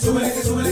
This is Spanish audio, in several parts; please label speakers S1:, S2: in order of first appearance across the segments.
S1: tarde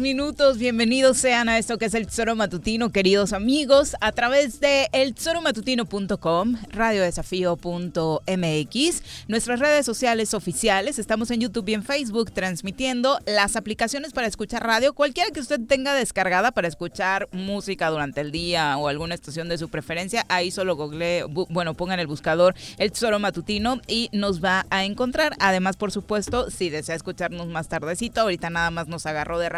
S1: minutos. Bienvenidos sean a esto que es el Tesoro Matutino, queridos amigos, a través de eltesoromatutino.com, radiodesafío.mx, nuestras redes sociales oficiales. Estamos en YouTube y en Facebook transmitiendo las aplicaciones para escuchar radio, cualquiera que usted tenga descargada para escuchar música durante el día o alguna estación de su preferencia. Ahí solo google, bueno, pongan el buscador El Tesoro Matutino y nos va a encontrar. Además, por supuesto, si desea escucharnos más tardecito, ahorita nada más nos agarró de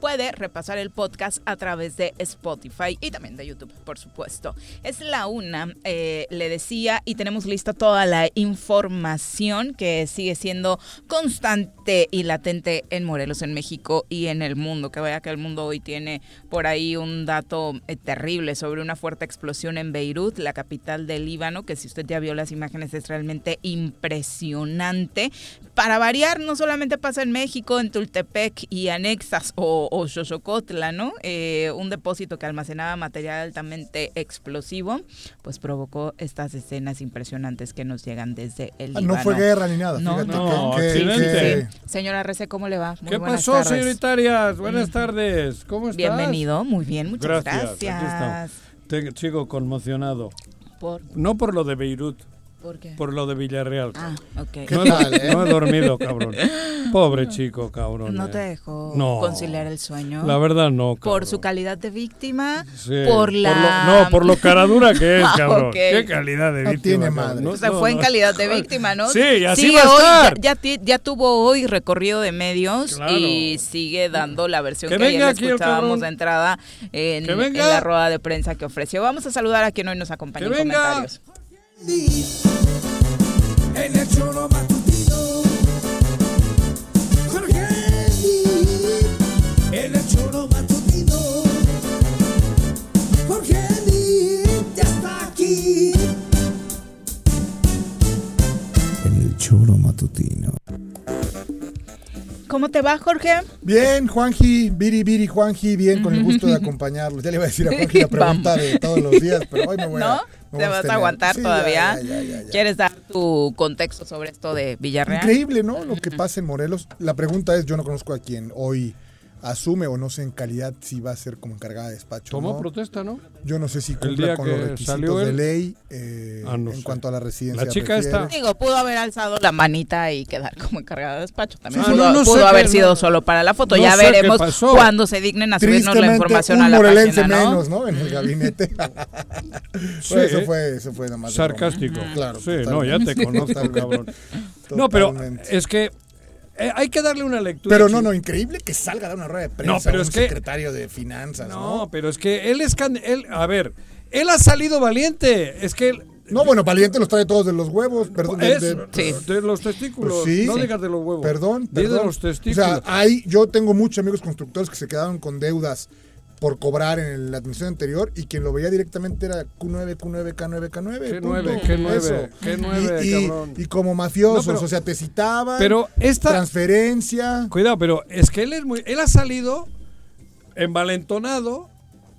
S1: puede repasar el podcast a través de Spotify y también de YouTube, por supuesto. Es la una, eh, le decía, y tenemos lista toda la información que sigue siendo constante y latente en Morelos, en México y en el mundo. Que vaya que el mundo hoy tiene por ahí un dato eh, terrible sobre una fuerte explosión en Beirut, la capital del Líbano, que si usted ya vio las imágenes es realmente impresionante. Para variar, no solamente pasa en México, en Tultepec y anexas o, o Xochocotla, ¿no? Eh, un depósito que almacenaba material altamente explosivo, pues provocó estas escenas impresionantes que nos llegan desde el
S2: ah, No fue guerra ni nada.
S3: No, no, que,
S1: Señora Rece, ¿cómo le va?
S3: Muy ¿Qué pasó, tardes. señoritarias? Buenas tardes. ¿Cómo estás?
S1: Bienvenido, muy bien, muchas gracias.
S3: gracias. Te, sigo conmocionado.
S1: ¿Por?
S3: No por lo de Beirut,
S1: ¿Por qué?
S3: Por lo de Villarreal.
S1: Ah, ok.
S3: No, he, no he dormido, cabrón. Pobre chico, cabrón.
S1: No te eh. dejó conciliar el sueño.
S3: La verdad no, cabrón.
S1: Por su calidad de víctima, por la...
S3: Por no, por lo caradura que es, cabrón. ¿Qué calidad de víctima? No
S2: tiene madre.
S1: o sea, fue en calidad de víctima, ¿no?
S3: Sí, así va a estar.
S1: Ya, ya, tuvo hoy recorrido de medios y sigue dando la versión que, ayer escuchábamos de entrada en, en, la rueda de prensa que ofreció. Vamos a saludar a quien hoy nos acompaña en comentarios. En el choro matutino. Jorge En el choro matutino. Jorge ya está aquí. En el choro matutino. ¿Cómo te va, Jorge?
S2: Bien, Juanji, Viri, Viri, Juanji, bien, con el gusto de acompañarlos. Ya le iba a decir a Juanji la pregunta de todos los días, pero hoy me voy
S1: ¿No?
S2: a...
S1: ¿Te vas a aguantar todavía? ¿Quieres dar tu contexto sobre esto de Villarreal?
S2: Increíble, ¿no? Lo que pasa en Morelos. La pregunta es, yo no conozco a quien hoy asume o no sé en calidad si va a ser como encargada de despacho.
S3: Tomó protesta, ¿no?
S2: Yo no sé si cumpla con los requisitos de ley eh, ah, en cuanto a la residencia.
S3: La chica está.
S1: Digo, pudo haber alzado la manita y quedar como encargada de despacho. También ah, pudo, haber sido solo para la foto. ya veremos cuando se dignen a subirnos la información a la página,
S2: ¿no? menos, ¿no? En el gabinete. sí, eso fue, eso fue nada más.
S3: Sarcástico. claro. Sí, no, ya te conozco, cabrón. No, pero es que eh, hay que darle una lectura.
S2: Pero no, no, increíble que salga a dar una rueda de prensa no, pero un es secretario de finanzas. No,
S3: ¿no? pero es que él es. Él, a ver, él ha salido valiente. Es que.
S2: no, bueno, valiente los trae todos de los huevos, perdón.
S3: de, sí. de, los testículos. Pues sí. No digas de los huevos.
S2: Perdón, perdón.
S3: de los testículos.
S2: O sea, hay, yo tengo muchos amigos constructores que se quedaron con deudas por cobrar en la admisión anterior y quien lo veía directamente era Q9, Q9, K9, K9.
S3: Qué 9, qué 9, qué 9,
S2: y,
S3: cabrón.
S2: Y, como mafiosos, o sea, te citaban,
S3: pero esta,
S2: transferencia.
S3: Cuidado, pero es que él es muy, él ha salido envalentonado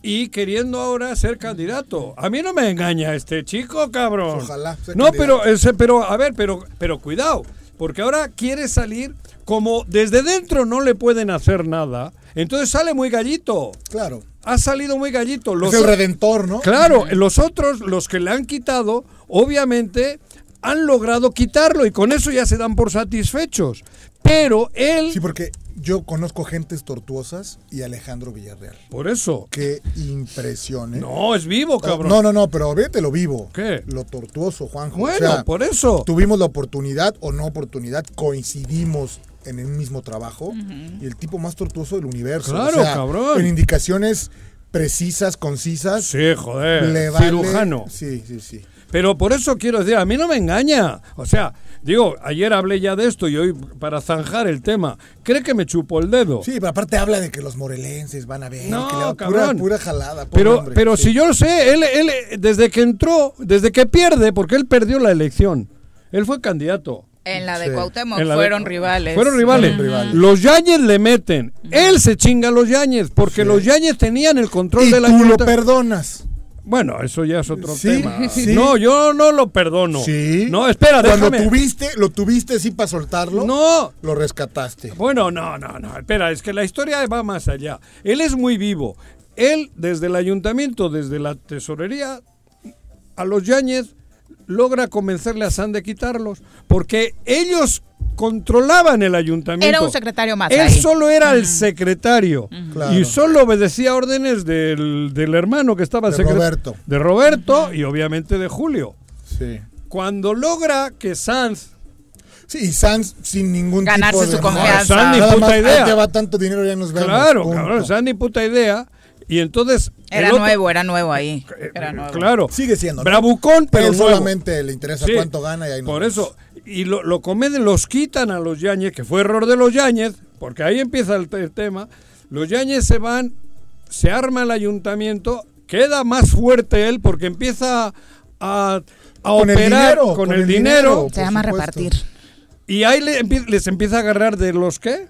S3: y queriendo ahora ser candidato. A mí no me engaña este chico, cabrón.
S2: Ojalá.
S3: No, pero, ese, pero, a ver, pero, pero cuidado, porque ahora quiere salir como desde dentro no le pueden hacer nada entonces sale muy gallito.
S2: Claro.
S3: Ha salido muy gallito. Los
S2: es el redentor, ¿no?
S3: Claro, los otros, los que le han quitado, obviamente han logrado quitarlo y con eso ya se dan por satisfechos. Pero él...
S2: Sí, porque yo conozco gentes tortuosas y Alejandro Villarreal.
S3: Por eso.
S2: Qué impresión, ¿eh?
S3: No, es vivo, cabrón.
S2: No, no, no, pero vete lo vivo.
S3: ¿Qué?
S2: Lo tortuoso, Juanjo.
S3: Bueno, por eso.
S2: Tuvimos la oportunidad o no oportunidad, coincidimos en el mismo trabajo y el tipo más tortuoso del universo.
S3: Claro, cabrón.
S2: En indicaciones precisas, concisas,
S3: Sí, joder.
S2: le vale-
S3: Cirujano.
S2: Sí, sí, sí.
S3: Pero por eso quiero decir, a mí no me engaña. O sea, digo, ayer hablé ya de esto y hoy para zanjar el tema, ¿cree que me chupo el dedo?
S2: Sí, pero aparte habla de que los morelenses van a ver,
S3: No,
S2: que pura,
S3: cabrón.
S2: pura jalada.
S3: Pero,
S2: hombre,
S3: pero
S2: sí.
S3: si yo lo sé, él, él, desde que entró, desde que pierde, porque él perdió la elección, él fue candidato.
S1: En la de
S2: Sí.
S1: Cuauhtémoc
S3: de-
S1: fueron rivales.
S3: Fueron rivales.
S2: Fueron.
S3: Los Yáñez le meten. Él se chinga a los Yáñez, porque
S2: Sí.
S3: los Yáñez tenían el control
S2: Y
S3: de la
S2: tú lo perdonas.
S3: Bueno, eso ya es otro
S2: Sí,
S3: tema.
S2: sí.
S3: No, yo no lo perdono.
S2: Sí.
S3: No, espera,
S2: Cuando
S3: déjame.
S2: tuviste, lo tuviste sí para soltarlo,
S3: No,
S2: lo rescataste.
S3: Bueno, no, no, no, espera, es que la historia va más allá. Él es muy vivo. Él, desde el ayuntamiento, desde la tesorería, a los Yáñez, logra convencerle a San de quitarlos, porque ellos controlaban el ayuntamiento.
S1: Era un secretario más
S3: Él
S1: ahí.
S3: solo era el secretario
S2: Claro.
S3: y solo obedecía órdenes del, del hermano que estaba
S2: De Roberto.
S3: De Roberto y obviamente de Julio.
S2: Sí.
S3: Cuando logra que Sanz
S2: Sí, y Sanz sin ningún
S1: Ganarse
S2: tipo de...
S1: su confianza.
S3: Sanz ni puta idea.
S2: ahí te va tanto dinero, ya nos vemos.
S3: Claro,
S2: punto.
S3: cabrón, esa ni puta idea. Y entonces.
S1: Era
S3: otro-
S1: nuevo, era nuevo ahí.
S3: eh,
S1: Era nuevo.
S3: Claro.
S2: Sigue siendo, ¿no?
S3: Bravucón, pero
S2: Él
S3: nuevo.
S2: solamente le interesa
S3: Sí.
S2: cuánto gana y ahí nos
S3: Por eso. Y lo, lo comeden, los quitan a los Yáñez, que fue error de los Yáñez, porque ahí empieza el, te- el tema. Los Yáñez se van, se arma el ayuntamiento, queda más fuerte él porque empieza a, a
S2: Con el
S3: operar
S2: dinero,
S3: con,
S2: con
S3: el,
S2: el
S3: dinero.
S2: dinero.
S1: Se llama
S2: supuesto.
S1: repartir.
S3: Y ahí le les empieza a agarrar de los qué?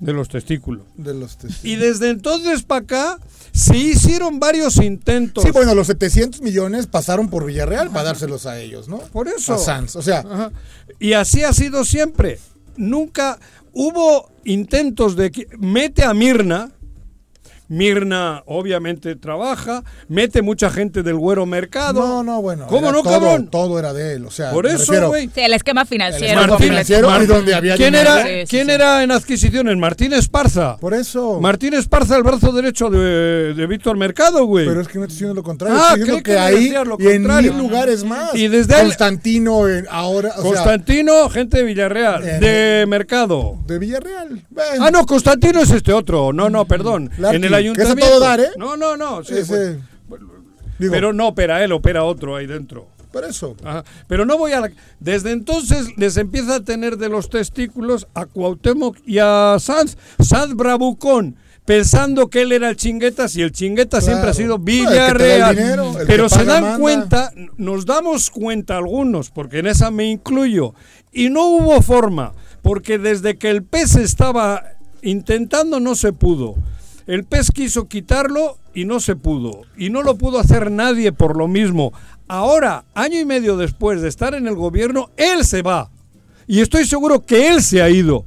S3: De los testículos.
S2: De los testigos.
S3: Y desde entonces para acá se hicieron varios intentos.
S2: Sí, bueno, los 700 millones pasaron por Villarreal para dárselos a ellos, ¿no?
S3: Por eso.
S2: A Sanz. O sea,
S3: Ajá. Y así ha sido siempre. Nunca hubo intentos de que mete a Mirna. Mirna obviamente trabaja, mete mucha gente del güero mercado.
S2: no, no, bueno.
S3: ¿Cómo no,
S2: todo,
S3: cabrón?
S2: Todo era de él. O sea,
S3: Por eso, güey.
S1: Sí, el esquema
S2: el
S1: financiero.
S2: esquema
S1: completo.
S2: financiero
S3: Mar-
S2: y donde había
S3: ¿Quién,
S2: dinero.
S3: era,
S1: Sí, sí,
S3: ¿quién
S1: sí.
S3: era en adquisiciones? Martín Esparza.
S2: Por eso.
S3: Martín Esparza, el brazo derecho de, de Víctor Mercado, güey.
S2: Pero es que no estoy diciendo lo contrario.
S3: Ah,
S2: estoy diciendo que, ahí
S3: decías lo
S2: y en mil lugares más.
S3: Y desde
S2: Constantino en- ahora. O sea,
S3: Constantino, gente de Villarreal,
S2: En-
S3: de Mercado.
S2: de Villarreal. Ven.
S3: Ah, no, Constantino es este otro. No, no, perdón.
S2: Larkin,
S3: en el
S2: que es a
S3: ayuntamiento.
S2: todo dar, ¿eh?
S3: No, no, no. sí,
S2: Ese-
S3: pues,
S2: digo,
S3: pero no opera él, opera otro ahí dentro.
S2: por eso.
S3: Ajá. Pero no voy a la... Desde entonces les empieza a tener de los testículos a Cuauhtémoc y a Sanz. Sanz Bravucón. Pensando que él era el chinguetas y el chingueta siempre ha sido
S2: No,
S3: Villarreal.
S2: dinero, el
S3: Pero se dan
S2: manda.
S3: cuenta, nos damos cuenta algunos, porque en esa me incluyo, y no hubo forma, porque desde que el pez estaba intentando no se pudo. El pez quiso quitarlo y no se pudo. Y no lo pudo hacer nadie por lo mismo. Ahora, año y medio después de estar en el gobierno, él se va. Y estoy seguro que él se ha ido.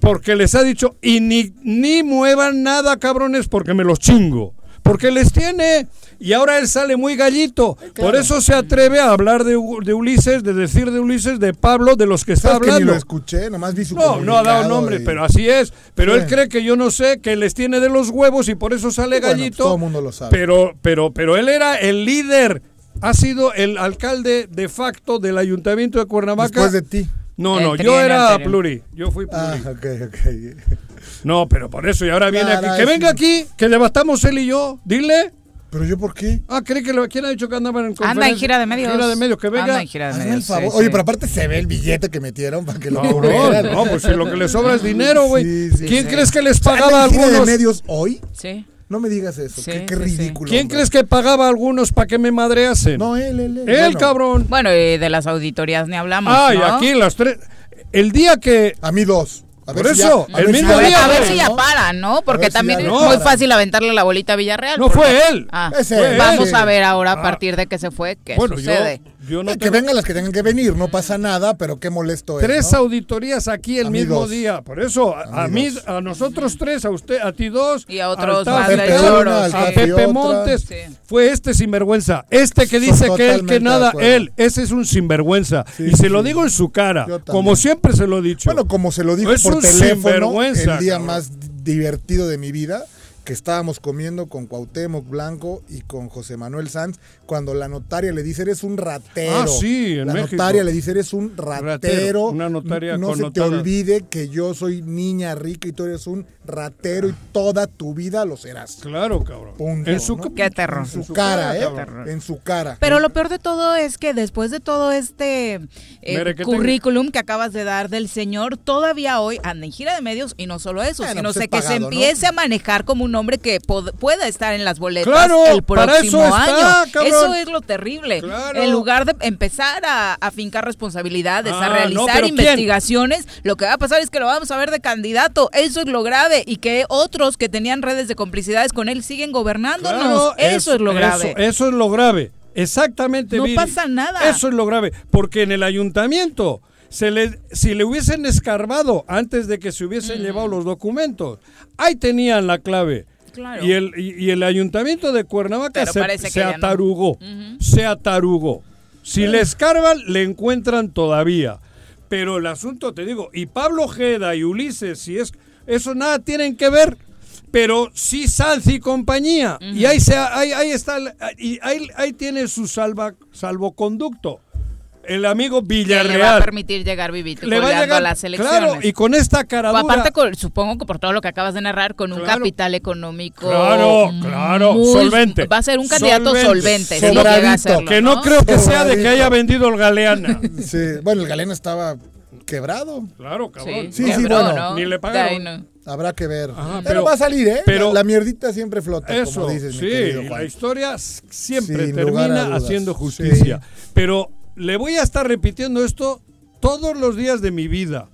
S3: Porque les ha dicho, y ni, ni muevan nada, cabrones, porque me los chingo. Porque les tiene. Y ahora él sale muy gallito. Por eso se atreve a hablar de, Ulises, de decir de Ulises, de Pablo, de los que está
S2: ¿Sabes que ni
S3: hablando.
S2: lo escuché? Nomás vi su
S3: No, no ha dado nombre,
S2: y-
S3: pero así es. Pero
S2: Sí.
S3: él cree que yo no sé, que les tiene de los huevos y por eso sale
S2: Bueno,
S3: gallito.
S2: pues todo el mundo lo sabe.
S3: Pero, pero, pero él era el líder. Ha sido el alcalde de facto del ayuntamiento de Cuernavaca.
S2: Después de ti.
S3: No,
S1: El
S3: no, yo era
S1: anterior.
S3: pluri. Yo fui pluri.
S2: Ah, ok, ok.
S3: No, pero por eso, y ahora viene
S2: Claro,
S3: aquí. Que venga aquí, que debatamos él y yo. Dile.
S2: ¿Pero yo por qué?
S3: Ah, cree que lo, ¿quién ha dicho que andaban en conferencia?
S1: Anda en gira de medios.
S3: Gira de medios, que venga.
S1: Anda en gira de medios.
S2: favor.
S1: sí,
S2: Oye,
S1: sí.
S2: pero aparte se ve el billete que metieron para que lo
S3: No, no, no, pues si lo que les sobra es dinero, güey.
S2: Sí, sí,
S3: ¿Quién
S1: sí.
S3: crees que les
S2: ¿Anda
S3: pagaba a
S2: en gira
S3: algunos?
S2: de medios hoy?
S1: Sí.
S2: No me digas eso.
S1: Sí,
S2: qué qué
S1: sí, sí.
S2: ridículo.
S3: ¿Quién
S2: hombre.
S3: crees que pagaba a algunos para que me madreasen?
S2: No, él, él. Él,
S3: Él,
S2: Bueno,
S3: cabrón.
S1: Bueno, y de las auditorías ni hablamos.
S3: Ay,
S1: ¿no?
S3: aquí las tres. El día que.
S2: A mí dos. A
S3: Por
S2: ver si
S3: eso,
S2: ya- a
S3: el
S2: ver si
S3: mismo
S1: A ver,
S3: día,
S1: a ver si ya
S2: ¿no?
S1: paran, ¿no? Porque
S2: si
S1: también es
S3: no
S1: muy fácil aventarle la bolita a Villarreal.
S3: No
S1: porque-
S3: fue él.
S1: Ah,
S2: Ese,
S3: Fue él.
S1: vamos a ver ahora a
S3: Ah.
S1: partir de que se fue qué
S3: bueno,
S1: sucede.
S3: yo no
S2: que
S3: tengo-
S2: vengan las que tengan que venir, no pasa nada, pero qué molesto
S3: Tres
S2: es. ¿no?
S3: auditorías aquí el
S2: A mí
S3: mismo
S2: dos.
S3: día. Por eso, a, a mí, a nosotros tres, a usted, a ti dos.
S1: Y a otros más
S2: Pepe
S1: sí.
S3: a Pepe. Montes.
S1: Sí.
S3: Fue este sinvergüenza. Este que
S2: Son
S3: dice que él que nada, él, ese es un sinvergüenza.
S2: Sí,
S3: y se lo digo en su cara.
S2: Yo.
S3: Como siempre se lo he dicho.
S2: Bueno, como se lo dijo
S3: Es
S2: por
S3: un
S2: teléfono
S3: sinvergüenza,
S2: el día
S3: cabrón.
S2: más divertido de mi vida, que estábamos comiendo con Cuauhtémoc Blanco y con José Manuel Sanz, cuando la notaria le dice, eres un ratero.
S3: Ah, sí, en
S2: La
S3: México.
S2: notaria le dice, eres un ratero.
S3: Ratero, una notaria
S2: No se te olvide que yo soy niña rica y tú eres un ratero y toda tu vida lo serás.
S3: Claro, cabrón.
S2: Punto,
S3: en su,
S2: ¿no?
S1: Qué terror.
S2: En su,
S3: En su
S2: cara,
S3: cara,
S2: ¿eh? En su cara.
S1: Pero lo peor de todo es que después de todo este eh, currículum que acabas de dar del señor, todavía hoy anda en gira de medios y no solo eso,
S2: Bueno,
S1: sino
S2: pues
S1: sé
S2: es
S1: que se empiece a manejar como un hombre que pueda estar en las boletas
S3: Claro,
S1: el
S3: para
S1: próximo
S3: eso
S1: año. Eso es lo terrible.
S3: Claro.
S1: En lugar de empezar a, a fincar responsabilidades,
S3: Ah,
S1: a
S3: no,
S1: realizar investigaciones, lo que va a pasar es que lo vamos a ver de candidato. Eso es lo grave y que otros que tenían redes de complicidades con él siguen gobernándonos.
S3: Claro,
S1: eso es, lo grave.
S3: Eso, eso es lo grave. Exactamente.
S1: No
S3: Viri.
S1: pasa nada.
S3: Eso es lo grave. Porque en el ayuntamiento, se le, si le hubiesen escarbado antes de que se hubiesen llevado los documentos, ahí tenían la clave.
S1: Claro.
S3: Y el, y, y el ayuntamiento de Cuernavaca se, atarugó. Se atarugó. Si le escarban, le encuentran todavía. Pero el asunto, te digo, y Pablo Ojeda y Ulises, si es eso nada tienen que ver, pero sí Sanz y compañía. Y ahí, se, ahí, ahí está, y ahí, ahí tiene su salva, salvoconducto. El amigo
S1: que
S3: Villarreal.
S1: le va a permitir llegar vivito y
S3: Le va a llegar,
S1: a las elecciones.
S3: claro, y con esta cara dura.
S1: Aparte, con- supongo que por todo lo que acabas de narrar, con un
S3: Claro.
S1: capital económico.
S3: Claro, claro,
S1: muy-
S3: solvente.
S1: Va a ser un candidato
S3: Solvente,
S1: solvente, si llega a serlo,
S3: que no,
S1: ¿no?
S3: creo que sea de que haya vendido el Galeana.
S2: Sí, Bueno, el galeno estaba quebrado.
S3: Claro, cabrón.
S1: Sí,
S2: Sí, sí,
S1: quebró,
S2: bueno.
S1: ¿no?
S3: Ni le pagaron.
S2: Habrá que ver.
S3: Ajá,
S2: pero,
S3: pero-
S2: va a salir, ¿eh?
S3: pero-
S2: la, la mierdita siempre flota,
S3: Eso,
S2: como dices, mi
S3: sí,
S2: querido
S3: y
S2: Juan.
S3: la historia siempre
S2: Sin
S3: termina haciendo justicia.
S2: sí.
S3: Pero le voy a estar repitiendo esto todos los días de mi vida.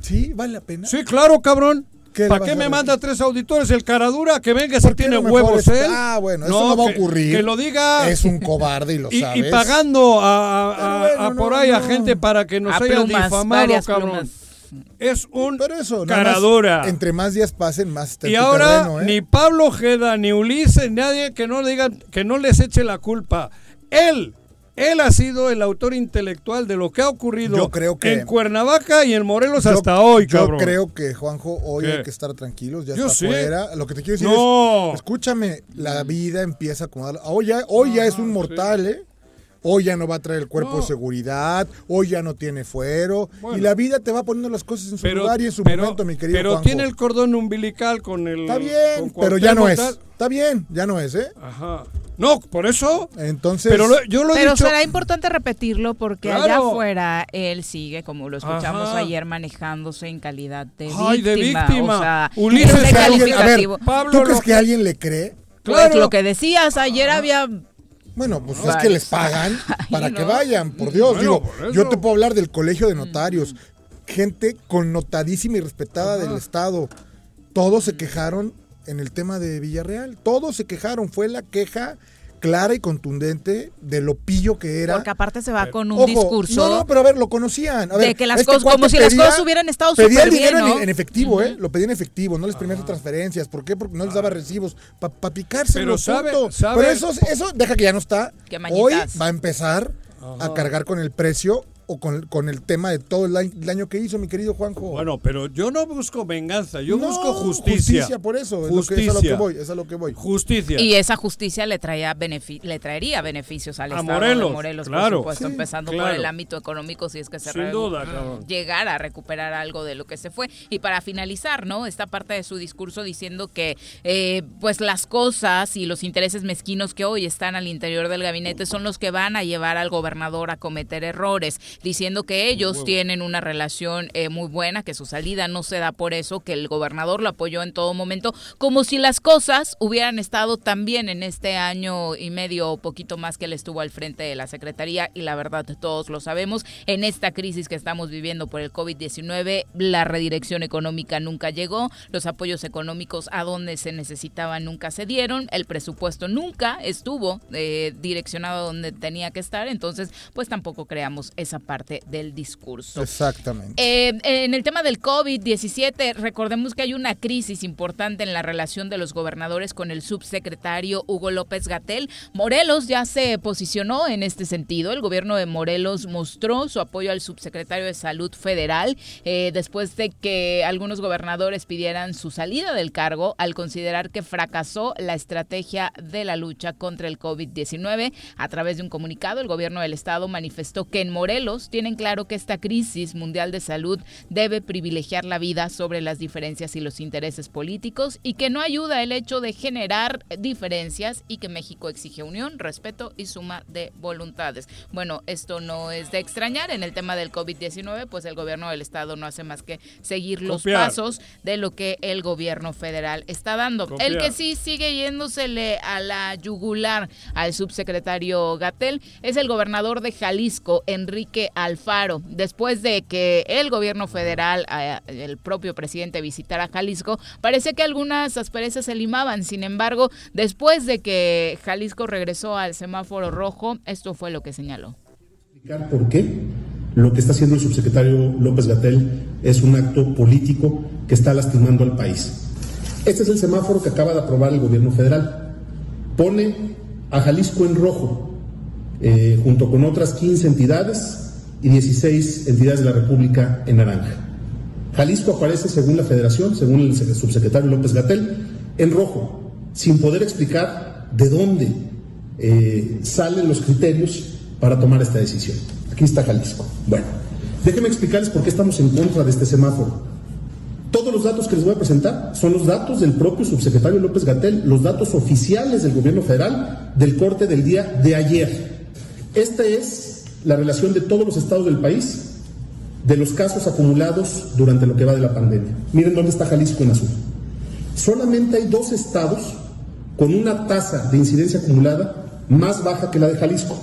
S2: Sí, vale la pena.
S3: Sí, claro, cabrón.
S2: ¿Qué le
S3: ¿Para qué me
S2: repetir?
S3: manda tres auditores el caradura? Que venga si
S2: ¿Por qué
S3: tiene
S2: no
S3: huevos él.
S2: Ah, bueno, eso no va a ocurrir.
S3: Que, lo diga.
S2: Es un cobarde y lo
S3: y,
S2: sabes.
S3: y pagando a, a- a-
S2: Pero bueno,
S3: a por
S2: no,
S3: ahí a gente para que nos
S1: A
S3: haya
S1: plumas,
S3: difamado, cabrón.
S1: plumas.
S3: Es un
S2: Pero eso, más,
S3: caradura.
S2: entre más días pasen, más en
S3: Y ahora
S2: terreno, ¿eh?
S3: ni Pablo Ojeda, ni Ulises, nadie que no digan, que no les eche la culpa. Él, él ha sido el autor intelectual de lo que ha ocurrido
S2: Yo creo que-
S3: en Cuernavaca y en Morelos
S2: Yo-
S3: hasta hoy,
S2: Yo
S3: cabrón.
S2: creo que, Juanjo, hoy
S3: ¿Qué?
S2: hay que estar tranquilos, ya
S3: Yo
S2: está
S3: sí.
S2: fuera. Lo que te quiero decir
S3: No.
S2: es, escúchame, la vida empieza a acomodar. Hoy ya, hoy ya es un mortal, ¿eh? Hoy ya no va a traer el cuerpo
S3: No.
S2: de seguridad, hoy ya no tiene fuero,
S3: Bueno.
S2: y la vida te va poniendo las cosas en su
S3: pero,
S2: lugar y en su
S3: pero-
S2: momento, mi querido
S3: pero
S2: Juanjo.
S3: tiene el cordón umbilical con el.
S2: Está bien,
S3: con
S2: pero ya no es.
S3: Tal.
S2: Está bien, ya no es, ¿eh?
S3: Ajá. No, por eso.
S2: Entonces,
S3: Pero lo- yo lo he
S1: Pero
S3: dicho.
S1: será importante repetirlo porque allá afuera él sigue, como lo escuchamos
S3: Ajá.
S1: ayer, manejándose en calidad de
S3: Ay, de
S1: víctima.
S3: víctima.
S1: O sea,
S3: Ulises,
S2: que alguien- a ver,
S1: calificativo.
S3: Pablo
S2: ¿tú crees que alguien le cree?
S1: Pues
S3: Claro.
S1: lo que decías, ayer había
S2: Bueno, pues es que les pagan para
S1: Ay,
S2: que vayan, por Dios.
S3: Bueno,
S2: Digo,
S3: por
S2: yo te puedo hablar del colegio de notarios, gente connotadísima y respetada del Estado. Todos se quejaron en el tema de Villarreal. Todos se quejaron. Fue la queja clara y contundente de lo pillo que era.
S1: porque aparte se va con un
S2: Ojo,
S1: discurso
S2: No, no, pero a ver, lo conocían. A ver,
S1: de que las
S2: este
S1: cosas, como si las cosas hubieran estado
S2: Pedía
S1: súper
S2: el
S1: bien,
S2: dinero
S1: ¿no?
S2: en, en efectivo, ¿eh? Lo pedía en efectivo, no les permitían transferencias. ¿Por qué? Porque no les daba recibos. Para picarse.
S3: Pero sabe- sabe-
S2: Pero eso, eso deja que ya no está. Hoy va a empezar a cargar con el precio o con, con el tema de todo el año, el año que hizo, mi querido Juanjo.
S3: Bueno, pero yo no busco venganza, yo
S2: No,
S3: busco justicia.
S2: por eso. Es, lo que, es a lo
S3: Justicia.
S2: que voy. Es a lo que voy.
S3: Justicia.
S1: Y esa justicia le traía benefi- le traería beneficios al
S3: A
S1: Estado
S3: Morelos,
S1: de Morelos,
S3: claro.
S1: por supuesto,
S2: Sí,
S1: empezando por el ámbito económico, si es que se
S3: Sin duda, cabrón.
S1: llegar a recuperar algo de lo que se fue. Y para finalizar, ¿no? Esta parte de su discurso diciendo que eh, pues las cosas y los intereses mezquinos que hoy están al interior del gabinete son los que van a llevar al gobernador a cometer errores, diciendo que ellos tienen una relación eh, muy buena, que su salida no se da por eso, que el gobernador lo apoyó en todo momento, como si las cosas hubieran estado tan bien en este año y medio o poquito más que él estuvo al frente de la Secretaría. Y la verdad todos lo sabemos, en esta crisis que estamos viviendo por el COVID-19, la redirección económica nunca llegó, los apoyos económicos a donde se necesitaban nunca se dieron, el presupuesto nunca estuvo eh, direccionado a donde tenía que estar, entonces pues tampoco creamos esa parte del discurso.
S2: Exactamente.
S1: Eh, en el tema del COVID-17, recordemos que hay una crisis importante en la relación de los gobernadores con el subsecretario Hugo López Gatel. Morelos ya se posicionó en este sentido. El gobierno de Morelos mostró su apoyo al subsecretario de Salud Federal eh, después de que algunos gobernadores pidieran su salida del cargo al considerar que fracasó la estrategia de la lucha contra el COVID-19. A través de un comunicado, el gobierno del estado manifestó que en Morelos tienen claro que esta crisis mundial de salud debe privilegiar la vida sobre las diferencias y los intereses políticos y que no ayuda el hecho de generar diferencias y que México exige unión, respeto y suma de voluntades. Bueno, esto no es de extrañar en el tema del COVID-19, pues el gobierno del estado no hace más que seguir los pasos de lo que el gobierno federal está dando. El que sí sigue yéndosele a la yugular al subsecretario Gatel es el gobernador de Jalisco, Enrique Alfaro. Después de que el gobierno federal, el propio presidente visitara Jalisco, parece que algunas asperezas se limaban. Sin embargo, después de que Jalisco regresó al semáforo rojo, esto fue lo que señaló.
S4: ¿Por qué? Lo que está haciendo el subsecretario López Gatel es un acto político que está lastimando al país. Este es el semáforo que acaba de aprobar el gobierno federal. Pone a Jalisco en rojo, eh, junto con otras 15 entidades y 16 entidades de la República en naranja. Jalisco aparece, según la Federación, según el subsecretario López Gatel, en rojo, sin poder explicar de dónde eh, salen los criterios para tomar esta decisión. Aquí está Jalisco. Bueno, déjenme explicarles por qué estamos en contra de este semáforo. Todos los datos que les voy a presentar son los datos del propio subsecretario López Gatel, los datos oficiales del gobierno federal del corte del día de ayer. Esta es la relación de todos los estados del país de los casos acumulados durante lo que va de la pandemia. Miren dónde está Jalisco en azul. Solamente hay dos estados con una tasa de incidencia acumulada más baja que la de Jalisco.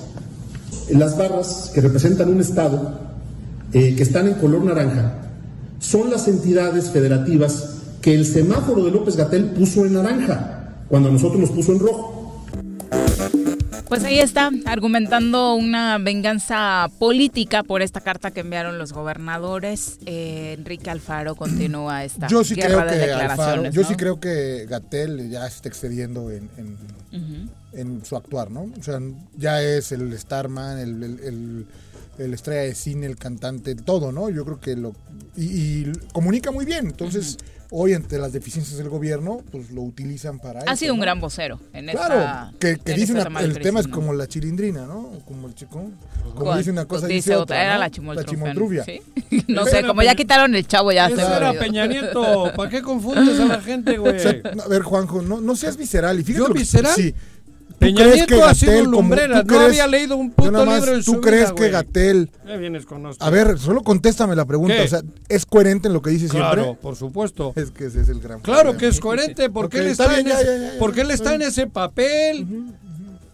S4: Las barras que representan un estado eh, que están en color naranja son las entidades federativas que el semáforo de López Gatel puso en naranja, cuando a nosotros nos puso en rojo.
S1: Pues ahí está, argumentando una venganza política por esta carta que enviaron los gobernadores. Eh, Enrique Alfaro continúa esta
S2: yo sí
S1: guerra
S2: creo
S1: de
S2: que
S1: declaraciones.
S2: Yo
S1: ¿no?
S2: sí creo que Gatel ya se está excediendo en, en, en su actuar, ¿no? O sea, ya es el Starman, el, el, el, el estrella de cine, el cantante, todo, ¿no? Yo creo que lo... Y, y comunica muy bien, entonces... Hoy, entre las deficiencias del gobierno, pues lo utilizan para
S1: Ha
S2: eso,
S1: sido un gran vocero en
S2: Claro,
S1: esta.
S2: que, que
S1: en
S2: dice
S1: esta
S2: una- el tema es como la chilindrina, ¿no? Como el chico. Como
S1: ¿Cuál?
S2: dice una cosa,
S1: Dice
S2: dice,
S1: otra,
S2: otra.
S1: era
S2: ¿no?
S1: la chimoltrufia.
S2: chimoltrufia.
S1: ¿sí? no sé, como ya quitaron el chavo, ya se
S3: era
S1: olvidó.
S3: Peña Nieto. ¿Para qué confundes a la gente, güey?
S2: O sea, a ver, Juanjo, no, no seas visceral. Y fíjate
S3: ¿Yo
S2: lo que-
S3: visceral?
S2: Sí. ¿Tú
S3: Peña
S2: crees
S3: Nieto
S2: que
S3: ha sido lumbrera. No
S2: crees-
S3: había leído un puto
S2: nada más,
S3: libro en
S2: ¿Tú
S3: su
S2: crees
S3: vida,
S2: que. Gatel... A ver, solo contéstame la pregunta.
S3: ¿Qué?
S2: O sea, ¿es coherente en lo que dice
S3: Claro,
S2: siempre?
S3: por supuesto.
S2: Es que ese es el gran
S3: Claro
S2: problema.
S3: que es coherente, porque
S2: Ok,
S3: él
S2: está bien,
S3: en,
S2: ya,
S3: ese,
S2: ya, ya,
S3: porque él está en ese papel.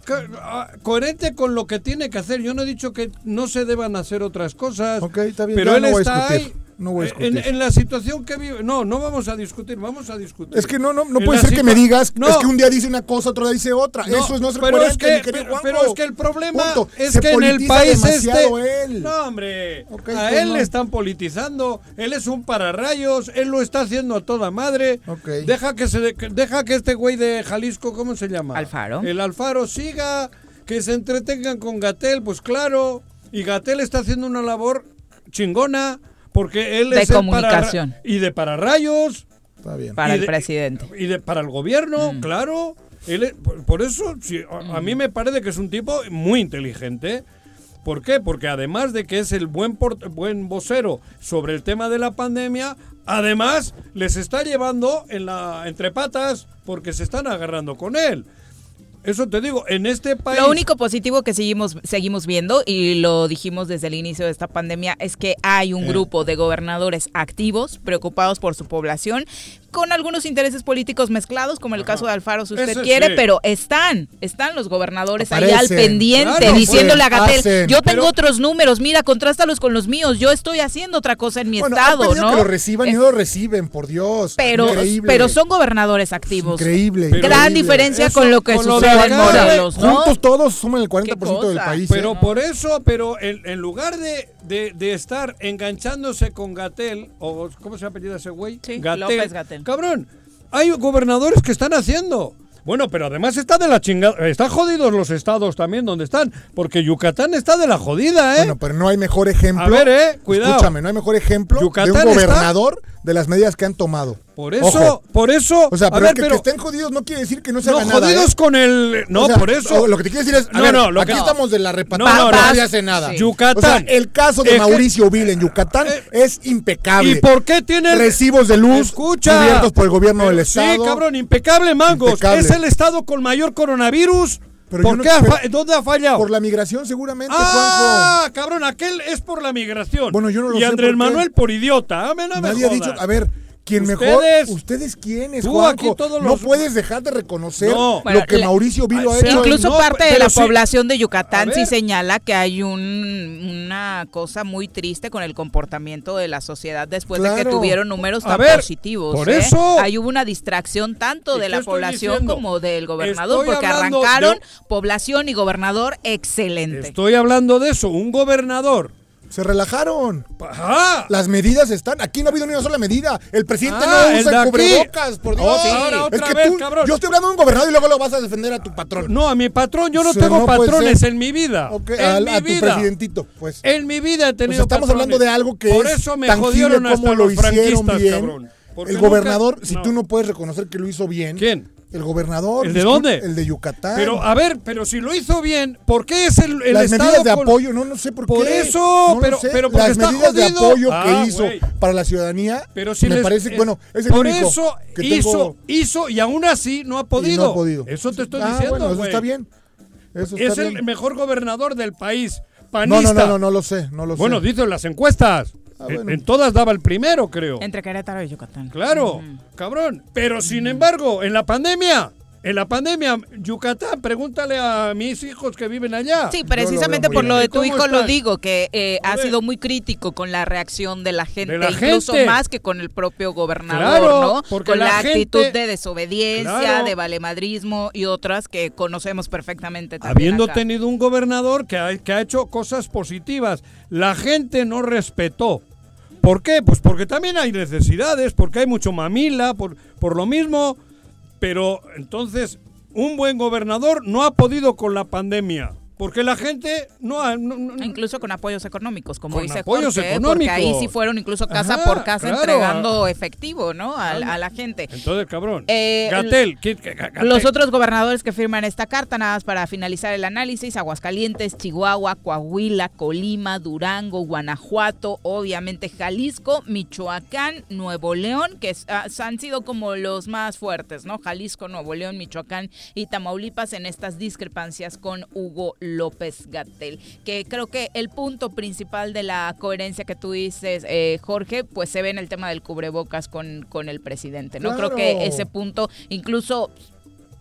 S3: Co- ah, Coherente con lo que tiene que hacer. Yo no he dicho que no se deban hacer otras cosas.
S2: Ok, está bien,
S3: Pero él
S2: no
S3: está ahí.
S2: No voy a
S3: eh, en, la situación que vive. No, no vamos a discutir, vamos a discutir.
S2: Es que no, no, no puede ser que me digas,
S3: No.
S2: es que un día dice una cosa, otro día dice otra.
S3: No,
S2: Eso es no ser
S3: pero
S2: coherente,
S3: es
S2: mi
S3: que,
S2: querido
S3: pero, es que el problema
S2: Punto.
S3: es
S2: Se
S3: que en el país este.
S2: él.
S3: No, hombre.
S2: Ok,
S3: a
S2: pues
S3: él
S2: no.
S3: le están politizando. Él es un pararrayos. Él lo está haciendo a toda madre.
S2: Ok.
S3: Deja que se deja que este güey de Jalisco, ¿cómo se llama?
S1: Alfaro.
S3: El Alfaro siga, que se entretengan con Gatel, pues claro. Y Gatel está haciendo una labor chingona porque él
S1: De
S3: es el
S1: comunicación.
S3: pararra- y de pararrayos
S2: Está bien.
S1: Para
S3: y
S1: el
S3: de-
S1: presidente.
S3: y de, para el gobierno,
S1: Mm.
S3: claro. Él es- por, por eso, sí, a, a mí me parece que es un tipo muy inteligente. ¿Por qué? Porque además de que es el buen, port- buen vocero sobre el tema de la pandemia, además les está llevando en la, entre patas porque se están agarrando con él. Eso te digo, en este país...
S1: Lo único positivo que seguimos, seguimos viendo, y lo dijimos desde el inicio de esta pandemia, es que hay un
S3: Eh.
S1: grupo de gobernadores activos, preocupados por su población, con algunos intereses políticos mezclados, como el caso de Alfaro, si usted
S3: Ese
S1: quiere,
S3: sí.
S1: pero están, están los gobernadores ahí al
S2: Aparecen.
S1: pendiente,
S3: Claro,
S1: diciéndole a
S2: pues,
S1: Gatel, yo tengo
S3: Pero-
S1: otros números, mira, contrástalos con los míos, yo estoy haciendo otra cosa en mi
S2: Bueno,
S1: estado, ¿no?
S2: que lo reciban y no lo reciben, por Dios.
S1: pero,
S2: Increíble.
S1: pero son gobernadores activos.
S2: Increíble.
S1: Gran
S2: increíble.
S1: diferencia
S3: Eso,
S1: con lo que
S3: con
S1: sucede
S2: Juntos todos suman el 40% del país.
S3: Pero
S2: ¿eh?
S3: por eso, pero en, en lugar de, de- de estar enganchándose con Gatel, o ¿cómo se apellida ese güey?
S1: Sí, López Gatell.
S3: Cabrón, hay gobernadores que están haciendo. Bueno, pero además está de la chingada. Están jodidos los estados también donde están. Porque Yucatán está de la jodida, ¿eh?
S2: Bueno, pero no hay mejor ejemplo.
S3: A ver, eh, cuidado.
S2: Escúchame, no hay mejor ejemplo
S3: Yucatán
S2: de un
S3: está-
S2: gobernador de las medidas que han tomado.
S3: Por eso,
S2: Ojo.
S3: por eso.
S2: O sea,
S3: a
S2: pero
S3: ver,
S2: que,
S3: pero.
S2: que estén jodidos no quiere decir que no se
S3: no,
S2: haga nada.
S3: jodidos
S2: ¿eh?
S3: con el. No,
S2: O sea,
S3: por eso.
S2: Lo que te quiero decir es, a
S3: No,
S2: ver,
S3: no, lo
S2: aquí
S3: que-
S2: estamos de la repatada,
S3: No, no, no.
S2: nadie hace nada.
S1: Sí.
S3: Yucatán.
S2: O sea, el caso de Mauricio Vil en Yucatán
S3: Eh,
S2: es impecable.
S3: ¿Y por qué tiene
S2: Recibos de luz
S3: Escucha.
S2: cubiertos por el gobierno
S3: Pero
S2: del Estado.
S3: Sí, cabrón, impecable, Mangos.
S2: Impecable.
S3: Es el estado con mayor coronavirus.
S2: Pero
S3: ¿Por
S2: no-
S3: qué
S2: pero-
S3: ¿Dónde ha fallado?
S2: Por la migración seguramente,
S3: ah, cabrón, aquel es por la migración.
S2: Bueno, yo no lo
S3: y
S2: sé
S3: Andrés
S2: por qué.
S3: Manuel por idiota. A no
S2: Juanjo.
S3: me
S2: Nadie ha dicho, a ver, quien mejor,
S3: Ustedes-
S2: ustedes quiénes,
S3: Tú
S2: Juanjo?
S3: aquí todos
S2: No
S3: los-
S2: puedes dejar de reconocer
S3: No.
S2: Lo que
S1: la-
S2: Mauricio Vilo ha hecho.
S1: Incluso
S3: no,
S1: parte de la
S3: sí.
S1: población de Yucatán
S3: A
S1: sí señala que hay un, una cosa muy triste con el comportamiento de la sociedad después de que tuvieron números
S3: A
S1: tan
S3: ver,
S1: positivos.
S3: por
S1: ¿eh?
S3: eso-
S1: Ahí hubo una distracción tanto
S3: ¿Y
S1: de la población
S3: diciendo?
S1: como del gobernador,
S3: Estoy
S1: porque arrancaron
S3: de-
S1: población y gobernador excelente.
S3: Estoy hablando de eso. Un gobernador.
S2: Se relajaron.
S3: ¡Ah!
S2: Las medidas están. Aquí no ha habido ni una sola medida. El presidente
S3: Ah,
S2: no usa el cubrebocas, por Dios.
S3: Oh, sí. Ahora otra
S2: es que
S3: vez,
S2: tú,
S3: cabrón.
S2: yo estoy hablando de un gobernador y luego lo vas a defender a tu patrón.
S3: No, a mi patrón, yo no tengo
S2: no
S3: patrones en mi vida.
S2: Ok,
S3: en
S2: al-
S3: mi
S2: a tu
S3: vida.
S2: presidentito, pues.
S3: En mi vida he
S2: O
S3: tenido
S2: sea, estamos
S3: patrones.
S2: hablando de algo que
S3: Por
S2: es
S3: eso me jodieron hasta
S2: como lo
S3: los
S2: hicieron bien.
S3: cabrón.
S2: El
S3: nunca-
S2: gobernador, si
S3: no.
S2: tú no puedes reconocer que lo hizo bien.
S3: ¿Quién?
S2: El gobernador.
S3: ¿El de dónde?
S2: El de Yucatán.
S3: Pero, a ver, pero si lo hizo bien, ¿por qué es el, el
S2: las
S3: Estado
S2: medidas de
S3: con-
S2: apoyo, no, no sé por,
S3: Por
S2: qué.
S3: eso,
S2: No
S3: pero-
S2: sé.
S3: pero porque
S2: las
S3: está
S2: medidas de
S3: jodido.
S2: apoyo
S3: Ah,
S2: que hizo
S3: güey.
S2: para la ciudadanía,
S3: Pero si
S2: me
S3: les-
S2: parece,
S3: es-
S2: bueno, es el
S3: por
S2: único
S3: eso
S2: que
S3: hizo,
S2: tengo
S3: hizo y aún así no ha podido.
S2: no ha podido.
S3: Eso te estoy
S2: Ah,
S3: diciendo,
S2: bueno, eso está bien. Eso está
S3: Es el
S2: bien.
S3: mejor gobernador del país.
S2: No,
S3: Panista.
S2: no, no, no, no lo sé, no lo
S3: Bueno,
S2: sé.
S3: dicen las encuestas.
S2: Ah,
S3: En-
S2: bueno.
S3: En todas daba el primero, creo.
S1: Entre Querétaro y Yucatán.
S3: Claro, cabrón. Pero sin embargo, en la pandemia, en la pandemia, Yucatán, pregúntale a mis hijos que viven allá.
S1: Sí, precisamente por lo
S3: ¿Y
S1: de tu hijo lo digo, que eh, ha sido muy crítico con la reacción de la gente,
S3: la
S1: incluso
S3: gente.
S1: más que con el propio gobernador,
S3: Claro,
S1: ¿no?
S3: porque
S1: Con la,
S3: la
S1: actitud de desobediencia,
S3: Claro.
S1: de valemadrismo y otras que conocemos perfectamente también
S3: Habiendo
S1: acá.
S3: tenido un gobernador que ha, que ha hecho cosas positivas, la gente no respetó. ¿Por qué? Pues porque también hay necesidades, porque hay mucho mamila, por, por lo mismo. Pero entonces, un buen gobernador no ha podido con la pandemia. Porque la gente no ha... no- no-
S1: Incluso con apoyos económicos, como
S3: Con
S1: dice
S3: apoyos
S1: Jorge, ¿eh? porque ahí
S3: económicos.
S1: sí fueron incluso casa
S3: Ajá,
S1: por casa
S3: claro.
S1: entregando efectivo, ¿no? A, a la gente.
S3: Entonces, cabrón.
S1: Eh,
S3: Gatel.
S1: Los otros gobernadores que firman esta carta, nada más para finalizar el análisis, Aguascalientes, Chihuahua, Coahuila, Colima, Durango, Guanajuato, obviamente Jalisco, Michoacán, Nuevo León, que ah, han sido como los más fuertes, ¿no? Jalisco, Nuevo León, Michoacán y Tamaulipas en estas discrepancias con Hugo López Gatel. Que creo que el punto principal de la coherencia que tú dices, eh, Jorge, pues se ve en el tema del cubrebocas con, con el presidente, ¿no? Creo que ese punto, incluso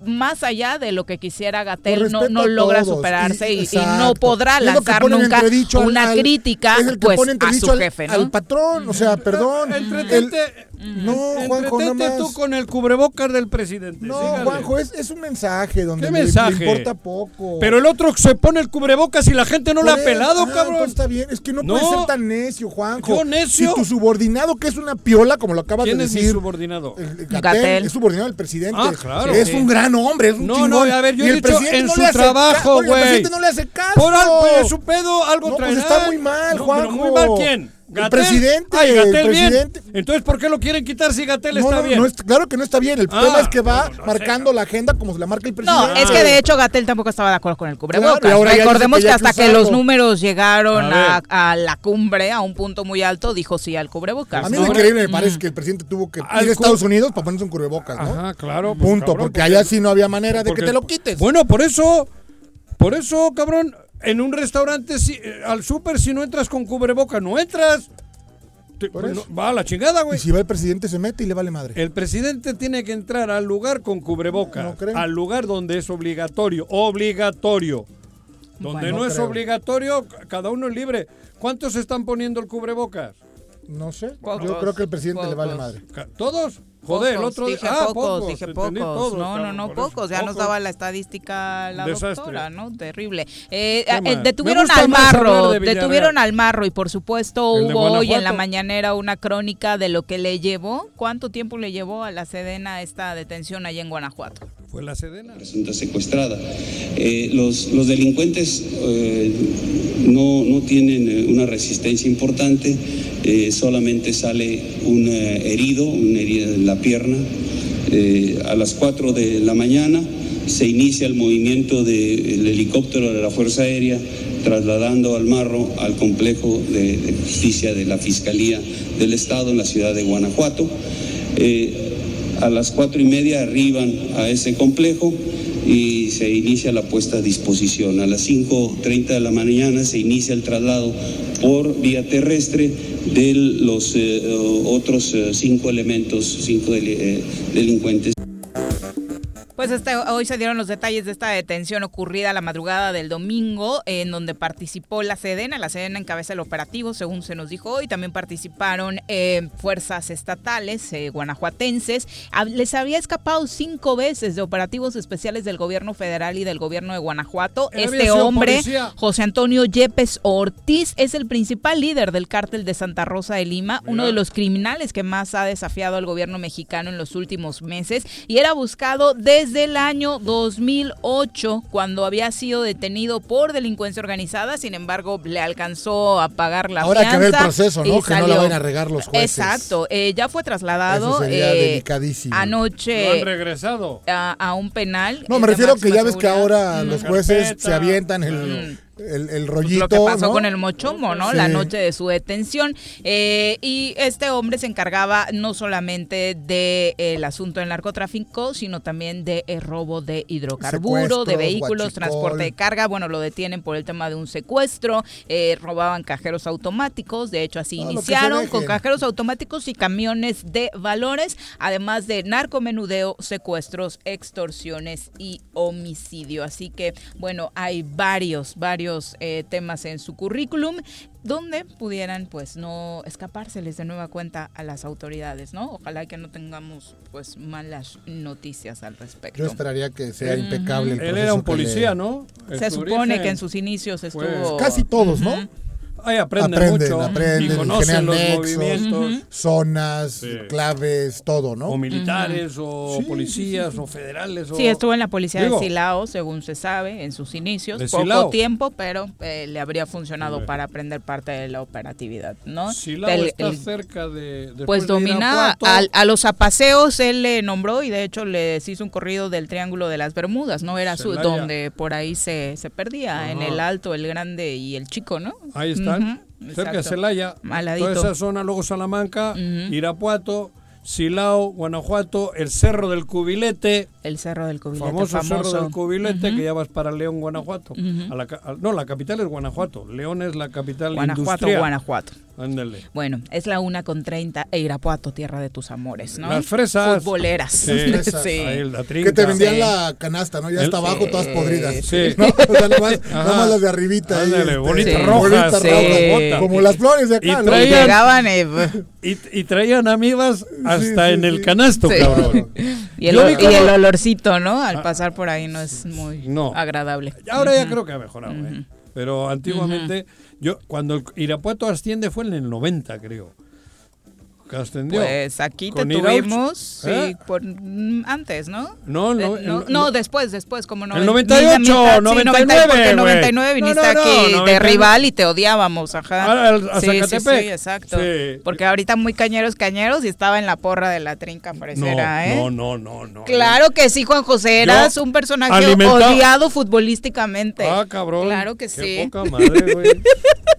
S1: más allá de lo que quisiera Gatel, no, logra
S2: todos.
S1: superarse y, no podrá
S2: es lo
S1: lanzar nunca una
S2: al-
S1: crítica
S2: es el que
S1: pues, a su
S2: al-
S1: jefe, ¿no?
S2: Al patrón, o sea, perdón.
S3: Entretente,
S2: El- no, Juanjo, nada
S3: entretente
S2: más.
S3: tú con el cubrebocas del presidente.
S2: No,
S3: sígale.
S2: Juanjo, es, es un mensaje donde
S3: ¿Qué mensaje?
S2: importa poco.
S3: Pero el otro se pone el cubrebocas y la gente no le ha pelado,
S2: ah,
S3: cabrón.
S2: está bien, es que no,
S3: No.
S2: puedes ser tan necio, Juanjo.
S3: ¿Yo necio?
S2: Si tu subordinado, que es una piola, como lo acabas
S3: ¿Quién
S2: de
S3: es mi
S2: decir.
S3: subordinado?
S2: el- el
S1: Gatell.
S2: Gatell es subordinado del presidente.
S3: Ah, claro.
S2: Es
S3: Sí.
S2: un gran hombre, es un
S3: No,
S2: chingón.
S3: no, a ver, yo
S2: Y
S3: he
S2: el
S3: dicho
S2: presidente
S3: en
S2: no
S3: su
S2: le hace
S3: trabajo, güey.
S2: El presidente no le hace caso.
S3: Por algo, su pedo, algo
S2: No, pues
S3: traerá.
S2: está muy mal,
S3: No,
S2: Juanjo.
S3: muy mal, ¿quién?
S2: El presidente,
S3: Ay,
S2: el
S3: Gatell bien.
S2: presidente.
S3: Entonces, ¿por qué lo quieren quitar si Gatel
S2: No,
S3: está
S2: no,
S3: bien?
S2: no es- claro que no está bien. El
S3: Ah,
S2: tema es que va
S3: no, no sé,
S2: marcando la agenda como se la marca el presidente.
S1: No, es que de hecho Gatel tampoco estaba de acuerdo con el cubrebocas.
S2: Claro, ahora
S1: Recordemos
S2: que
S1: hasta que los números llegaron
S3: A
S1: a,
S3: ver.
S1: a la cumbre, a un punto muy alto, dijo sí al cubrebocas.
S2: A mí
S1: ¿no?
S2: lo increíble me parece que el presidente tuvo que
S3: Al
S2: ir a Estados Unidos para ponerse un cubrebocas, ¿no?
S3: Ajá, claro. pues,
S2: Punto,
S3: cabrón,
S2: porque allá sí no había manera de
S3: porque-
S2: que te lo quites.
S3: Bueno, por eso, por eso, cabrón, en un restaurante, si- eh, al súper, si no entras con cubreboca, no entras. Te- no-
S2: eso.
S3: va a la chingada,
S2: y
S3: güey.
S2: si va el presidente se mete y le vale madre.
S3: El presidente tiene que entrar al lugar con cubreboca.
S2: No creo.
S3: al lugar donde es obligatorio. Obligatorio. Donde
S1: Bueno,
S3: no,
S2: no
S3: es
S2: creo.
S3: obligatorio, cada uno es libre. ¿Cuántos están poniendo el cubrebocas?
S2: No sé. Yo creo que el presidente le vale madre.
S3: ¿Todos? Joder, el
S1: Pocos,
S3: otro
S1: dije
S3: ah,
S1: pocos, dije
S3: entendí
S1: pocos.
S3: todos,
S1: no, no, no, pocos. Ya nos
S3: Pocos.
S1: daba la estadística la
S3: Desastre.
S1: doctora, ¿no? Terrible. Eh, eh, detuvieron al marro,
S3: de
S1: detuvieron al marro y por supuesto
S3: El
S1: hubo hoy en la mañanera una crónica de lo que le llevó, cuánto tiempo le llevó a la Sedena esta detención allá en Guanajuato.
S3: Fue la Sedena.
S5: presunta secuestrada. Eh, los, los delincuentes eh, no, no tienen eh, una resistencia importante, solamente sale un herido, una herida en la pierna. A las 4 de la mañana se inicia el movimiento del helicóptero de la Fuerza Aérea trasladando al marro al complejo de, de justicia de la Fiscalía del Estado en la ciudad de Guanajuato. A las cuatro y media arriban a ese complejo y se inicia la puesta a disposición. A las 5.30 de la mañana se inicia el traslado por vía terrestre de los eh, otros eh, cinco elementos, cinco deli- eh, delincuentes.
S1: Pues este, hoy se dieron los detalles de esta detención ocurrida la madrugada del domingo, en donde participó la Sedena. La Sedena encabeza el operativo, según se nos dijo hoy. También participaron eh, fuerzas estatales eh, guanajuatenses. Les había escapado cinco veces de operativos especiales del gobierno federal y del gobierno de Guanajuato. Este hombre,
S3: policía.
S1: José Antonio Yepes Ortiz, es el principal líder del cártel de Santa Rosa de Lima, uno de los criminales que más ha desafiado al gobierno mexicano en los últimos meses y era buscado desde el año 2008 cuando había sido detenido por delincuencia organizada, sin embargo le alcanzó a pagar la
S2: Ahora hay que ver el
S1: fianza
S2: proceso, ¿no? Que no la
S1: salió.
S2: vayan a regar los jueces.
S1: Exacto, eh, ya fue trasladado
S2: Eso sería
S1: eh,
S2: delicadísimo.
S3: Lo han
S1: anoche
S3: regresado.
S1: a, a un penal.
S2: No, me refiero que ya ves que ahora
S1: Mm.
S2: los jueces
S3: Carpeta.
S2: se avientan el,
S1: Mm.
S2: El, el
S1: Pues
S2: rollito.
S1: lo que pasó
S2: ¿no?
S1: con el mochomo, ¿no?
S2: Sí.
S1: La noche de su detención. Eh, y este hombre se encargaba no solamente del asunto del narcotráfico, sino también de el robo de hidrocarburo, de vehículos, transporte de carga. Bueno, lo detienen por el tema de un secuestro, eh, robaban cajeros automáticos, de hecho así iniciaron con cajeros automáticos y camiones de valores, además de narcomenudeo, secuestros, extorsiones y homicidio. Así que, bueno, hay varios, varios eh, temas en su currículum donde pudieran pues no escapárseles de nueva cuenta a las autoridades, ¿no? Ojalá que no tengamos pues malas noticias al respecto.
S2: Yo esperaría que sea impecable el
S3: Él era un
S2: le-
S3: policía, ¿no?
S1: Se
S3: su
S1: supone que en sus inicios estuvo...
S3: Pues
S2: Casi todos, ¿no?
S3: Ahí aprenden,
S2: Aprenden,
S3: mucho
S2: aprenden,
S3: y conocen
S2: generan
S3: los
S2: nexos.
S3: movimientos.
S2: Zonas,
S3: Sí.
S2: claves, todo, ¿no?
S3: O militares, o
S2: Sí, sí,
S3: policías, o federales. O...
S1: Sí, estuvo en la policía
S3: Digo,
S1: de Silao, según se sabe, en sus inicios.
S3: ¿De
S1: Poco
S3: Silao?
S1: tiempo, pero eh, le habría funcionado para aprender parte de la operatividad, ¿no?
S3: Silao
S1: El-
S3: está
S1: el-
S3: cerca de.
S1: pues
S3: de
S1: domina
S3: Irapuato.
S1: al- a, los apaseos, él le nombró y de hecho les hizo un corrido del Triángulo de las Bermudas, ¿no? Era su, donde por ahí se, se perdía, en el alto, el grande y el chico, ¿no?
S3: Ahí están, cerca de. Celaya.
S1: Al ladito.
S3: Toda esa zona, luego Salamanca. Irapuato, Silao, Guanajuato, el Cerro del Cubilete,
S1: El Cerro del Cubilete,
S3: famoso,
S1: famoso.
S3: Cerro del Cubilete,
S1: Ujú.
S3: que ya vas para León, Guanajuato.
S1: Ujú.
S3: A la ca- a- no, la capital es Guanajuato. León es la capital
S1: Guanajuato,
S3: industrial.
S1: Guanajuato.
S3: Ándale.
S1: Bueno, es la una con 30 e Irapuato, tierra de tus amores, ¿no?
S3: Las fresas.
S1: Futboleras.
S3: Sí.
S2: Fresas.
S1: Sí.
S3: Ahí la trinca.
S2: Que te vendían
S1: Sí.
S2: la canasta, ¿no? Ya está abajo,
S1: Sí.
S2: todas podridas.
S3: Sí.
S2: ¿No? O sea, nomás,
S3: Ajá.
S2: nomás las de arribita.
S3: Ándale,
S2: este,
S3: bonitas
S1: Sí.
S3: rojas.
S2: bonitas
S1: Sí.
S2: rojas, Como las flores de acá,
S3: Y
S2: ¿no?
S1: Y
S3: traían-
S1: llegaban eh,
S3: Y, y traían amibas hasta
S2: sí,
S3: en el canasto,
S1: Sí.
S3: cabrón.
S1: y, el,
S3: Yo
S1: y el olorcito, ¿no? Al
S3: Ah.
S1: pasar por ahí no es muy
S3: No.
S1: agradable.
S3: Ahora ya creo que ha mejorado, ¿eh? Pero antiguamente, yo cuando el Irapuato asciende fue en el 90, creo. Que ascendió.
S1: Pues aquí te tuvimos, sí,
S3: ¿eh?
S1: por, mm, antes, ¿no?
S3: No, no,
S1: Eh, no,
S3: el-
S1: no, después, después, como no.
S3: El 98, 99,
S1: porque
S3: güey.
S1: el 99
S3: No,
S1: viniste
S3: no, no,
S1: aquí de
S3: 99.
S1: rival y te odiábamos, ajá.
S3: A
S1: sí, sí, sí, exacto.
S3: Sí.
S1: Porque ahorita muy cañeros, cañeros y estaba en la porra de la trinca
S3: no,
S1: fresera, ¿eh?
S3: no, no, no, no.
S1: Claro que sí, Juan José, eras
S3: Yo
S1: un personaje odiado futbolísticamente.
S3: Ah, cabrón.
S1: Claro que
S3: Qué
S1: sí.
S3: poca madre, güey.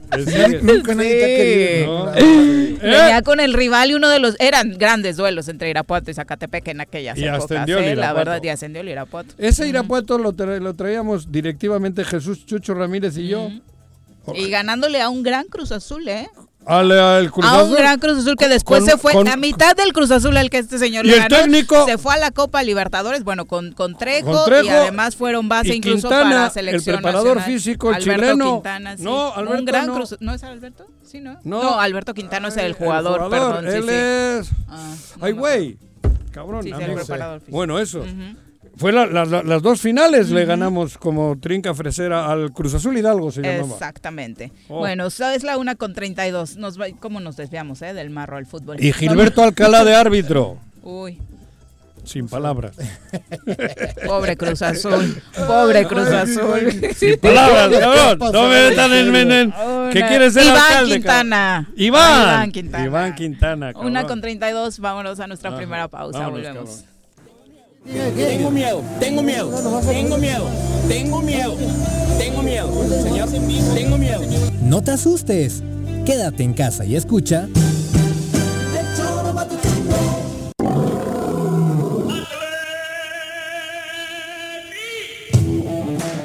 S2: Nunca nadie te ha querido.
S3: No.
S2: ¿no?
S1: Venía con el rival y uno de los eran grandes duelos entre Irapuato y Zacatepec en aquellas
S3: Y
S1: épocas,
S3: ascendió el
S1: ¿eh? la verdad, y ascendió el Irapuato.
S3: Ese Irapuato lo, tra- lo traíamos directivamente Jesús Chucho Ramírez y yo.
S1: Y ganándole a un gran Cruz Azul, ¿eh?
S3: Al, al Cruz
S1: a un
S3: Azul.
S1: gran Cruz Azul que después
S3: Con-
S1: se fue,
S3: con-
S1: la mitad del Cruz Azul al que este señor
S3: Y
S1: le
S3: el
S1: ganó,
S3: técnico-
S1: se fue a la Copa Libertadores, bueno, con, con, Trejo,
S3: Con Trejo
S1: y además fueron base incluso
S3: Quintana,
S1: para
S3: el
S1: selección
S3: preparador
S1: nacional.
S3: físico, el
S1: Alberto
S3: chileno.
S1: Quintana, sí.
S3: No, Alberto
S1: un gran
S3: no.
S1: Cruz ¿No es Alberto? Sí, ¿no?
S3: No.
S1: Alberto Quintana es el
S3: Ay,
S1: jugador, perdón, sí,
S3: él
S1: sí.
S3: es...
S1: Ah, no
S3: Ay, güey. Cabrón.
S1: Sí, sí, el preparador físico.
S3: Bueno, eso.
S1: Ujú.
S3: Fue la- la- la- las dos finales le ganamos como trinca fresera al Cruz Azul Hidalgo se llamaba.
S1: Exactamente.
S3: Oh.
S1: Bueno, es la una con 32. Nos va, ¿Cómo nos desviamos, eh? Del marro al fútbol.
S3: Y Gilberto Alcalá de árbitro.
S1: Uy,
S3: Sin palabras.
S1: pobre Cruz Azul. Pobre Cruz Azul.
S3: Sin palabras, cabrón. No me metan en menen. ¿Qué
S1: Una-
S3: quieres ser
S1: Iván
S3: alcalde?
S1: Quintana.
S3: Iván.
S1: Iván Quintana.
S3: Iván Quintana.
S1: Una
S3: cabrón.
S1: con 32. Vámonos a nuestra
S3: Ajá.
S1: primera pausa.
S3: Vámonos,
S1: Volvemos.
S3: cabrón.
S6: Tengo miedo, tengo miedo, tengo miedo, tengo miedo, tengo miedo, señor, tengo miedo.
S7: No te asustes. Quédate en casa y escucha.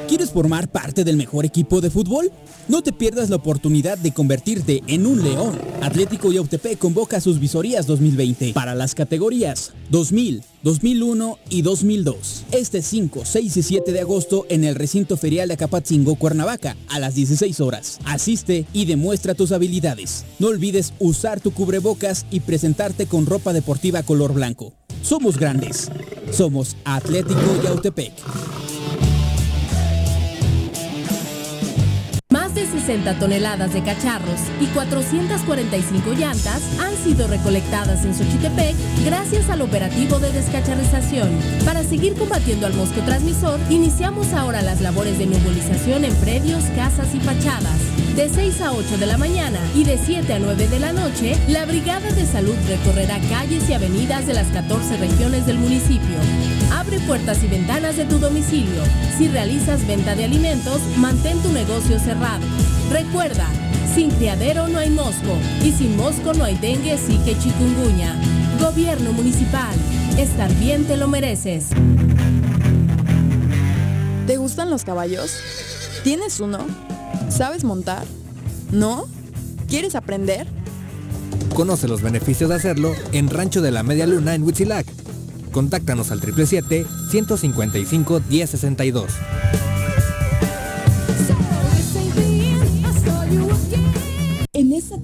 S7: ¿Quieres formar parte del mejor equipo de fútbol? No te pierdas la oportunidad de convertirte en un león. Atlético Yautepec convoca sus visorías 2020 para las categorías 2000, 2001 y 2002. Este 5, 6 y 7 de agosto en el recinto ferial de Acapatzingo, Cuernavaca, a las 16 horas. Asiste y demuestra tus habilidades. No olvides usar tu cubrebocas y presentarte con ropa deportiva color blanco. Somos grandes. Somos Atlético Yautepec.
S8: Más de 60 toneladas de cacharros y 445 llantas han sido recolectadas en Xochitepec gracias al operativo de descacharrización. Para seguir combatiendo al mosco transmisor, iniciamos ahora las labores de nebulización en predios, casas y fachadas. De 6 a 8 de la mañana y de 7 a 9 de la noche, la Brigada de Salud recorrerá calles y avenidas de las 14 regiones del municipio. Abre puertas y ventanas de tu domicilio. Si realizas venta de alimentos, mantén tu negocio cerrado. Recuerda, sin criadero no hay mosco y sin mosco no hay dengue, sí que chikungunya. Gobierno municipal. Estar bien te lo mereces.
S9: ¿Te gustan los caballos? ¿Tienes uno? ¿Sabes montar? ¿No? ¿Quieres aprender?
S10: Conoce los beneficios de hacerlo en Rancho de la Media Luna en Huitzilac. Contáctanos al 777-155-1062.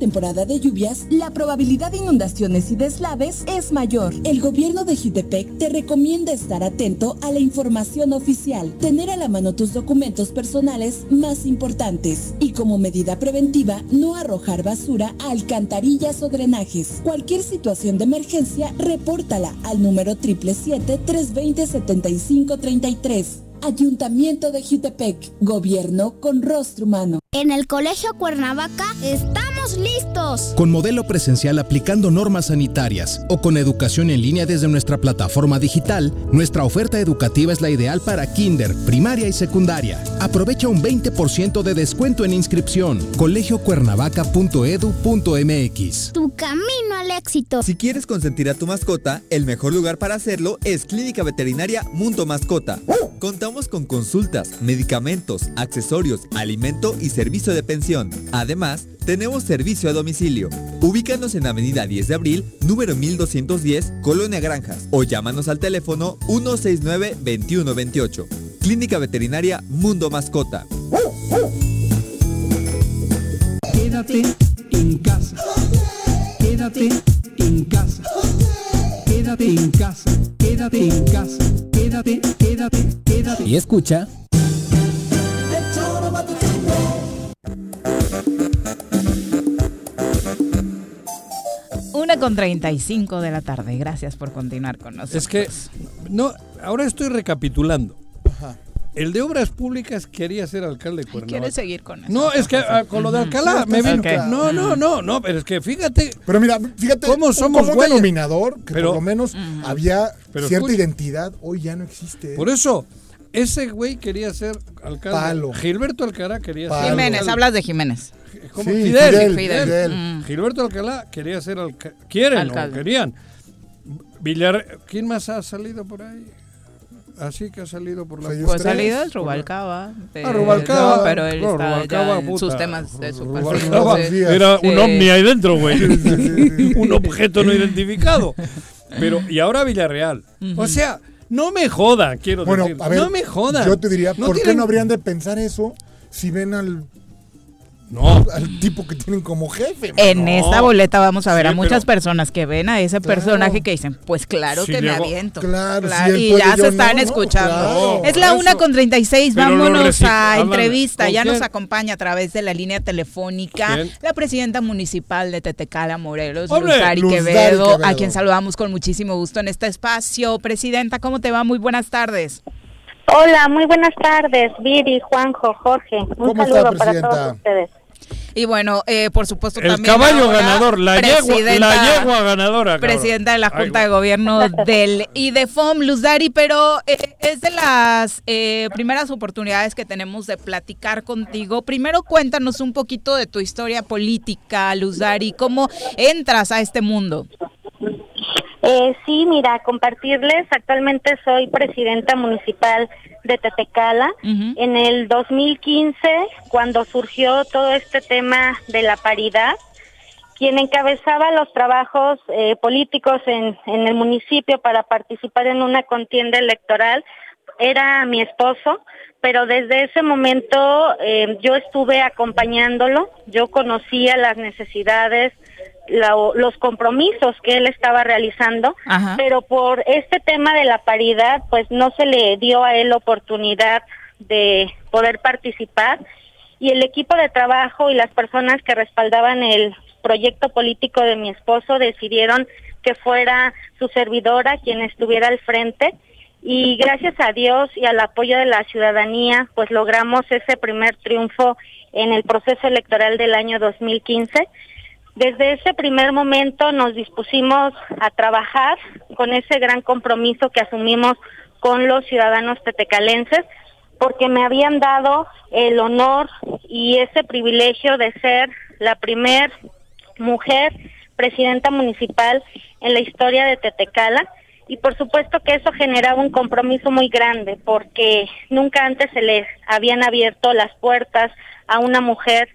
S11: Temporada de lluvias, la probabilidad de inundaciones y deslaves es mayor. El gobierno de Jutepec te recomienda estar atento a la información oficial, tener a la mano tus documentos personales más importantes y como medida preventiva, no arrojar basura a alcantarillas o drenajes. Cualquier situación de emergencia, repórtala al número 777-320-7533. Ayuntamiento de Jutepec, gobierno con rostro humano.
S12: En el Colegio Cuernavaca estamos listos.
S4: Con modelo presencial aplicando normas sanitarias o con educación en línea desde nuestra plataforma digital, nuestra oferta educativa es la ideal para kinder, primaria y secundaria. Aprovecha un 20% de descuento en inscripción. colegiocuernavaca.edu.mx.
S12: Tu camino al éxito.
S13: Si quieres consentir a tu mascota, el mejor lugar para hacerlo es Clínica Veterinaria Mundo Mascota. Contamos con consultas, medicamentos, accesorios, alimento y servicio de pensión. Además, tenemos servicio a domicilio. Ubícanos en Avenida 10 de Abril, número 1210, Colonia Granjas, o llámanos al teléfono 169-2128. Clínica Veterinaria Mundo Mascota.
S14: Quédate en casa. Quédate en casa. Quédate en casa. Quédate en casa. Quédate, quédate, quédate.
S7: Y escucha.
S1: Con 35 de la tarde. Gracias por continuar con nosotros.
S3: Es que, no, ahora estoy recapitulando. El de Obras Públicas quería ser alcalde de Cuernavaca.
S1: ¿Quieres seguir con eso?
S3: No, es que ah, con lo de Alcalá me vino. No, no, no, no, pero es que fíjate.
S2: Pero mira, fíjate
S3: ¿Cómo somos
S2: como un denominador que
S3: Pero-
S2: por lo menos había
S3: Pero
S2: cierta
S3: escucha.
S2: identidad, hoy ya no existe.
S3: Por eso, ese güey quería ser alcalde.
S2: Palo.
S3: Gilberto Alcalá quería ser
S1: Jiménez, hablas de Jiménez.
S3: ¿Cómo?
S2: Sí,
S3: Fidel,
S2: Fidel,
S3: Fidel.
S2: Fidel.
S1: Mm.
S3: Gilberto Alcalá quería ser alcalde. Quieren,
S1: Alcalde.
S3: o querían. Villar... ¿Quién más ha salido por ahí? así que ha salido por la
S2: Pues tres,
S1: salido es Rubalcaba. eh,
S3: Ah, Rubalcaba.
S1: no, pero él
S3: No,
S1: está
S3: Rubalcaba,
S1: ya en
S3: puta.
S1: sus temas de su
S3: Rubalcaba
S1: partido. sí.
S3: Era un ovni ahí dentro, güey. un objeto no identificado. Pero, y ahora Villarreal. O sea, no me jodan, quiero
S2: Bueno,
S3: decir.
S2: a ver,
S3: no me jodan.
S2: yo te diría,
S3: No
S2: ¿por qué no habrían de pensar eso si ven al,
S3: No.
S2: al tipo que tienen como jefe?
S1: En
S2: mano?
S1: esta boleta vamos a ver
S3: Sí,
S1: a muchas personas que ven a ese personaje que dicen, pues claro
S3: Si
S1: que me aviento.
S2: Claro, si él
S1: y
S2: puede,
S1: ya se están
S2: no, ¿no?
S1: escuchando.
S2: Claro.
S1: es la una con 36,
S3: Pero
S1: vámonos a entrevista.
S3: ¿con
S1: Ya nos acompaña a través de la línea telefónica
S3: ¿Quién?
S1: la presidenta municipal de Tetecala, Morelos. Luzari Quevedo,
S2: Quevedo.
S1: a quien saludamos con muchísimo gusto en este espacio. Presidenta, ¿cómo te va? Muy buenas tardes.
S15: Hola, muy buenas tardes, Viri, Juanjo, Jorge. Un
S2: ¿Cómo está,
S15: saludo para todos ustedes.
S1: Y bueno, eh, por supuesto
S3: El
S1: también
S3: caballo
S1: ahora,
S3: ganador, la yegua, la yegua ganadora. cabrón.
S1: presidenta de la
S3: Ay,
S1: Junta de Gobierno del IDEFOM, Luz Dari, pero eh, es de las eh, primeras oportunidades que tenemos de platicar contigo. Primero cuéntanos un poquito de tu historia política, Luz Dari, cómo entras a este mundo.
S15: Eh, sí, mira, compartirles, actualmente soy presidenta municipal de Tetecala. En el 2015, cuando surgió todo este tema de la paridad, quien encabezaba los trabajos eh, políticos en, en el municipio para participar en una contienda electoral era mi esposo, pero desde ese momento eh, yo estuve acompañándolo, yo conocía las necesidades, la- los compromisos que él estaba realizando,
S1: Ajá.
S15: pero por este tema de la paridad, pues no se le dio a él la oportunidad de poder participar y el equipo de trabajo y las personas que respaldaban el proyecto político de mi esposo decidieron que fuera su servidora quien estuviera al frente y gracias a Dios y al apoyo de la ciudadanía pues logramos ese primer triunfo en el proceso electoral del año 2015. Desde ese primer momento nos dispusimos a trabajar con ese gran compromiso que asumimos con los ciudadanos tetecalenses porque me habían dado el honor y ese privilegio de ser la primer mujer presidenta municipal en la historia de Tetecala. Y por supuesto que eso generaba un compromiso muy grande porque nunca antes se les habían abierto las puertas a una mujer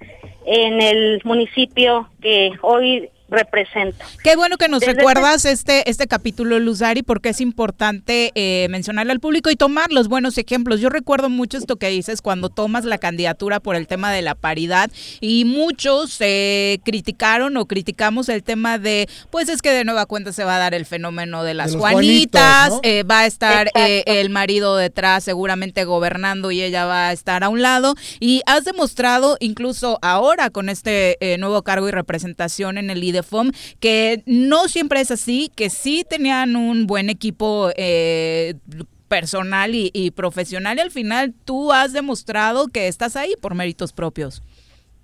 S15: en el municipio que hoy represento.
S1: Qué bueno que nos
S15: Desde
S1: recuerdas este, este capítulo, Luzari, porque es importante eh, mencionarle al público y tomar los buenos ejemplos. Yo recuerdo mucho esto que dices cuando tomas la candidatura por el tema de la paridad y muchos eh, criticaron o criticamos el tema de, pues es que de nueva cuenta se va a dar el fenómeno de las Juanitas,
S2: Juanitos, ¿no?
S1: eh, va a estar eh, el marido detrás seguramente gobernando y ella va a estar a un lado. Y has demostrado incluso ahora con este eh, nuevo cargo y representación en el IDEFOM que no siempre es así, que sí tenían un buen equipo eh, personal y, y profesional y al final tú has demostrado que estás ahí por méritos propios.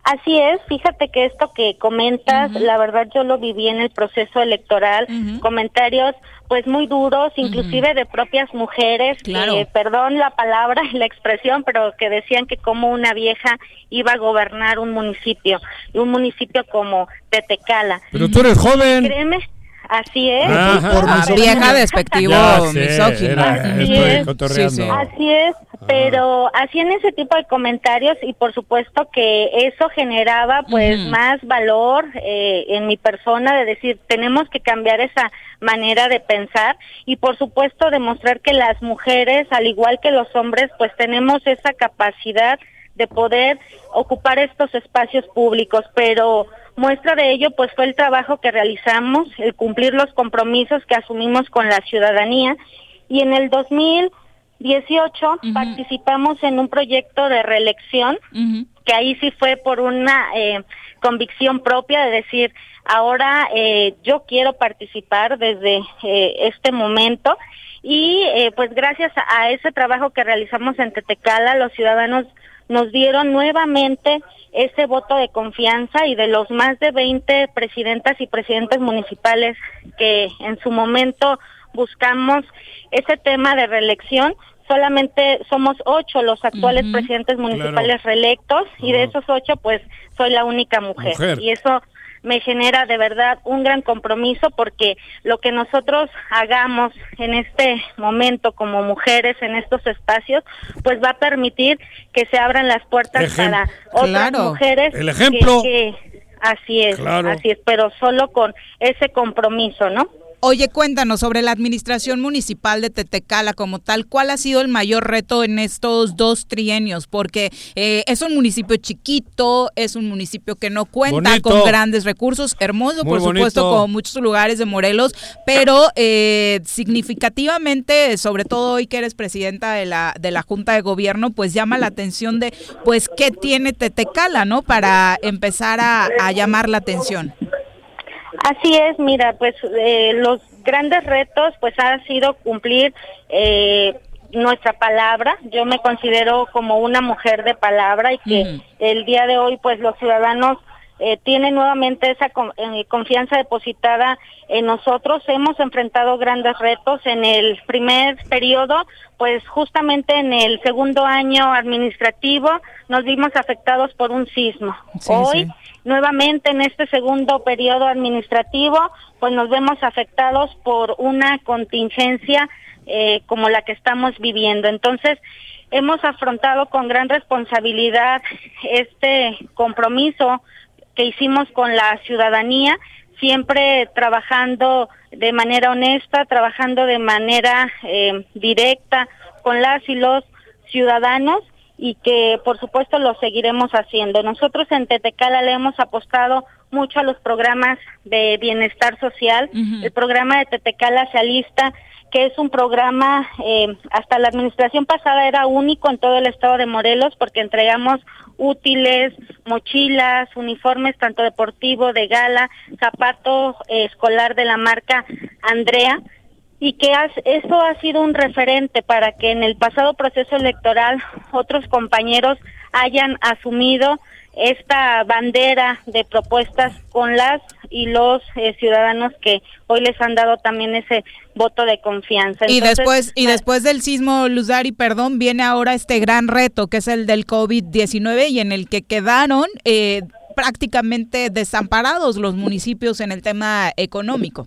S15: Así es, fíjate que esto que comentas, la verdad yo lo viví en el proceso electoral, comentarios pues muy duros, inclusive de propias mujeres,
S1: Claro.
S15: que, perdón la palabra y la expresión, pero que decían que como una vieja iba a gobernar un municipio, y un municipio como Tetecala.
S3: Pero tú eres joven.
S15: Créeme, así es.
S3: Ajá.
S2: Por
S15: Ah.
S1: Vieja despectivo, misógino.
S15: es. Así es, pero hacían ese tipo de comentarios y por supuesto que eso generaba pues más valor eh, en mi persona de decir tenemos que cambiar esa manera de pensar y por supuesto demostrar que las mujeres al igual que los hombres pues tenemos esa capacidad de poder ocupar estos espacios públicos, pero muestra de ello pues fue el trabajo que realizamos, el cumplir los compromisos que asumimos con la ciudadanía. Y en el 2018
S1: Ujú.
S15: participamos en un proyecto de reelección que ahí sí fue por una eh, convicción propia de decir, ahora eh, yo quiero participar desde eh, este momento y eh, pues gracias a, a ese trabajo que realizamos en Tetecala, los ciudadanos nos dieron nuevamente ese voto de confianza y de los más de 20 presidentas y presidentes municipales que en su momento buscamos ese tema de reelección, solamente somos ocho los actuales presidentes municipales reelectos y de esos ocho pues soy la única mujer.
S3: Mujer.
S15: y eso me genera de verdad un gran compromiso porque lo que nosotros hagamos en este momento como mujeres en estos espacios, pues va a permitir que se abran las puertas
S3: Ejem-
S15: para otras
S3: Claro.
S15: mujeres.
S3: El ejemplo.
S15: que- que- así es,
S1: Claro.
S15: así es, pero solo con ese compromiso, ¿no?
S1: Oye, cuéntanos sobre la administración municipal de Tetecala como tal. ¿Cuál ha sido el mayor reto en estos dos trienios? Porque eh, es un municipio chiquito, es un municipio que no cuenta
S3: Bonito.
S1: con grandes recursos, hermoso,
S3: Muy
S1: por supuesto,
S3: bonito.
S1: como muchos lugares de Morelos, pero eh, significativamente, sobre todo hoy que eres presidenta de la, de la Junta de Gobierno, pues llama la atención de, pues, ¿qué tiene Tetecala, no? Para empezar a, a llamar la atención.
S15: Así es, mira, pues eh, los grandes retos pues ha sido cumplir eh, nuestra palabra. Yo me considero como una mujer de palabra y que
S16: Ujú.
S15: el día de hoy pues los ciudadanos eh, tienen nuevamente esa eh, confianza depositada en nosotros. Hemos enfrentado grandes retos en el primer periodo, pues justamente en el segundo año administrativo nos vimos afectados por un sismo.
S16: Sí,
S15: hoy
S16: sí.
S15: Nuevamente en este segundo periodo administrativo, pues nos vemos afectados por una contingencia eh, como la que estamos viviendo. Entonces, hemos afrontado con gran responsabilidad este compromiso que hicimos con la ciudadanía, siempre trabajando de manera honesta, trabajando de manera eh, directa con las y los ciudadanos y que por supuesto lo seguiremos haciendo. Nosotros en Tetecala le hemos apostado mucho a los programas de bienestar social. El programa de Tetecala se alista, que es un programa, eh, hasta la administración pasada era único en todo el estado de Morelos porque entregamos útiles, mochilas, uniformes tanto deportivo, de gala, zapato eh, escolar de la marca Andrea y que has- eso ha sido un referente para que en el pasado proceso electoral otros compañeros hayan asumido esta bandera de propuestas con las y los eh, ciudadanos que hoy les han dado también ese voto de confianza.
S1: Y después, y después del sismo, Luzari, perdón, viene ahora este gran reto que es el del COVID-19 y en el que quedaron eh, prácticamente desamparados los municipios en el tema económico.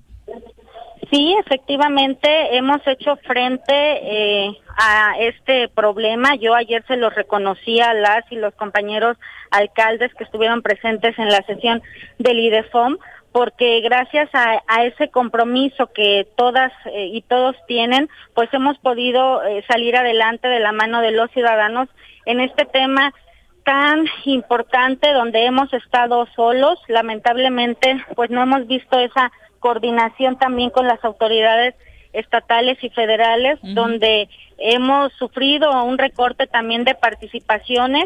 S15: Sí, efectivamente, hemos hecho frente eh, a este problema. Yo ayer se los reconocí a las y los compañeros alcaldes que estuvieron presentes en la sesión del IDEFOM, porque gracias a, ese compromiso que todas eh, y todos tienen, pues hemos podido eh, salir adelante de la mano de los ciudadanos en este tema tan importante donde hemos estado solos. Lamentablemente, pues no hemos visto esa coordinación también con las autoridades estatales y federales, donde hemos sufrido un recorte también de participaciones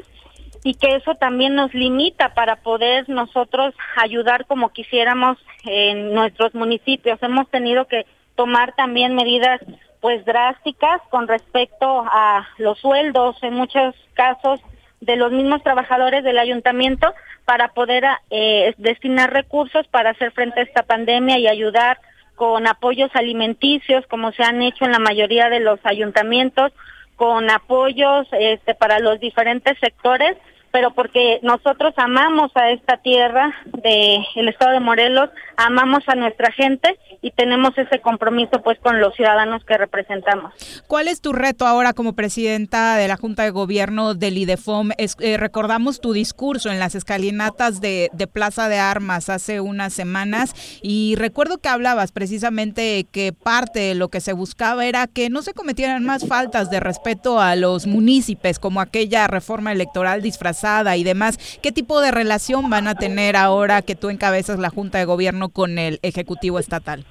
S15: y que eso también nos limita para poder nosotros ayudar como quisiéramos en nuestros municipios. Hemos tenido que tomar también medidas pues drásticas con respecto a los sueldos en muchos casos de los mismos trabajadores del ayuntamiento para poder eh, destinar recursos para hacer frente a esta pandemia y ayudar con apoyos alimenticios como se han hecho en la mayoría de los ayuntamientos con apoyos este para los diferentes sectores pero porque nosotros amamos a esta tierra de el estado de Morelos, amamos a nuestra gente y tenemos ese compromiso pues con los ciudadanos que representamos.
S1: ¿Cuál es tu reto ahora como presidenta de la Junta de Gobierno del IDEFOM? Es- eh, recordamos tu discurso en las escalinatas de, de Plaza de Armas hace unas semanas y recuerdo que hablabas precisamente que parte de lo que se buscaba era que no se cometieran más faltas de respeto a los municipios como aquella reforma electoral disfrazada y demás. ¿Qué tipo de relación van a tener ahora que tú encabezas la Junta de Gobierno con el Ejecutivo Estatal?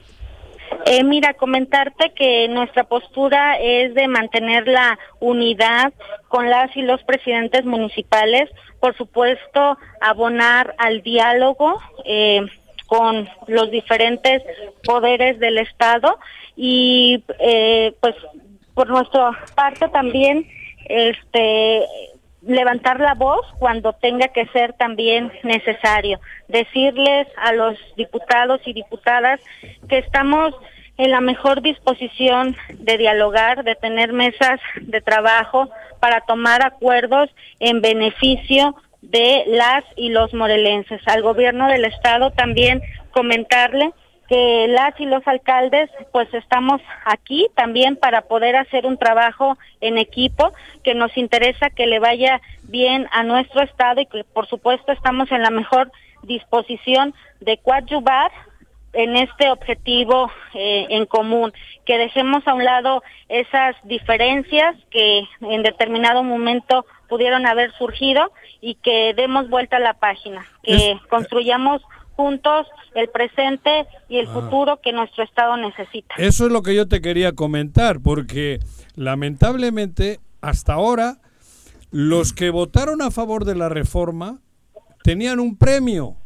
S15: Eh, mira, comentarte que nuestra postura es de mantener la unidad con las y los presidentes municipales, por supuesto, abonar al diálogo eh, con los diferentes poderes del Estado y eh, pues por nuestra parte también este levantar la voz cuando tenga que ser también necesario, decirles a los diputados y diputadas que estamos en la mejor disposición de dialogar, de tener mesas de trabajo para tomar acuerdos en beneficio de las y los morelenses. Al gobierno del estado también comentarle que las y los alcaldes pues estamos aquí también para poder hacer un trabajo en equipo, que nos interesa que le vaya bien a nuestro estado y que por supuesto estamos en la mejor disposición de coadyuvar en este objetivo eh, en común, que dejemos a un lado esas diferencias que en determinado momento pudieron haber surgido y que demos vuelta a la página, que construyamos juntos el presente y el
S3: Ah.
S15: futuro que nuestro Estado necesita.
S3: Eso es lo que yo te quería comentar, porque lamentablemente hasta ahora los que votaron a favor de la reforma tenían un premio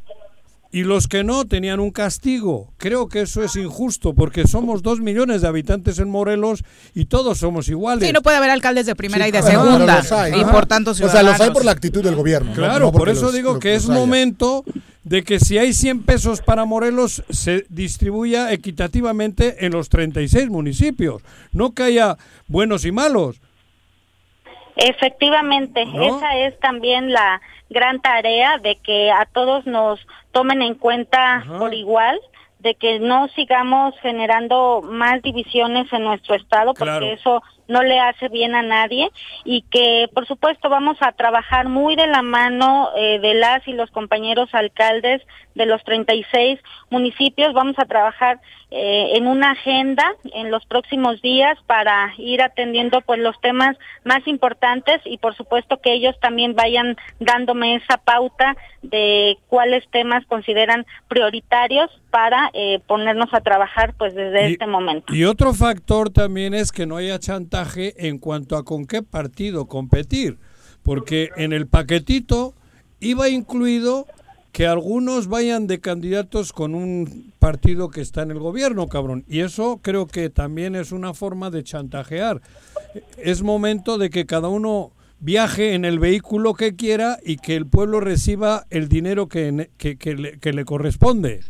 S3: y los que no tenían un castigo. Creo que eso es injusto porque somos dos millones de habitantes en Morelos y todos somos iguales.
S1: Sí, no puede haber alcaldes de primera
S2: Sí,
S1: y de segunda.
S2: los hay.
S1: Y por tanto
S2: O sea,
S1: ciudadanos.
S2: los hay por la actitud del gobierno. no-
S3: Claro,
S2: no
S3: por eso
S2: los-
S3: digo
S2: los-
S3: que es
S2: haya.
S3: momento de que si hay 100 pesos para Morelos se distribuya equitativamente en los 36 municipios, no que haya buenos y malos.
S15: Efectivamente,
S3: ¿No?
S15: esa es también la gran tarea de que a todos nos tomen en cuenta por igual, de que no sigamos generando más divisiones en nuestro estado, porque
S16: Claro.
S15: eso no le hace bien a nadie y que por supuesto vamos a trabajar muy de la mano eh, de las y los compañeros alcaldes de los 36 municipios, vamos a trabajar eh, en una agenda en los próximos días para ir atendiendo pues los temas más importantes y por supuesto que ellos también vayan dándome esa pauta de cuáles temas consideran prioritarios para eh, ponernos a trabajar pues desde
S3: Y-
S15: este momento.
S3: Y otro factor también es que no haya chantaje en cuanto a con qué partido competir, porque en el paquetito iba incluido que algunos vayan de candidatos con un partido que está en el gobierno, cabrón. Y eso creo que también es una forma de chantajear. Es momento de que cada uno viaje en el vehículo que quiera y que el pueblo reciba el dinero que, que, que le, que le corresponde.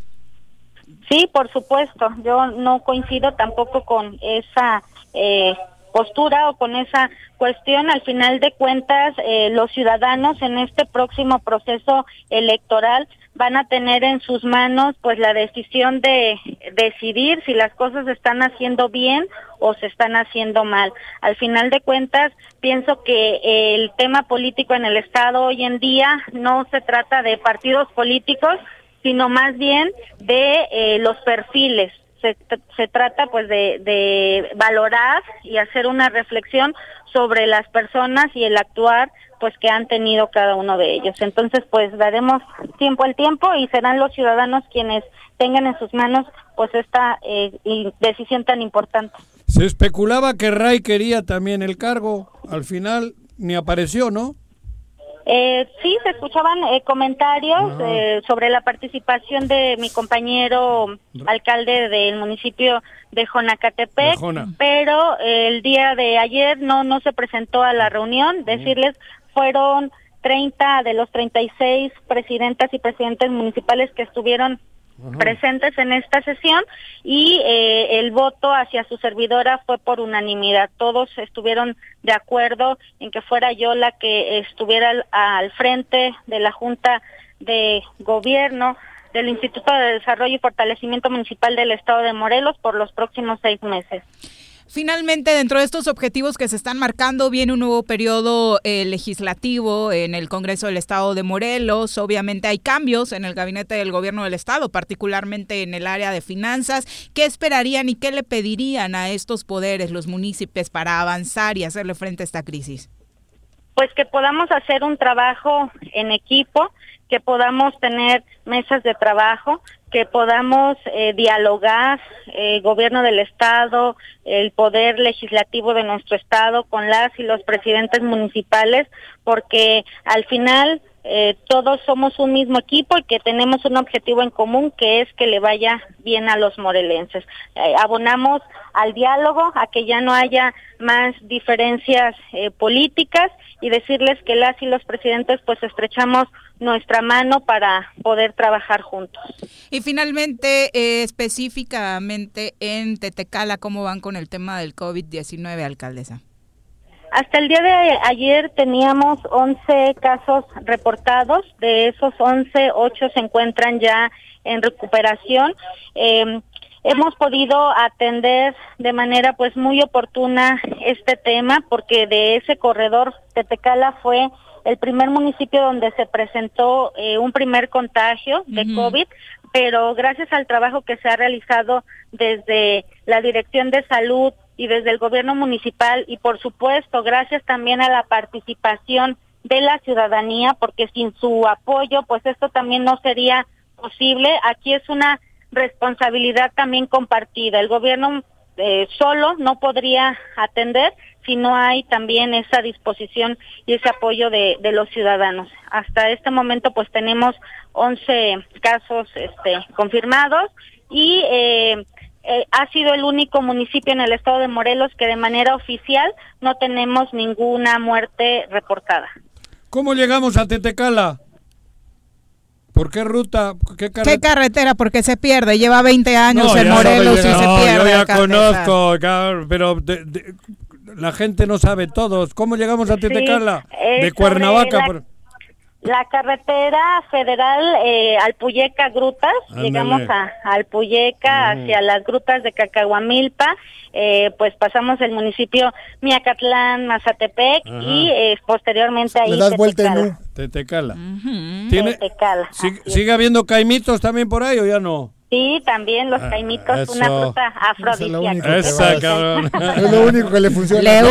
S15: Sí, por supuesto. Yo no coincido tampoco con esa eh, postura o con esa cuestión. Al final de cuentas, eh, los ciudadanos en este próximo proceso electoral van a tener en sus manos pues la decisión de decidir si las cosas se están haciendo bien o se están haciendo mal. Al final de cuentas, pienso que el tema político en el Estado hoy en día no se trata de partidos políticos, sino más bien de eh, los perfiles. Se, se trata pues de, de valorar y hacer una reflexión sobre las personas y el actuar pues que han tenido cada uno de ellos. Entonces pues daremos tiempo al tiempo y serán los ciudadanos quienes tengan en sus manos pues esta eh, decisión tan importante.
S3: Se especulaba que Ray quería también el cargo. Al final ni apareció, ¿no?
S15: Eh, sí, se escuchaban eh, comentarios eh, sobre la participación de mi compañero alcalde del municipio de Jonacatepec,
S3: Jona.
S15: pero el día de ayer no no se presentó a la reunión. Decirles, fueron 30 de los 36 presidentas y presidentes municipales que estuvieron presentes en esta sesión y eh, el voto hacia su servidora fue por unanimidad. Todos estuvieron de acuerdo en que fuera yo la que estuviera al, al frente de la Junta de Gobierno del Instituto de Desarrollo y Fortalecimiento Municipal del Estado de Morelos por los próximos seis meses.
S1: Finalmente, dentro de estos objetivos que se están marcando, viene un nuevo periodo eh, legislativo en el Congreso del Estado de Morelos. Obviamente hay cambios en el gabinete del gobierno del Estado, particularmente en el área de finanzas. ¿Qué esperarían y qué le pedirían a estos poderes, los municipios, para avanzar y hacerle frente a esta crisis?
S15: pues que podamos hacer un trabajo en equipo, que podamos tener mesas de trabajo, que podamos eh, dialogar el gobierno del estado, el poder legislativo de nuestro estado con las y los presidentes municipales, porque al final eh, todos somos un mismo equipo y que tenemos un objetivo en común que es que le vaya bien a los morelenses. Eh, abonamos al diálogo, a que ya no haya más diferencias eh, políticas y decirles que las y los presidentes pues estrechamos nuestra mano para poder trabajar juntos.
S1: Y finalmente, eh, específicamente en Tetecala, ¿cómo van con el tema del COVID-19, alcaldesa?
S15: Hasta el día de ayer teníamos 11 casos reportados, de esos 11, 8 se encuentran ya en recuperación. Eh, hemos podido atender de manera pues muy oportuna este tema porque de ese corredor Tetecala fue el primer municipio donde se presentó eh, un primer contagio de. COVID, pero gracias al trabajo que se ha realizado desde la Dirección de Salud y desde el gobierno municipal y por supuesto gracias también a la participación de la ciudadanía porque sin su apoyo pues esto también no sería posible. Aquí es una responsabilidad también compartida. El gobierno eh, solo no podría atender si no hay también esa disposición y ese apoyo de, los ciudadanos. Hasta este momento pues tenemos 11 casos este, confirmados y eh, eh, ha sido el único municipio en el estado de Morelos que de manera oficial no tenemos ninguna muerte reportada.
S3: ¿Cómo llegamos a Tetecala? ¿Por qué ruta? ¿Qué
S1: ¿Qué
S3: carretera?
S1: Porque se pierde. Lleva 20 años en
S3: ya
S1: Morelos y se.
S3: No,
S1: pierde.
S3: Yo ya conozco, pero de- de- la gente no sabe todos. ¿Cómo llegamos a Tetecala?
S15: eh,
S3: de Cuernavaca.
S15: la-
S3: por-
S15: La carretera federal eh, Alpuyeca Grutas,
S3: Ándale.
S15: llegamos a Alpuyeca hacia las grutas de Cacahuamilpa, eh, pues pasamos el municipio Miacatlán, Mazatepec
S3: Ajá.
S15: y eh, posteriormente ahí
S2: Le das vuelta en
S15: Tetecala.
S3: ¿Tiene,
S15: Tetecala.
S3: sig- ¿Sigue habiendo caimitos también por ahí o ya no?
S15: Sí, también los
S3: Ah,
S15: caimitos, una fruta afrodisíaca.
S3: Esa, cabrón.
S2: Es lo único que le funciona.
S1: Leo.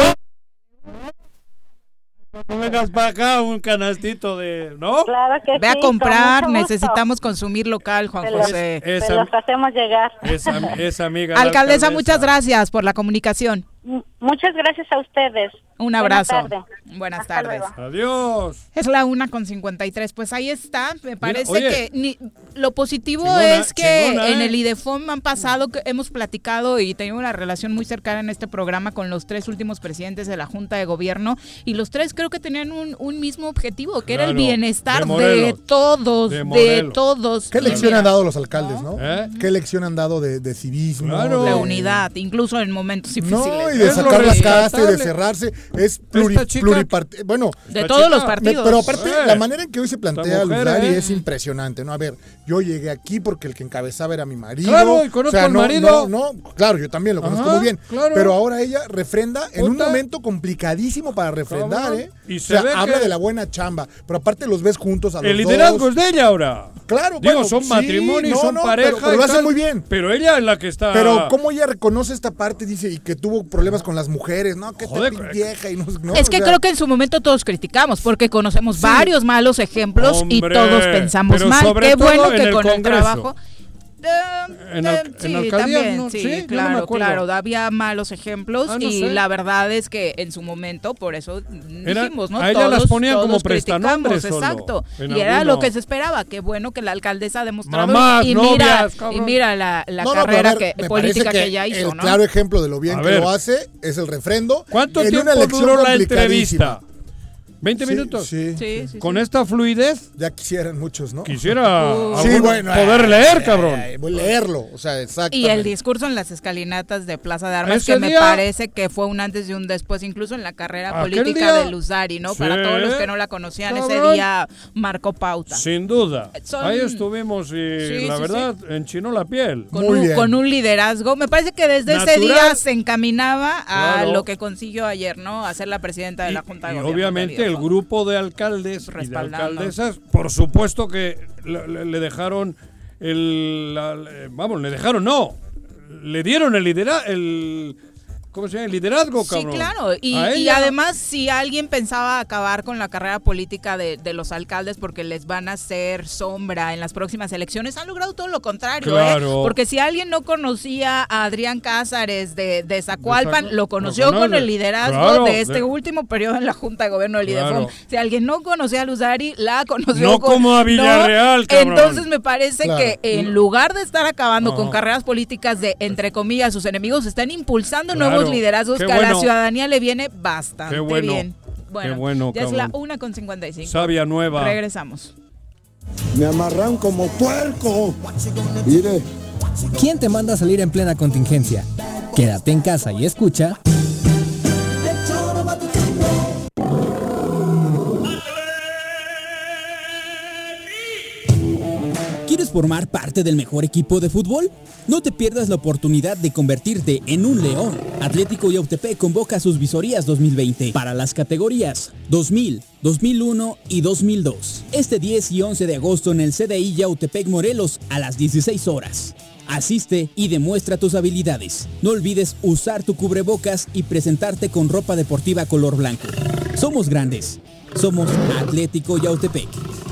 S3: No vengas para acá un canastito de... ¿No?
S15: Claro que
S1: Ve a
S15: sí, con
S1: comprar, necesitamos consumir local, Juan
S15: los-
S1: José.
S15: se
S3: Esa-
S15: los hacemos llegar.
S3: Esa, esa amiga. la
S1: Alcaldesa, muchas gracias por la comunicación.
S15: M- Muchas gracias a ustedes.
S1: Un
S15: Buena
S1: abrazo.
S15: tarde.
S1: Buenas
S15: Hasta
S1: tardes.
S15: luego.
S3: Adiós.
S1: Es la una con 53. Pues ahí está. Me parece que ni- lo positivo
S3: Chingona,
S1: es que
S3: chingona,
S1: en
S3: ¿eh?
S1: el IDEFOM han pasado, que hemos platicado y tenido una relación muy cercana en este programa con los tres últimos presidentes de la Junta de Gobierno. Y los tres creo que tenían un, un mismo objetivo, que era el bienestar
S2: de
S1: todos,
S2: De
S1: todos.
S2: ¿Qué lección
S1: mira,
S2: han dado los alcaldes, no?
S3: ¿Eh?
S2: ¿Qué lección han dado de, de civismo? De-
S1: unidad, incluso en momentos difíciles.
S2: No, y de sacar la casa y de cerrarse. Es pluri, Bueno,
S1: De todos chica- los partidos.
S2: Me- Pero aparte,
S1: Eh.
S2: la manera en que hoy se plantea Luzari
S3: eh.
S2: es impresionante, ¿no? A ver, yo llegué aquí porque el que encabezaba era mi marido.
S3: Claro, y conozco al
S2: no,
S3: marido.
S2: No, no, claro, yo también lo conozco
S3: Ajá,
S2: muy bien.
S3: claro.
S2: Pero ahora ella refrenda en un momento complicadísimo para refrendar,
S3: Cabrón.
S2: ¿eh?
S3: Y
S2: o
S3: se
S2: sea,
S3: ve
S2: habla
S3: que-
S2: de la buena chamba. Pero aparte los ves juntos a los
S3: El liderazgo
S2: dos.
S3: es de ella ahora.
S2: Claro,
S3: Digo,
S2: bueno,
S3: son
S2: sí,
S3: matrimonios,
S2: no,
S3: son
S2: no,
S3: pareja.
S2: pero- lo hace
S3: tal,
S2: muy bien.
S3: Pero ella es la que está.
S2: Pero cómo ella reconoce esta parte, dice, y que tuvo problemas con las mujeres, ¿no? Que
S3: Joder,
S2: esta y no,
S1: Es que
S2: o sea,
S1: creo que en su momento todos criticamos porque conocemos
S2: Sí.
S1: varios malos ejemplos y todos pensamos mal. Qué bueno
S3: en
S1: que
S3: el
S1: con el trabajo.
S3: En, al-
S1: Sí,
S3: en alcaldías,
S1: también,
S3: ¿no?
S1: sí,
S3: no
S1: claro, claro. Había malos ejemplos
S3: Ah, no
S1: y
S3: sé.
S1: la verdad es que en su momento, por eso
S3: Era-
S1: dijimos, ¿no?
S3: a ella las ponían como prestanombres
S1: Exacto. Y era lo que se esperaba. Qué bueno que la alcaldesa ha demostrado.
S3: Mamás,
S1: y, mira,
S3: novias,
S1: y mira la, la carrera
S2: ver,
S1: que, política
S2: parece
S1: que, ella hizo,
S2: El
S1: ¿no?
S2: claro ejemplo de lo bien
S1: A
S2: que
S1: ver.
S2: lo hace es el refrendo.
S3: ¿Cuánto
S2: en
S3: tiempo
S2: una elección
S3: duró la entrevista? ¿20
S2: Sí,
S3: minutos?
S2: Sí.
S1: Sí, sí,
S3: Con esta fluidez,
S2: Ya quisieran muchos, ¿no?
S3: quisiera
S2: Sí,
S3: alguno
S2: bueno,
S3: poder
S2: ay,
S3: leer,
S2: ay,
S3: cabrón.
S2: ay, voy a leerlo, o sea, exacto.
S1: Y el discurso en las escalinatas de Plaza de Armas,
S3: Ese
S1: que me
S3: día-
S1: parece que fue un antes y un después, incluso en la carrera política
S3: día-
S1: de Luzari, ¿no?
S3: Sí,
S1: Para todos los que no la conocían, ese
S3: cabrón.
S1: día marcó pauta.
S3: Sin duda.
S1: Son-
S3: Ahí estuvimos y
S1: Sí,
S3: la
S1: sí,
S3: verdad enchinó la piel.
S1: Con un, con un liderazgo. Me parece que desde ese
S3: Natural.
S1: día se encaminaba a
S3: Claro.
S1: lo que consiguió ayer, ¿no? A ser la presidenta de la Junta de
S3: Y
S1: Gobierno.
S3: obviamente el grupo de alcaldes y de alcaldesas, por supuesto que le, dejaron el, la- vamos, le dejaron no, le dieron el liderazgo, el ¿cómo se llama? El liderazgo,
S1: Sí,
S3: cabrón.
S1: claro. Y, y además, si alguien pensaba acabar con la carrera política de, de los alcaldes porque les van a hacer sombra en las próximas elecciones, han logrado todo lo contrario. ¿eh?
S3: Claro.
S1: Porque si alguien no conocía a Adrián Cázares de, de Zacualpan,
S3: Zacu-
S1: lo conoció con el liderazgo
S3: Claro,
S1: de este
S3: de-
S1: último periodo en la Junta de Gobierno del
S3: Claro.
S1: IDEFOM. Si alguien no conocía a Luzari, la conoció
S3: No
S1: con-
S3: como a Villarreal, cabrón.
S1: Entonces me parece
S3: Claro.
S1: que en lugar de estar acabando con carreras políticas de, entre comillas, sus enemigos, están impulsando
S3: Claro.
S1: Nuevos liderazgos que a la ciudadanía le viene bastante
S3: Qué bueno.
S1: bien. Bueno,
S3: Qué bueno,
S1: ya es la. 1 con 55.
S3: Sabia nueva.
S1: Regresamos.
S16: Me amarran como puerco. Mire.
S10: ¿Quién te manda a salir en plena contingencia? Quédate en casa y escucha
S7: formar parte del mejor equipo de fútbol? No te pierdas la oportunidad de convertirte en un león. Atlético Yautepec convoca sus visorías 2020 para las categorías 2000, 2001 y 2002. Este 10 y 11 de agosto en el CDI Yautepec Morelos a las 16 horas. Asiste y demuestra tus habilidades. No olvides usar tu cubrebocas y presentarte con ropa deportiva color blanco. Somos grandes. Somos Atlético Yautepec.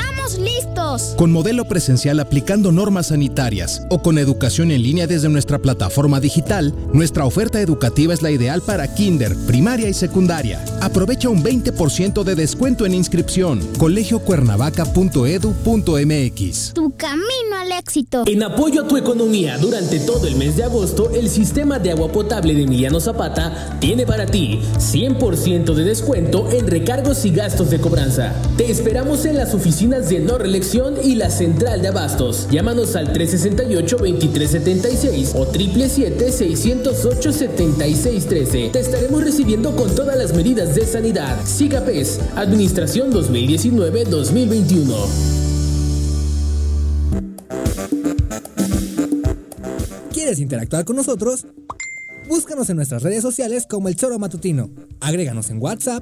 S12: estamos listos.
S4: Con modelo presencial aplicando normas sanitarias o con educación en línea desde nuestra plataforma digital, nuestra oferta educativa es la ideal para kinder, primaria y secundaria. Aprovecha un 20% de descuento en inscripción. colegiocuernavaca.edu.mx.
S12: Tu camino al éxito.
S17: En apoyo a tu economía durante todo el mes de agosto, el sistema de agua potable de Emiliano Zapata tiene para ti 100% de descuento en recargos y gastos de cobranza. Te esperamos en las oficinas de no reelección y la central de abastos. Llámanos al 368-2376 o 777-608-7613. Te estaremos recibiendo con todas las medidas de sanidad. SIGAPES, Administración 2019-2021.
S10: ¿Quieres interactuar con nosotros? Búscanos en nuestras redes sociales como El Choro Matutino. Agréganos en WhatsApp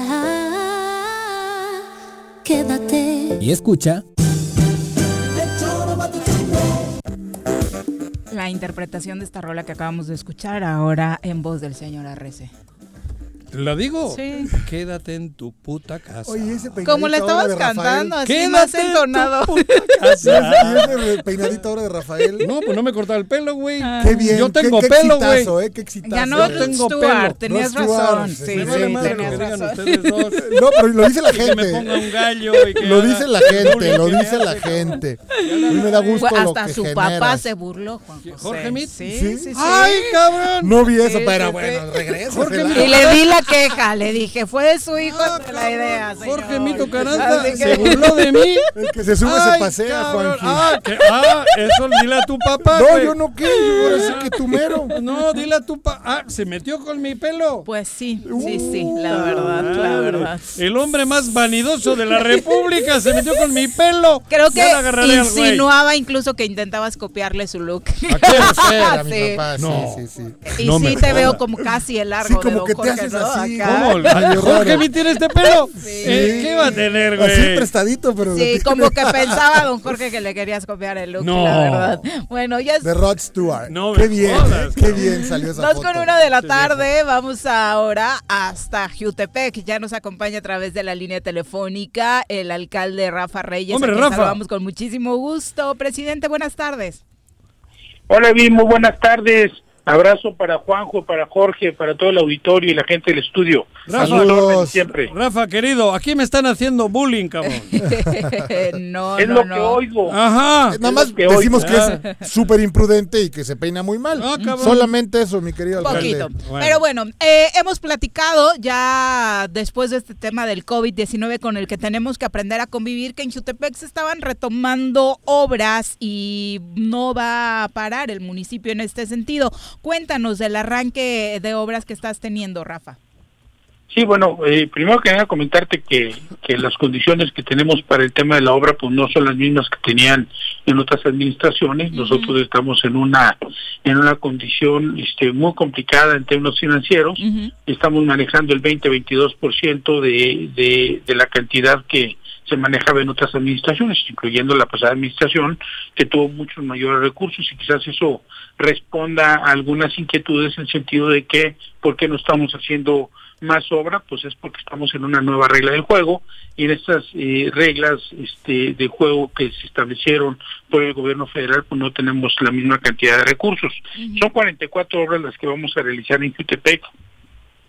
S12: Quédate.
S10: Y escucha...
S1: La interpretación de esta rola que acabamos de escuchar ahora en voz del señor Arrece.
S3: ¿La digo?
S1: Sí.
S3: Quédate en tu puta casa.
S2: Oye, ese peinadito
S1: Como le
S2: ahora
S1: estabas
S2: de Rafael.
S1: cantando, así
S3: Quédate
S1: más
S3: en tu
S1: entonado.
S3: casa.
S2: ¿Y ese peinadito ahora de Rafael?
S3: No, pues no me cortaba el pelo, güey.
S2: Qué bien.
S3: Yo tengo
S2: qué, qué
S3: pelo, güey.
S2: ¿eh? Qué exitazo.
S1: Ganó
S3: Yo
S1: Rod
S3: tengo
S1: Stewart,
S3: pelo.
S1: tenías
S2: Stewart,
S1: razón.
S2: sí,
S1: Sí,
S2: sí,
S1: sí,
S3: vale lo
S1: tenías razón.
S3: dos.
S2: No, pero lo dice la
S3: Que me
S2: gente.
S3: ponga un gallo y que
S2: Lo dice la gente, lo dice la gente. Mí me da gusto
S1: Pues
S2: lo
S1: hasta
S2: que
S1: su
S2: generas.
S1: papá se burló, Juan José.
S3: ¿Jorge Mit?
S1: Sí,
S2: ¿Sí?
S1: sí, sí.
S3: ¡Ay, cabrón!
S2: No vi eso,
S1: Sí,
S2: pero
S1: sí,
S2: bueno,
S1: sí.
S2: regresa.
S1: Y le di la queja, le dije, fue de su hijo
S3: Ah,
S1: de la idea, señor.
S3: Jorge Mito
S1: que-
S3: se burló de mí.
S2: El que se sube
S3: Ay,
S2: se pasea. Juanji.
S3: Ah, que- ah, eso dile a tu papá,
S2: No,
S3: güey.
S2: yo no qué, yo ahora sí que tú mero.
S3: No, dile a tu papá. Ah, se metió con mi pelo.
S1: Pues sí, sí, sí, la verdad, la verdad.
S3: El hombre más vanidoso de la República se metió con mi pelo.
S1: Creo que insinuaba incluso que intentabas copiarle su look.
S2: Mi
S1: Sí.
S2: papá, sí,
S3: No.
S2: sí, sí.
S1: Y
S3: No
S1: sí te veo como casi el largo
S2: Sí,
S1: de
S2: como que te
S1: Jorge,
S2: haces
S1: ¿no? Acá.
S3: ¿Cómo? ¿Jorge mi tiene este pelo?
S1: Sí.
S3: Eh, ¿Qué va a tener, güey?
S2: Así prestadito, pero...
S1: Sí, como que pensaba don Jorge que le querías copiar el look,
S3: No.
S1: la verdad. Bueno, ya es
S2: De Rod Stewart.
S3: No
S2: qué bien,
S3: jodas,
S2: qué bien salió esa
S1: Dos
S2: foto.
S1: con una de la tarde, vamos ahora hasta Jutepec. Ya nos acompaña a través de la línea telefónica el alcalde Rafa Reyes.
S3: Hombre, Rafa.
S1: saludamos con muchísimo gusto. Presidente, buenas tardes.
S18: Hola, bien, muy buenas tardes. Abrazo para Juanjo, para Jorge, para todo el auditorio y la gente del estudio.
S3: Rafa,
S18: siempre.
S3: Rafa, querido, aquí me están haciendo bullying, cabrón.
S1: no,
S18: es
S1: no,
S18: lo
S1: no.
S18: que oigo.
S3: Ajá.
S2: Nada más
S18: que
S2: decimos que es súper imprudente y que se peina muy mal.
S3: Ah.
S2: Solamente eso, mi querido alcalde.
S1: Poquito.
S3: Bueno.
S1: Pero bueno, eh, hemos platicado ya después de este tema del COVID-19 con el que tenemos que aprender a convivir, que en Jutepec se estaban retomando obras y no va a parar el municipio en este sentido. Cuéntanos del arranque de obras que estás teniendo, Rafa.
S18: Sí, bueno, eh, primero que nada comentarte que, que las condiciones que tenemos para el tema de la obra pues no son las mismas que tenían en otras administraciones. Nosotros estamos en una en una condición este, muy complicada en términos financieros. Estamos manejando el 20-22% de, de, de la cantidad que se manejaba en otras administraciones, incluyendo la pasada administración, que tuvo muchos mayores recursos y quizás eso responda a algunas inquietudes en el sentido de que, ¿por qué no estamos haciendo más obra? Pues es porque estamos en una nueva regla del juego y en estas eh, reglas este, de juego que se establecieron por el gobierno federal, pues no tenemos la misma cantidad de recursos. Son 44 obras las que vamos a realizar en Jutepec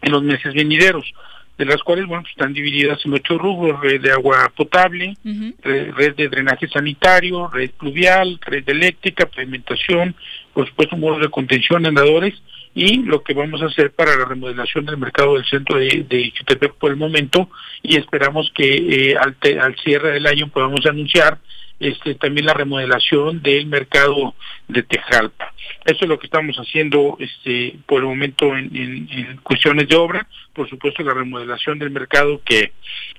S18: en los meses venideros de las cuales bueno pues están divididas en ocho rubros red de agua potable red, red de drenaje sanitario red pluvial red eléctrica pavimentación por supuesto muros de contención andadores y lo que vamos a hacer para la remodelación del mercado del centro de, de por el momento y esperamos que eh, al, te- al cierre del año podamos anunciar este también la remodelación del mercado de Tejalpa. Eso es lo que estamos haciendo este por el momento en, en- en cuestiones de obra. Por supuesto la remodelación del mercado que,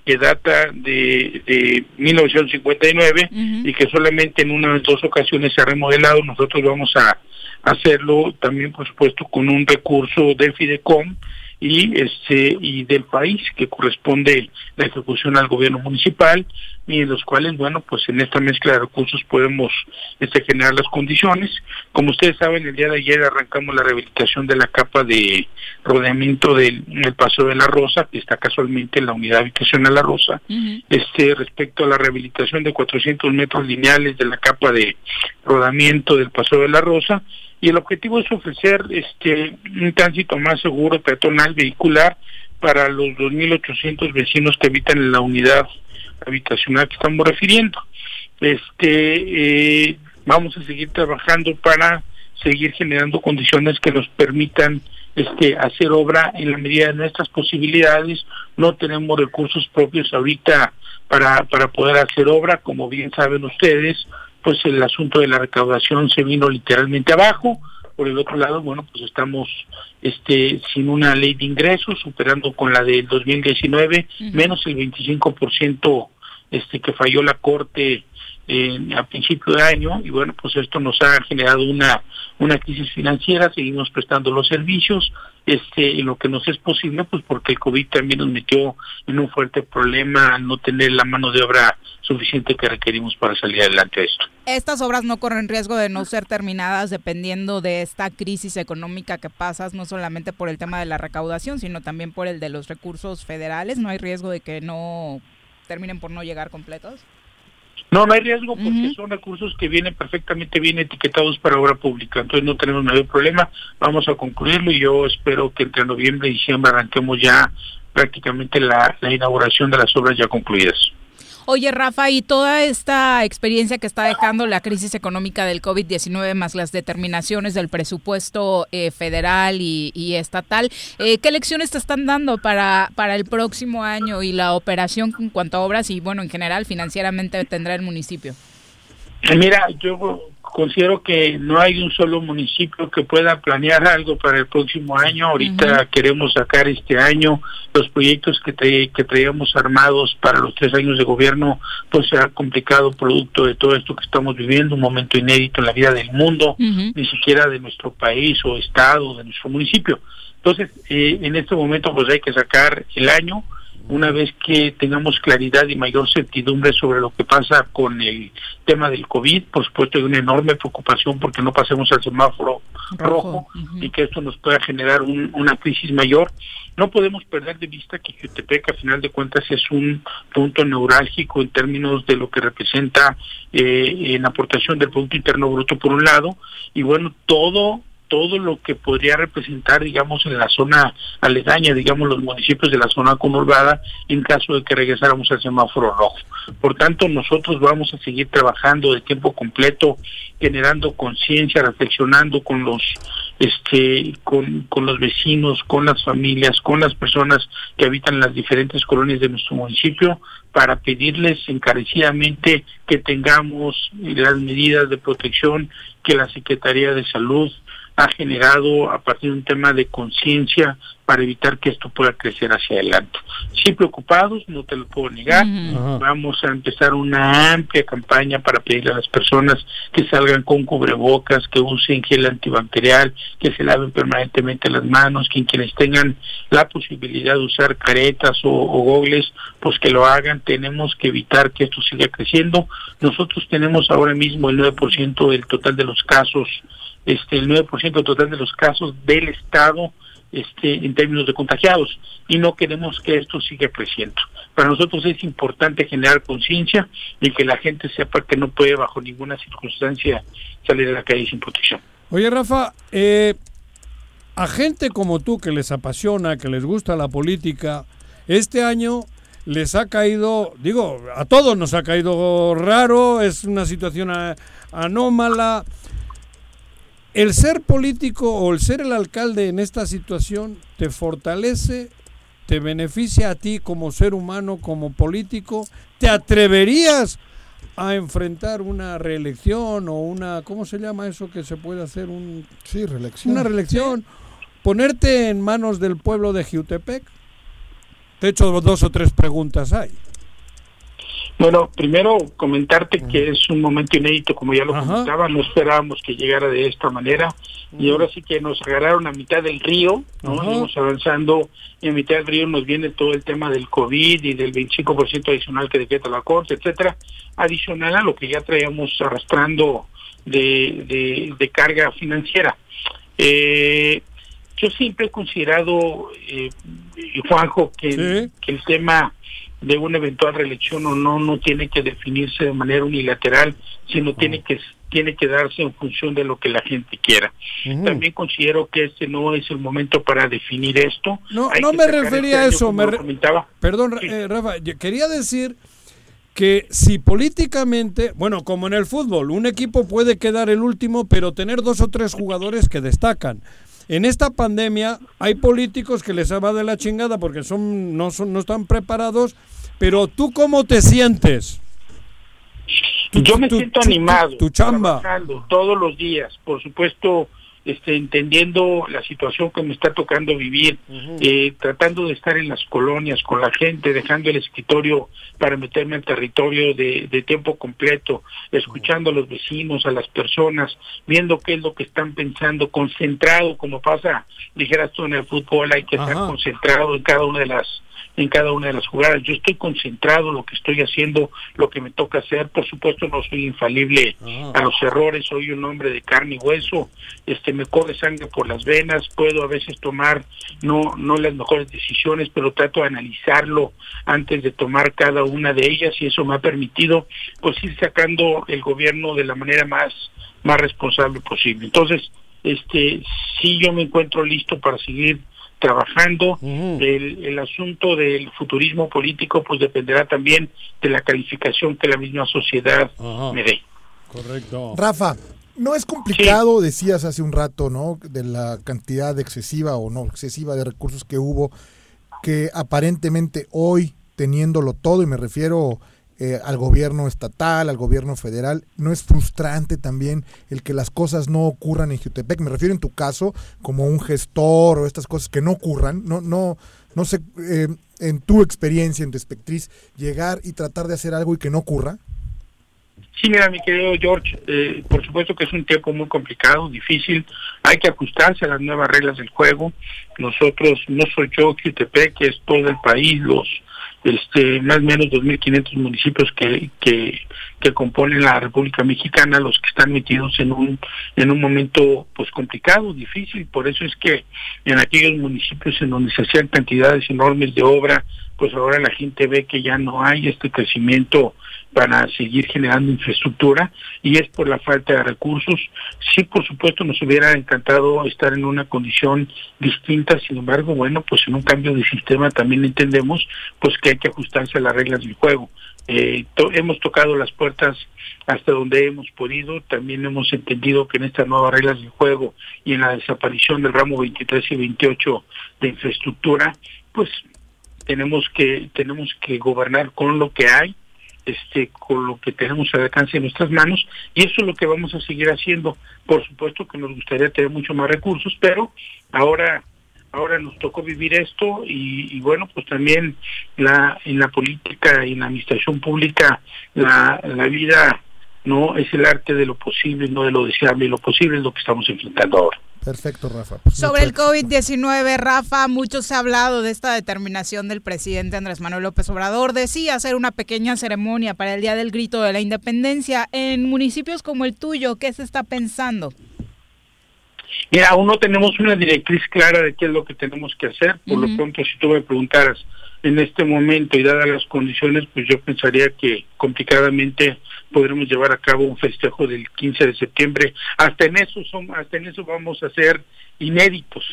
S18: que data de, de 1959 y que solamente en una o dos ocasiones se ha remodelado. Nosotros vamos a hacerlo también por supuesto con un recurso del Fidecom y este y del país que corresponde la ejecución al gobierno municipal y en los cuales bueno pues en esta mezcla de recursos podemos este generar las condiciones. Como ustedes saben el día de ayer arrancamos la rehabilitación de la capa de rodeamiento del, del paseo de la Rosa que está casualmente en la unidad habitacional La Rosa. Este respecto a la rehabilitación de 400 metros lineales de la capa de rodamiento del paseo de la Rosa y el objetivo es ofrecer este un tránsito más seguro peatonal vehicular para los 2.800 vecinos que habitan en la unidad habitacional que estamos refiriendo. Este eh, vamos a seguir trabajando para seguir generando condiciones que nos permitan este hacer obra en la medida de nuestras posibilidades. No tenemos recursos propios ahorita para para poder hacer obra, como bien saben ustedes pues el asunto de la recaudación se vino literalmente abajo. Por el otro lado, bueno, pues estamos este sin una ley de ingresos, superando con la del 2019, menos el 25% este que falló la Corte eh, a principio de año. Y bueno, pues esto nos ha generado una una crisis financiera, seguimos prestando los servicios, este en lo que nos es posible, pues porque el COVID también nos metió en un fuerte problema no tener la mano de obra suficiente que requerimos para salir adelante de esto.
S1: Estas obras no corren riesgo de no ser terminadas dependiendo de esta crisis económica que pasas, no solamente por el tema de la recaudación, sino también por el de los recursos federales. ¿No hay riesgo de que no terminen por no llegar completos?
S18: No, no hay riesgo porque son recursos que vienen perfectamente bien etiquetados para obra pública, entonces no tenemos mayor problema. Vamos a concluirlo y yo espero que entre noviembre y diciembre arranquemos ya prácticamente la, la inauguración de las obras ya concluidas.
S1: Oye, Rafa, y toda esta experiencia que está dejando la crisis económica del COVID-19 más las determinaciones del presupuesto eh, federal y, y estatal, eh, ¿qué lecciones te están dando para, para el próximo año y la operación en cuanto a obras y, bueno, en general, financieramente tendrá el municipio?
S18: Mira, yo considero que no hay un solo municipio que pueda planear algo para el próximo año. Ahorita queremos sacar este año los proyectos que, tra- que traíamos armados para los tres años de gobierno, pues se ha complicado producto de todo esto que estamos viviendo, un momento inédito en la vida del mundo, ni siquiera de nuestro país o estado, de nuestro municipio. Entonces, eh, en este momento pues hay que sacar el año, una vez que tengamos claridad y mayor certidumbre sobre lo que pasa con el tema del COVID, por supuesto hay una enorme preocupación porque no pasemos al semáforo rojo, y que esto nos pueda generar un- una crisis mayor. No podemos perder de vista que Jutepec, a final de cuentas, es un punto neurálgico en términos de lo que representa eh, en aportación del Producto Interno Bruto, por un lado, y bueno, todo todo lo que podría representar, digamos, en la zona aledaña, digamos, los municipios de la zona conurbada, en caso de que regresáramos al semáforo rojo. Por tanto, nosotros vamos a seguir trabajando de tiempo completo, generando conciencia, reflexionando con los, este, con, con los vecinos, con las familias, con las personas que habitan las diferentes colonias de nuestro municipio, para pedirles encarecidamente que tengamos las medidas de protección que la Secretaría de Salud ha generado a partir de un tema de conciencia para evitar que esto pueda crecer hacia adelante. Sí preocupados, no te lo puedo negar. Vamos a empezar una amplia campaña para pedirle a las personas que salgan con cubrebocas, que usen gel antibacterial, que se laven permanentemente las manos, que quienes tengan la posibilidad de usar caretas o, o gogles, pues que lo hagan. Tenemos que evitar que esto siga creciendo. Nosotros tenemos ahora mismo el 9% del total de los casos este el 9% total de los casos del estado este en términos de contagiados y no queremos que esto siga creciendo. Para nosotros es importante generar conciencia y que la gente sepa que no puede bajo ninguna circunstancia salir a la calle sin protección.
S3: Oye, Rafa, eh, a gente como tú que les apasiona, que les gusta la política, este año les ha caído, digo, a todos nos ha caído raro, es una situación anómala. ¿El ser político o el ser el alcalde en esta situación te fortalece, te beneficia a ti como ser humano, como político? ¿Te atreverías a enfrentar una reelección o una, ¿cómo se llama eso que se puede hacer? Un,
S2: sí, reelección.
S3: Una reelección. Ponerte en manos del pueblo de Jiutepec. De hecho, dos o tres preguntas hay.
S18: Bueno, primero comentarte que es un momento inédito, como ya lo comentaba, no esperábamos que llegara de esta manera y ahora sí que nos agarraron a mitad del río, ¿no?
S3: Ajá.
S18: Vamos avanzando y a mitad del río nos viene todo el tema del COVID y del 25% adicional que decreta la Corte, etcétera, adicional a lo que ya traíamos arrastrando de, de, de carga financiera. Eh, yo siempre he considerado, eh, Juanjo, que, que el tema de una eventual reelección o no no tiene que definirse de manera unilateral, sino tiene que tiene que darse en función de lo que la gente quiera. También considero que este no es el momento para definir esto.
S3: No,
S18: Hay
S3: no me refería a
S18: este año,
S3: eso. Me re-
S18: comentaba.
S3: Perdón, eh, Rafa, yo quería decir que si políticamente, bueno, como en el fútbol, un equipo puede quedar el último, pero tener dos o tres jugadores que destacan. En esta pandemia hay políticos que les va de la chingada porque son no son no están preparados, pero tú cómo te sientes?
S18: Yo me siento animado,
S3: tu chamba.
S18: trabajando todos los días, por supuesto, este, entendiendo la situación que me está tocando vivir, eh, tratando de estar en las colonias con la gente, dejando el escritorio para meterme al territorio de, de tiempo completo, escuchando a los vecinos, a las personas, viendo qué es lo que están pensando, concentrado, como pasa, dijeras tú en el fútbol, hay que estar concentrado en cada una de las en cada una de las jugadas. Yo estoy concentrado en lo que estoy haciendo, lo que me toca hacer. Por supuesto, no soy infalible a los errores. Soy un hombre de carne y hueso. Este, me corre sangre por las venas. Puedo a veces tomar no no las mejores decisiones, pero trato de analizarlo antes de tomar cada una de ellas y eso me ha permitido pues ir sacando el gobierno de la manera más más responsable posible. Entonces, este, sí yo me encuentro listo para seguir trabajando. el, el asunto del futurismo político pues dependerá también de la calificación que la misma sociedad me dé.
S3: Correcto.
S2: Rafa, no es complicado, decías hace un rato, ¿no? De la cantidad excesiva o no excesiva de recursos que hubo, que aparentemente hoy, teniéndolo todo, y me refiero eh, al gobierno estatal, al gobierno federal, ¿no es frustrante también el que las cosas no ocurran en Jutepec? Me refiero en tu caso como un gestor o estas cosas que no ocurran, no, no, no sé, eh, en tu experiencia, en tu espectriz, llegar y tratar de hacer algo y que no ocurra.
S18: Sí, mira, mi querido George, eh, por supuesto que es un tiempo muy complicado, difícil, hay que ajustarse a las nuevas reglas del juego. Nosotros, no soy yo, que es todo el país, los este, más o menos 2.500 municipios que, que, que componen la República Mexicana, los que están metidos en un, en un momento pues complicado, difícil, por eso es que en aquellos municipios en donde se hacían cantidades enormes de obra, pues ahora la gente ve que ya no hay este crecimiento para seguir generando infraestructura y es por la falta de recursos. Sí, por supuesto, nos hubiera encantado estar en una condición distinta, sin embargo, bueno, pues en un cambio de sistema también entendemos pues que hay que ajustarse a las reglas del juego. Eh, hemos tocado las puertas hasta donde hemos podido, también hemos entendido que en estas nuevas reglas del juego y en la desaparición del ramo 23 y 28 de infraestructura, pues tenemos que tenemos que gobernar con lo que hay este con lo que tenemos al alcance de nuestras manos y eso es lo que vamos a seguir haciendo. Por supuesto que nos gustaría tener mucho más recursos pero ahora ahora nos tocó vivir esto y, bueno pues también la en la política y en la administración pública la, la vida no es el arte de lo posible no de lo deseable y lo posible es lo que estamos enfrentando ahora
S2: Perfecto, Rafa.
S1: Pues Sobre el COVID-19, Rafa, mucho se ha hablado de esta determinación del presidente Andrés Manuel López Obrador. Decía hacer una pequeña ceremonia para el Día del Grito de la Independencia en municipios como el tuyo. ¿Qué se está pensando?
S18: Mira, aún no tenemos una directriz clara de qué es lo que tenemos que hacer. Por lo pronto, si tú me preguntaras en este momento y dadas las condiciones, pues yo pensaría que complicadamente podremos llevar a cabo un festejo del 15 de septiembre. Hasta en eso son, hasta en eso vamos a ser inéditos,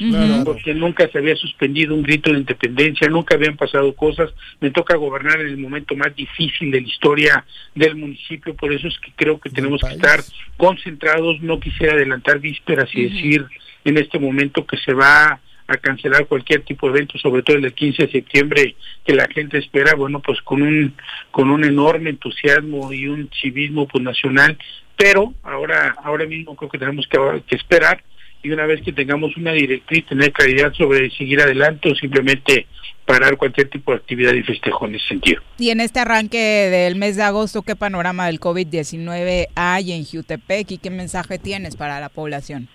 S18: porque nunca se había suspendido un grito de independencia, nunca habían pasado cosas. Me toca gobernar en el momento más difícil de la historia del municipio, por eso es que creo que tenemos que estar concentrados. No quisiera adelantar vísperas y decir en este momento que se va a cancelar cualquier tipo de evento, sobre todo el 15 de septiembre, que la gente espera, bueno, pues con un con un enorme entusiasmo y un civismo pues nacional, pero ahora ahora mismo creo que tenemos que, que esperar y una vez que tengamos una directriz tener claridad sobre seguir adelante o simplemente parar cualquier tipo de actividad y festejo en ese sentido.
S1: Y en este arranque del mes de agosto, ¿qué panorama del COVID-19 hay en Jutepec y qué mensaje tienes para la población?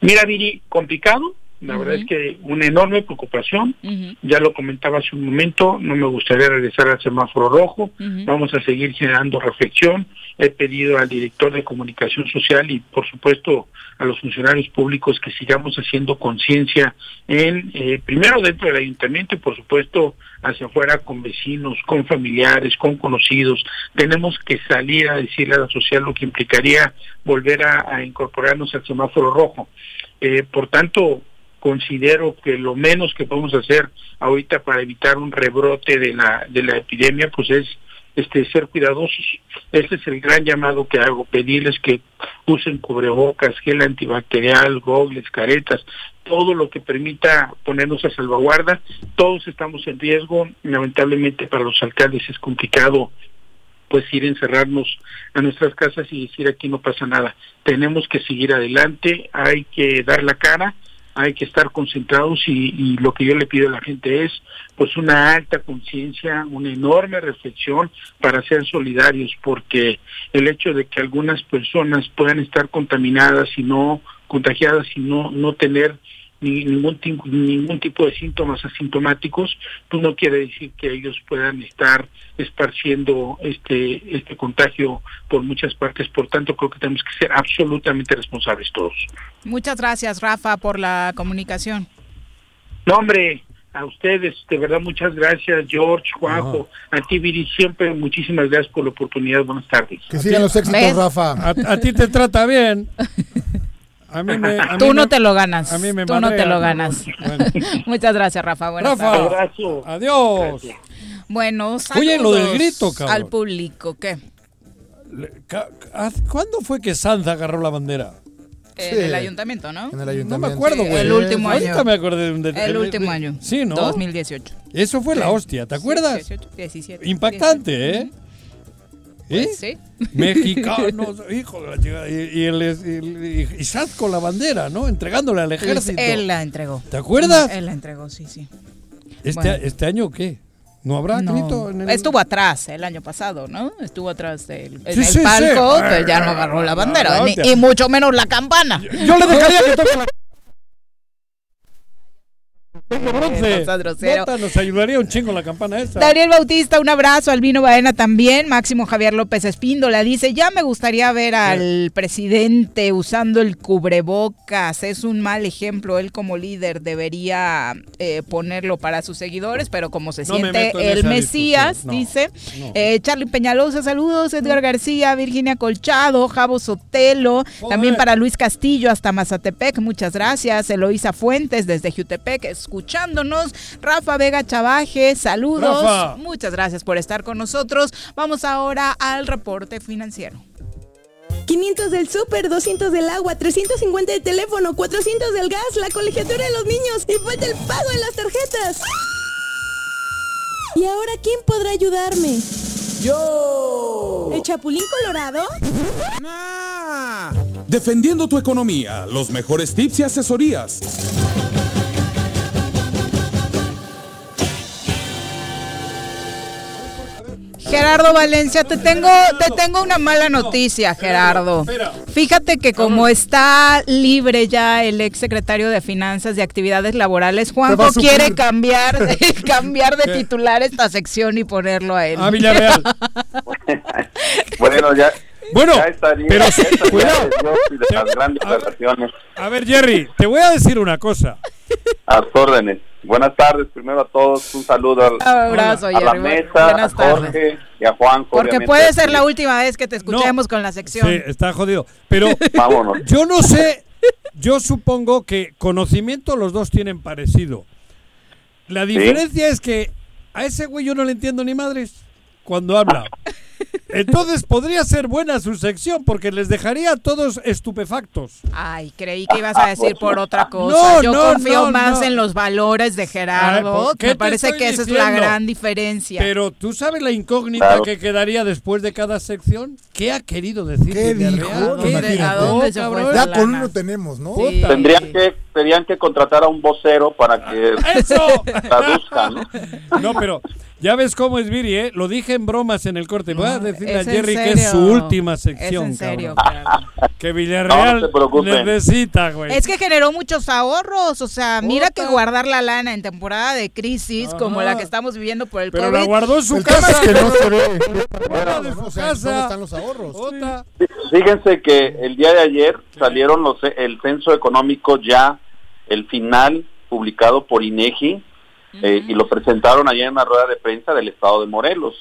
S18: Mira, Viri, complicado, la verdad es que una enorme preocupación, ya lo comentaba hace un momento, no me gustaría regresar al semáforo rojo, vamos a seguir generando reflexión, he pedido al director de comunicación social y por supuesto a los funcionarios públicos que sigamos haciendo conciencia en, eh, primero dentro del ayuntamiento y por supuesto hacia afuera con vecinos, con familiares, con conocidos, tenemos que salir a decirle a la sociedad lo que implicaría volver a, incorporarnos al semáforo rojo. Eh, por tanto, considero que lo menos que podemos hacer ahorita para evitar un rebrote de la de la epidemia pues es este ser cuidadosos. Este es el gran llamado que hago pedirles que usen cubrebocas gel antibacterial gogles caretas todo lo que permita ponernos a salvaguarda. Todos estamos en riesgo. Lamentablemente para los alcaldes es complicado pues ir a encerrarnos a nuestras casas y decir aquí no pasa nada tenemos que seguir adelante hay que dar la cara hay que estar concentrados y, lo que yo le pido a la gente es pues una alta conciencia, una enorme reflexión para ser solidarios, porque el hecho de que algunas personas puedan estar contaminadas y no contagiadas y no no tener ningún, ningún tipo de síntomas asintomáticos, pues no quiere decir que ellos puedan estar esparciendo este, este contagio por muchas partes. Por tanto, creo que tenemos que ser absolutamente responsables todos.
S1: Muchas gracias, Rafa, por la comunicación.
S18: No, hombre, a ustedes, de verdad, muchas gracias, George, Juanjo, a ti, Viri, siempre muchísimas gracias por la oportunidad. Buenas tardes.
S2: Que sigan los éxitos, Rafa.
S3: a ti te trata bien.
S1: Tú no te lo ganas. Tú no te lo ganas. Muchas gracias, Rafa. Buenas
S3: Rafa, adiós.
S1: Bueno, saludos
S3: Oye, lo del grito, cabrón.
S1: Al público, ¿qué?
S3: ¿Cuándo fue que Sanz agarró la bandera?
S1: En el ayuntamiento, ¿no?
S2: En el ayuntamiento.
S3: No me acuerdo, güey.
S1: el último año.
S3: Ahorita me acordé de un
S1: El último año.
S3: Sí, ¿no?
S1: 2018.
S3: Eso fue la hostia, ¿te acuerdas?
S1: 18, 17.
S3: Impactante, ¿eh?
S1: ¿Eh?
S3: Pues sí. Mexicanos, hijo de la chica. Y, y, y, con la bandera, ¿no? Entregándole al ejército.
S1: Él la entregó.
S3: ¿Te acuerdas?
S1: Él la entregó, sí, sí.
S3: ¿Este, ¿este año qué? ¿No habrá
S1: No.
S3: grito? En el...
S1: Estuvo atrás el año pasado, ¿no? Estuvo atrás del en
S3: Sí,
S1: el
S3: sí, sí.
S1: palco, pero ya no agarró la bandera,
S3: no,
S1: ni-
S3: ya.
S1: y mucho menos la campana.
S3: Yo le dejaría que toque la... Bronce.
S1: Cero.
S3: Nota, nos ayudaría un chingo la campana esa.
S1: Daniel Bautista, un abrazo. Albino Baena también. Máximo Javier López Espíndola dice: Ya me gustaría ver al presidente usando el cubrebocas. Es un mal ejemplo. Él, como líder, debería eh, ponerlo para sus seguidores, pero como se
S19: No
S1: siente el Mesías.
S19: No,
S1: dice.
S19: no.
S1: Eh, Charlie Peñalosa, saludos. Edgar García, Virginia Colchado, Javo Sotelo. También para Luis Castillo, hasta Mazatepec. Muchas gracias. Eloísa Fuentes, desde Jutepec, escuchándonos. Rafa Vega Chavaje, saludos.
S19: Rafa.
S1: Muchas gracias por estar con nosotros. Vamos ahora al reporte financiero.
S19: 500 del súper, 200 del agua, 350 del teléfono, 400 del gas, la colegiatura de los niños y falta el pago en las tarjetas. ¿Y ahora quién podrá ayudarme?
S20: ¡Yo!
S19: ¿El Chapulín Colorado?
S20: Defendiendo tu economía, los mejores tips y asesorías.
S1: Gerardo Valencia, te tengo, te tengo una mala noticia, Gerardo. Fíjate que como está libre ya el ex secretario de Finanzas de Actividades Laborales,
S3: a
S1: Juanjo quiere cambiar, cambiar de titular esta sección y ponerlo a él.
S3: A Villarreal.
S21: Bueno, ya.
S3: Bueno,
S21: ya estaría,
S3: pero
S21: ya estaría
S3: cuidado.
S21: de de las grandes relaciones
S3: A ver, Jerry, te voy a decir una cosa.
S21: a órdenes. Buenas tardes, primero a todos, un saludo al-
S1: Abrazo,
S21: a la mesa,
S1: Buenas
S21: a Jorge y a Juanjo.
S1: Porque
S21: obviamente.
S1: puede ser la última vez que te escuchemos con la sección.
S3: Sí, está jodido. Pero
S21: Vámonos.
S3: yo no sé, yo supongo que conocimiento los dos tienen parecido. La diferencia es que a ese güey yo no le entiendo ni madres cuando habla. Entonces podría ser buena su sección porque les dejaría a todos estupefactos.
S1: Ay, creí que ibas a decir por otra cosa.
S3: No,
S1: Yo
S3: no,
S1: confío
S3: no,
S1: más
S3: no.
S1: en los valores de Gerardo.
S3: Ay, ¿por qué
S1: Me parece que esa es la
S3: diciendo?
S1: gran diferencia.
S3: Pero tú sabes la incógnita
S21: Claro.
S3: que quedaría después de cada sección. ¿Qué ha querido decir?
S2: ¿Qué dijo?
S3: ¿Qué
S2: ¿A dónde se fue Ya con uno tenemos, ¿no?
S3: Puta.
S21: Tendrían que, tendrían que contratar a un vocero para que
S3: ¡Eso!
S21: traduzca, ¿no?
S3: No, pero ya ves cómo es Viri, ¿eh? Lo dije en bromas en el corte. Voy a decirle a Jerry que es su última sección,
S1: Es en serio,
S3: cabrón. Que Villarreal
S21: No,
S3: necesita, güey.
S1: Es que generó muchos ahorros, o sea, mira que guardar la lana en temporada de crisis como la que estamos viviendo por el
S3: Pero
S1: COVID.
S3: la guardó en su
S2: El
S3: casa.
S2: es que no se ve.
S3: Guarda de su
S2: O sea,
S3: casa.
S2: ¿Dónde están los ahorros?
S21: Fíjense que el día de ayer salieron los el censo económico ya el final publicado por INEGI eh, y lo presentaron allá en una rueda de prensa del estado de Morelos.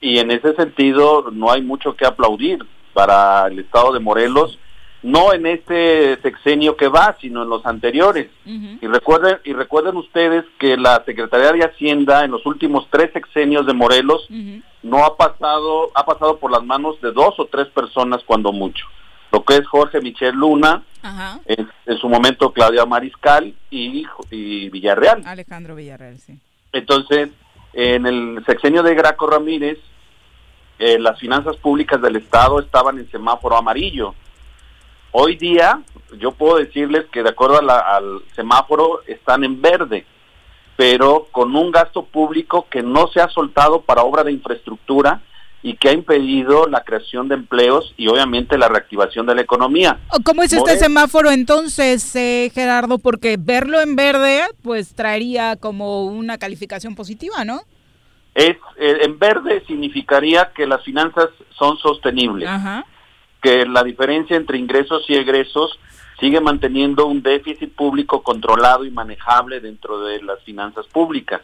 S21: Y en ese sentido no hay mucho que aplaudir para el estado de Morelos, no en este sexenio que va, sino en los anteriores. Y recuerden y recuerden ustedes que la Secretaría de Hacienda en los últimos tres sexenios de Morelos no ha pasado ha pasado por las manos de dos o tres personas cuando mucho. Lo que es Jorge Michel Luna,
S1: Ajá.
S21: en, en su momento Claudia Mariscal y, y Villarreal.
S1: Alejandro Villarreal, sí.
S21: Entonces, en el sexenio de Graco Ramírez, eh, las finanzas públicas del Estado estaban en semáforo amarillo. Hoy día, yo puedo decirles que de acuerdo a la- al semáforo están en verde, pero con un gasto público que no se ha soltado para obra de infraestructura y que ha impedido la creación de empleos y obviamente la reactivación de la economía.
S1: Oh, ¿Cómo es este
S21: More-
S1: semáforo entonces, eh, Gerardo? Porque verlo en verde, pues traería como una calificación positiva, ¿no?
S21: Es eh, en verde significaría que las finanzas son sostenibles.
S1: Ajá.
S21: que la diferencia entre ingresos y egresos sigue manteniendo un déficit público controlado y manejable dentro de las finanzas públicas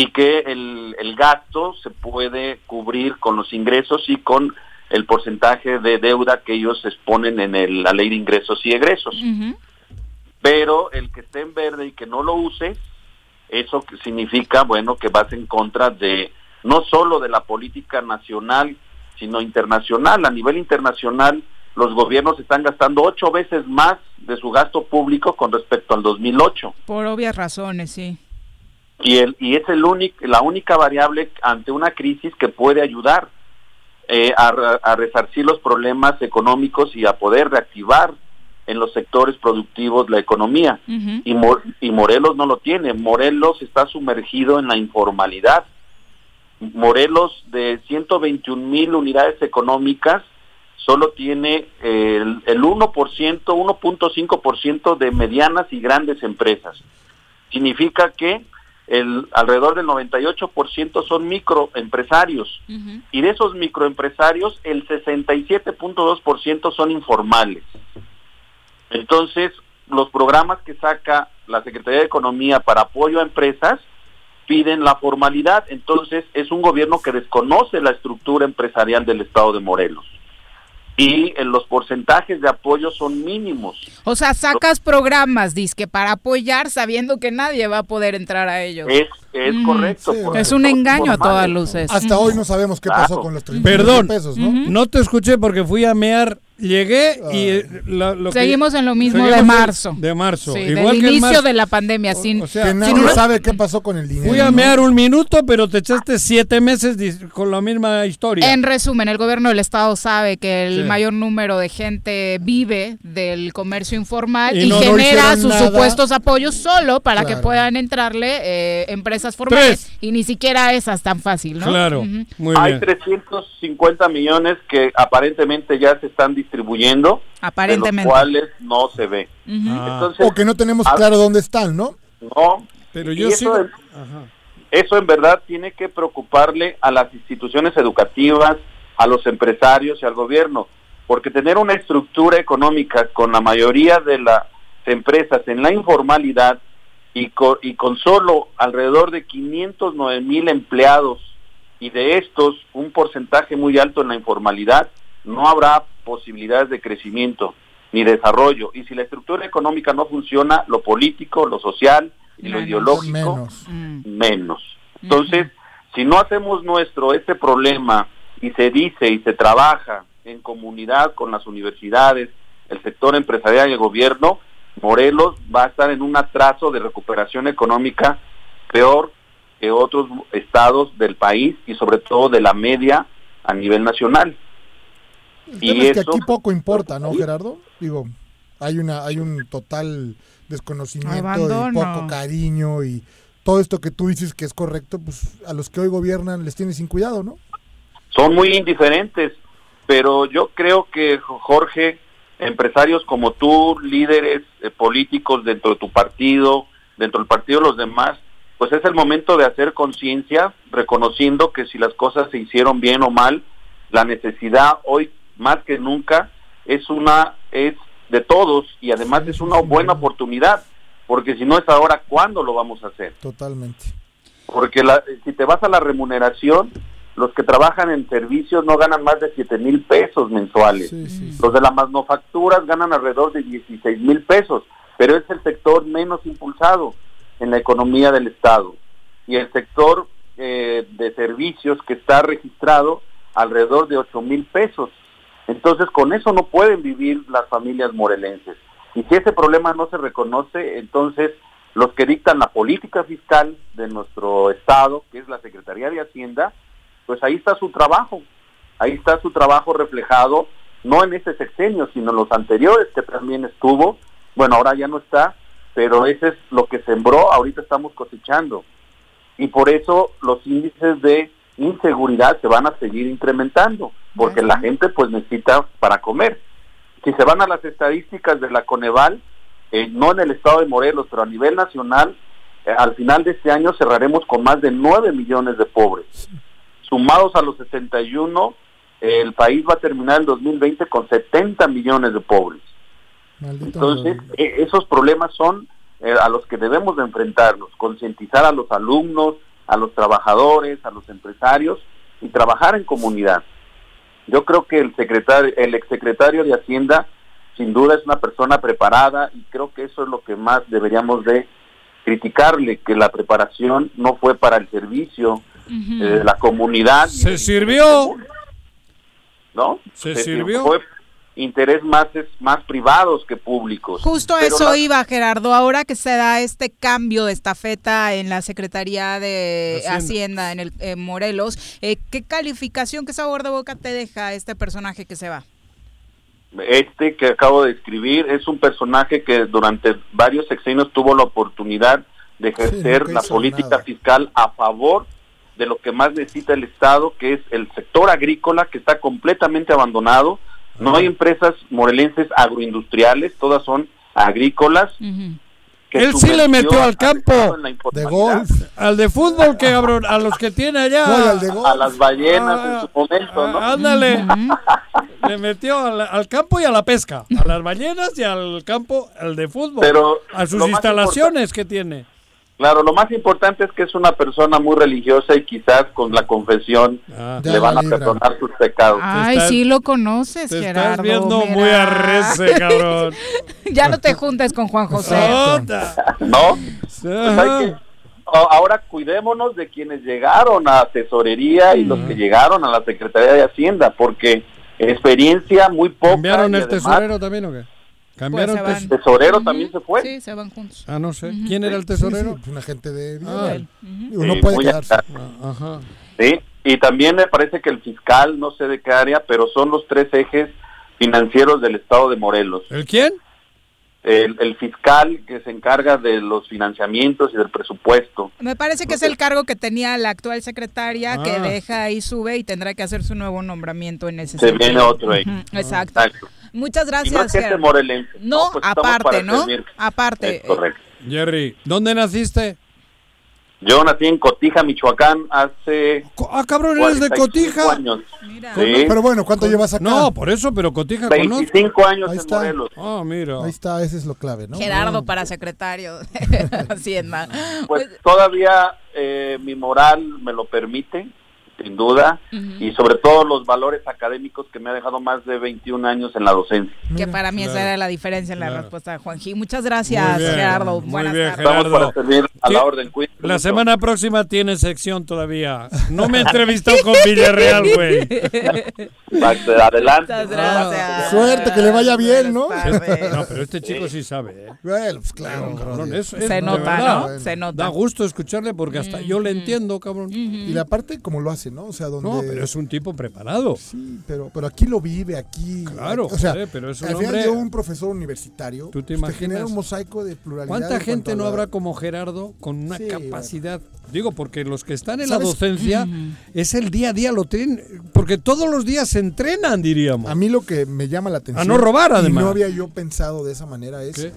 S21: y que el, el gasto se puede cubrir con los ingresos y con el porcentaje de deuda que ellos exponen en el- la ley de ingresos y egresos. Pero el que esté en verde y que no lo use, eso significa, bueno, que vas en contra de no solo de la política nacional, sino internacional. A nivel internacional, los gobiernos están gastando ocho veces más de su gasto público con respecto al 2008.
S1: Por obvias razones, sí.
S21: Y, el, y es el único, la única variable ante una crisis que puede ayudar eh, a, a resarcir los problemas económicos y a poder reactivar en los sectores productivos la economía. y, y Morelos no lo tiene. Morelos está sumergido en la informalidad. Morelos de 121 mil unidades económicas solo tiene el, el 1%, 1.5% de medianas y grandes empresas. Significa que el alrededor del 98% son microempresarios. Y de esos microempresarios el 67.2% son informales. Entonces, los programas que saca la Secretaría de Economía para apoyo a empresas piden la formalidad, entonces es un gobierno que desconoce la estructura empresarial del estado de Morelos y en los porcentajes de apoyo son mínimos.
S1: O sea, sacas programas, disque, para apoyar sabiendo que nadie va a poder entrar a ellos.
S21: Es, es correcto.
S1: es un engaño a todas luces.
S2: Hasta hoy no sabemos qué pasó con los 30
S3: Perdón,
S2: pesos, ¿no?
S3: no te escuché porque fui a mear Llegué y eh, lo, que-
S1: Seguimos en lo mismo de marzo.
S3: De marzo.
S1: Sí,
S3: Igual
S1: del
S3: que
S1: inicio
S3: marzo.
S1: de la pandemia. sin,
S3: sea,
S2: que nadie sabe qué pasó con el dinero.
S3: Fui a
S2: ¿no?
S3: mear un minuto, pero te echaste siete meses dis- con la misma historia.
S1: En resumen, el gobierno del estado sabe que el
S3: Sí.
S1: mayor número de gente vive del comercio informal y,
S3: Y no- no
S1: genera sus
S3: nada.
S1: supuestos apoyos solo para que puedan entrarle eh, empresas formales
S3: Tres.
S1: y ni siquiera esas tan fácil, ¿no?
S3: Claro, muy
S21: Hay
S3: bien.
S21: 350 millones que aparentemente ya se están distribuyendo,
S1: Aparentemente.
S21: de los cuales no se ve. Entonces,
S2: o que no tenemos
S21: ah,
S2: claro dónde están, ¿no?
S21: No,
S3: pero yo
S21: eso,
S3: sigo-
S21: eso en verdad tiene que preocuparle a las instituciones educativas, a los empresarios y al gobierno, porque tener una estructura económica con la mayoría de las empresas en la informalidad y con, y con solo alrededor de 509 mil empleados y de estos un porcentaje muy alto en la informalidad, no habrá posibilidades de crecimiento ni desarrollo. Y si la estructura económica no funciona, lo político, lo social y lo ideológico, menos. Entonces, si no hacemos nuestro este problema y se dice y se trabaja en comunidad con las universidades, el sector empresarial y el gobierno, Morelos va a estar en un atraso de recuperación económica peor que otros estados del país y sobre todo de la media a nivel nacional.
S2: El
S21: Y
S2: tema es que
S21: eso-
S2: aquí poco importa, ¿no, Gerardo? Digo, hay una hay un total desconocimiento
S1: Abandono.
S2: y poco cariño y todo esto que tú dices que es correcto, pues a los que hoy gobiernan les tiene sin cuidado, ¿no?
S21: son muy indiferentes, pero yo creo que Jorge, empresarios como tú, líderes eh, políticos dentro de tu partido, dentro del partido de los demás, pues es el momento de hacer conciencia, reconociendo que si las cosas se hicieron bien o mal, la necesidad hoy más que nunca es una es de todos y además es una buena oportunidad, porque si no es ahora, ¿cuándo lo vamos a hacer?
S2: Totalmente.
S21: Porque la- si te vas a la remuneración, los que trabajan en servicios no ganan más de 7 mil pesos mensuales. Los de las manufacturas ganan alrededor de 16 mil pesos, pero es el sector menos impulsado en la economía del Estado. Y el sector eh, de servicios que está registrado alrededor de 8 mil pesos. Entonces, con eso no pueden vivir las familias morelenses. Y si ese problema no se reconoce, entonces los que dictan la política fiscal de nuestro Estado, que es la Secretaría de Hacienda, pues ahí está su trabajo. Ahí está su trabajo reflejado, no en este sexenio, sino en los anteriores que también estuvo. Bueno, ahora ya no está, pero ese es lo que sembró, ahorita estamos cosechando. Y por eso los índices de inseguridad se van a seguir incrementando, porque la gente pues necesita para comer. Si se van a las estadísticas de la Coneval, eh, no en el estado de Morelos, pero a nivel nacional, eh, al final de este año cerraremos con más de 9 millones de pobres. Sumados a los 61, eh, el país va a terminar el 2020 con 70 millones de pobres. Entonces, eh, esos problemas son a los que debemos de enfrentarnos, concientizar a los alumnos, a los trabajadores, a los empresarios y trabajar en comunidad. Yo creo que el secretario, el exsecretario de Hacienda, sin duda es una persona preparada y creo que eso es lo que más deberíamos de criticarle, que la preparación no fue para el servicio eh, de la comunidad.
S3: Se sirvió.
S21: ¿No?
S3: Se sirvió.
S21: Fue interés más, es, más privados que públicos.
S1: Justo a
S21: Pero
S1: eso
S21: la-
S1: iba, Gerardo. Ahora que se da este cambio de estafeta en la Secretaría de
S21: Hacienda.
S1: Hacienda, en el en Morelos, eh, ¿qué calificación, qué sabor de boca te deja este personaje que se va?
S21: Este que acabo de escribir es un personaje que durante varios sexenios tuvo la oportunidad de ejercer la política
S2: nada.
S21: fiscal a favor de lo que más necesita el Estado, que es el sector agrícola, que está completamente abandonado. No hay empresas morelenses agroindustriales, todas son agrícolas.
S3: Él sí le metió al campo.
S2: De golf.
S3: Al de fútbol, que cabrón, a los que tiene allá.
S2: No, y al de golf.
S21: a las ballenas
S3: Ah,
S21: en su momento, ¿no?
S3: Ah, Ándale. Le metió al, al campo y a la pesca. A las ballenas y al campo, al de fútbol.
S21: Pero
S3: a sus instalaciones que tiene.
S21: Claro, lo más importante es que es una persona muy religiosa y quizás con la confesión
S3: Ah.
S21: le van a perdonar sus pecados.
S1: Ay,
S3: estás-
S1: sí lo conoces,
S3: Te
S1: Gerardo.
S3: estás viendo
S1: mira.
S3: muy arrece, cabrón.
S1: ya no te juntes con Juan José.
S21: ¿No? Pues hay que- a- ahora cuidémonos de quienes llegaron a tesorería y los que llegaron a la Secretaría de Hacienda, porque experiencia muy poca.
S3: ¿Cambiaron
S21: y
S3: el
S21: además,
S3: tesorero también o qué? ¿Cambiaron
S1: Pues
S3: tes-
S1: van.
S21: tesorero también se fue.
S1: Sí, se van juntos.
S3: Ah, no sé. ¿Quién era el tesorero?
S2: sí, un agente de
S3: Ah,
S2: Uno puede quedarse.
S3: ah, ajá.
S21: Sí, y también me parece que el fiscal, no sé de qué área, pero son los tres ejes financieros del estado de Morelos.
S3: ¿El quién?
S21: El, el fiscal que se encarga de los financiamientos y del presupuesto.
S1: Me parece que es el cargo que tenía la actual secretaria que
S3: Ah.
S1: deja y sube y tendrá que hacer su nuevo nombramiento en ese
S21: Se
S1: sentido.
S21: viene otro ahí.
S1: Exacto.
S21: Exacto.
S1: Muchas
S21: Y no
S1: gracias.
S21: es
S1: Gerardo.
S21: morelense.
S1: No,
S21: pues
S1: aparte, ¿no?
S21: servir.
S1: Aparte.
S21: Es correcto.
S3: Jerry, ¿dónde naciste?
S21: Yo nací en Cotija, Michoacán, hace
S3: Co- Ah, cabrón, eres de
S21: 45
S3: Cotija.
S21: años.
S1: Mira.
S21: Sí,
S2: Pero bueno, ¿cuánto llevas acá?
S3: No, por eso, pero Cotija conozco.
S21: 25 años
S2: Ahí
S21: en
S2: está.
S21: Morelos.
S3: Ah, mira.
S2: Ahí está, ese es lo clave, ¿no?
S1: Gerardo para secretario de Hacienda.
S21: Pues todavía eh, mi moral me lo permite, sin duda, y sobre todo los valores académicos que me ha dejado más de 21 años en la docencia.
S1: que para mí esa era la diferencia en la
S3: claro.
S1: respuesta de Juanji. Muchas gracias,
S3: Muy bien,
S1: Gerardo.
S3: muy
S1: Buenas
S3: bien,
S1: tardes.
S21: Estamos
S3: Gerardo.
S21: para servir a la orden.
S3: La
S21: mucho.
S3: semana próxima tiene sección todavía. No me he entrevistado con Villarreal, güey.
S21: Adelante.
S1: Muchas gracias.
S2: Suerte, que le vaya bien, ¿no?
S3: No, pero este chico sí sabe, ¿eh?
S2: Bueno, pues claro,
S3: Cabrón,
S1: Se nota,
S3: verdad.
S1: ¿no? Se
S3: Da
S1: nota.
S3: gusto escucharle porque hasta yo le entiendo, cabrón.
S2: Y la parte como lo hace, ¿no? O sea, donde...
S3: No, pero es un tipo preparado.
S2: Sí, pero, pero aquí lo vive, aquí...
S3: Claro,
S2: o sea,
S3: joder, pero es un
S2: al final
S3: hombre-
S2: yo un profesor universitario,
S3: ¿Tú te
S2: pues,
S3: imaginas?
S2: genera un mosaico de pluralidad.
S3: ¿Cuánta
S2: en
S3: gente no
S2: la-
S3: habrá como Gerardo con una
S2: Sí,
S3: capacidad? Digo, porque los que están en la docencia es el día a día, lo tienen, porque todos los días se entrenan, diríamos.
S2: A mí lo que me llama la atención...
S3: A no robar, además.
S2: Y no había yo pensado de esa manera es...
S3: ¿Qué?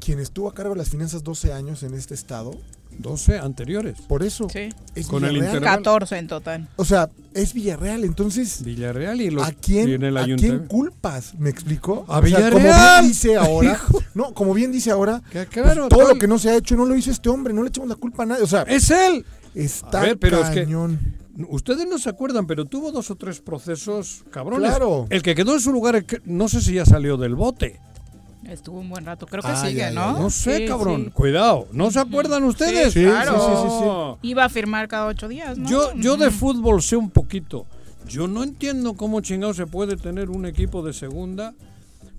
S2: Quien estuvo a cargo de las finanzas 12 años en este estado,
S3: 12 anteriores.
S2: por eso
S1: Sí.
S2: es
S3: Con el
S2: Villarreal.
S3: intervalo.
S1: 14 en total.
S2: O sea, es Villarreal, entonces...
S3: Villarreal y los
S2: ¿A quién,
S3: el
S2: ¿A quién culpas? ¿Me explico?
S3: A
S2: O sea, como
S3: Villarreal.
S2: bien dice ahora, no, como bien dice ahora,
S3: Que
S2: pues, todo lo que no se ha hecho no lo hizo este hombre, no le echamos la culpa a nadie. O sea,
S3: Es él.
S2: está
S3: A ver, pero es que-
S2: cañón.
S3: Ustedes no se acuerdan, pero tuvo dos o tres procesos cabrones.
S2: Claro.
S3: El que quedó en su lugar, no sé si ya salió del bote.
S1: Estuvo un buen rato. Creo que
S2: Ay,
S1: sigue,
S2: ay,
S1: ¿no?
S3: No sé,
S1: Sí,
S3: cabrón.
S1: sí.
S3: Cuidado. ¿No se acuerdan ustedes?
S2: Sí,
S1: claro.
S2: sí, sí, sí, sí.
S1: Iba a firmar cada ocho días, ¿no?
S3: Yo, yo de fútbol sé un poquito. Yo no entiendo cómo chingado se puede tener un equipo de segunda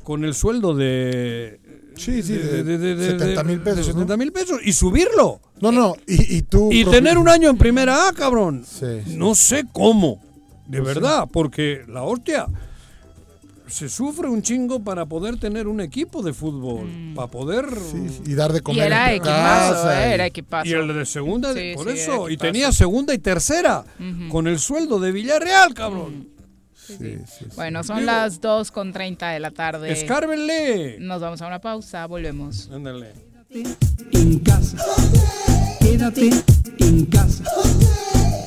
S3: con el sueldo de...
S2: Sí, sí, de 70,000 pesos,
S3: de
S2: ¿no?
S3: 70 mil pesos y subirlo.
S2: No, no, y, y tú...
S3: Y
S2: profe-
S3: tener un año en primera A, cabrón.
S2: Sí, sí.
S3: No sé cómo. De
S2: sí.
S3: verdad, porque la hostia se sufre un chingo para poder tener un equipo de fútbol, para poder
S2: Sí, sí, y dar de
S1: Y
S2: comer
S1: era
S2: en tu
S1: equipazo,
S2: casa,
S1: eh,
S2: y-
S1: era equipazo.
S3: y el de segunda,
S1: Sí,
S3: por
S1: sí,
S3: eso,
S1: era
S3: y tenía segunda y tercera con el sueldo de Villarreal, cabrón.
S2: Sí, sí, sí.
S1: Bueno, son
S3: Digo-
S1: las 2 con 30 de la tarde.
S3: Escárbenle.
S1: Nos vamos a una pausa, volvemos.
S3: Ándale.
S14: en casa. Quédate en casa.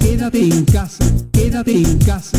S14: Quédate en casa. Quédate en casa.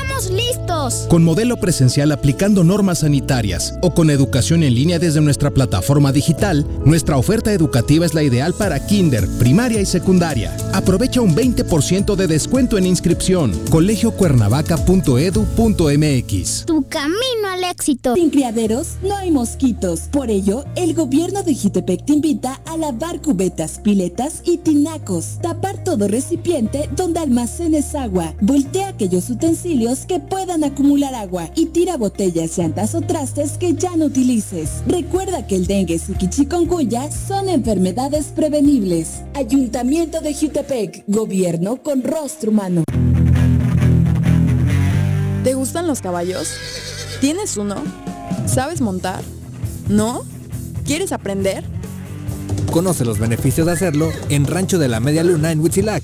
S12: ¡Estamos listos!
S4: Con modelo presencial aplicando normas sanitarias o con educación en línea desde nuestra plataforma digital, nuestra oferta educativa es la ideal para kinder, primaria y secundaria. Aprovecha un 20% de descuento en inscripción. colegiocuernavaca.edu.mx.
S12: Tu camino al éxito.
S11: Sin criaderos no hay mosquitos. Por ello, el gobierno de Jitepec te invita a lavar cubetas, piletas y tinacos. Tapar todo recipiente donde almacenes agua. Voltea aquellos utensilios que puedan acumular agua y tira botellas, llantas o trastes que ya no utilices. Recuerda que el dengue y chikungunya son enfermedades prevenibles. Ayuntamiento de Jutepec, gobierno con rostro humano.
S22: ¿Te gustan los caballos? ¿Tienes uno? ¿Sabes montar? ¿No? ¿Quieres aprender?
S10: Conoce los beneficios de hacerlo en Rancho de la Media Luna en Huitzilac.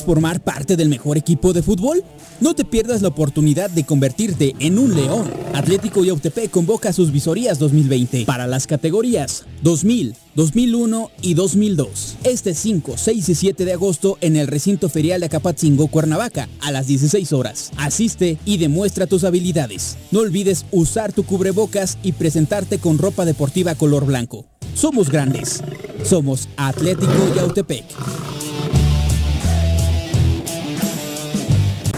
S7: ¿Quieres formar parte del mejor equipo de fútbol? No te pierdas la oportunidad de convertirte en un león. Atlético Yautepec convoca sus visorías 2020 para las categorías 2000, 2001 y 2002. Este 5, 6 y 7 de agosto en el recinto ferial de Acapatzingo, Cuernavaca, a las 16 horas. Asiste y demuestra tus habilidades. No olvides usar tu cubrebocas y presentarte con ropa deportiva color blanco. Somos grandes. Somos Atlético Yautepec.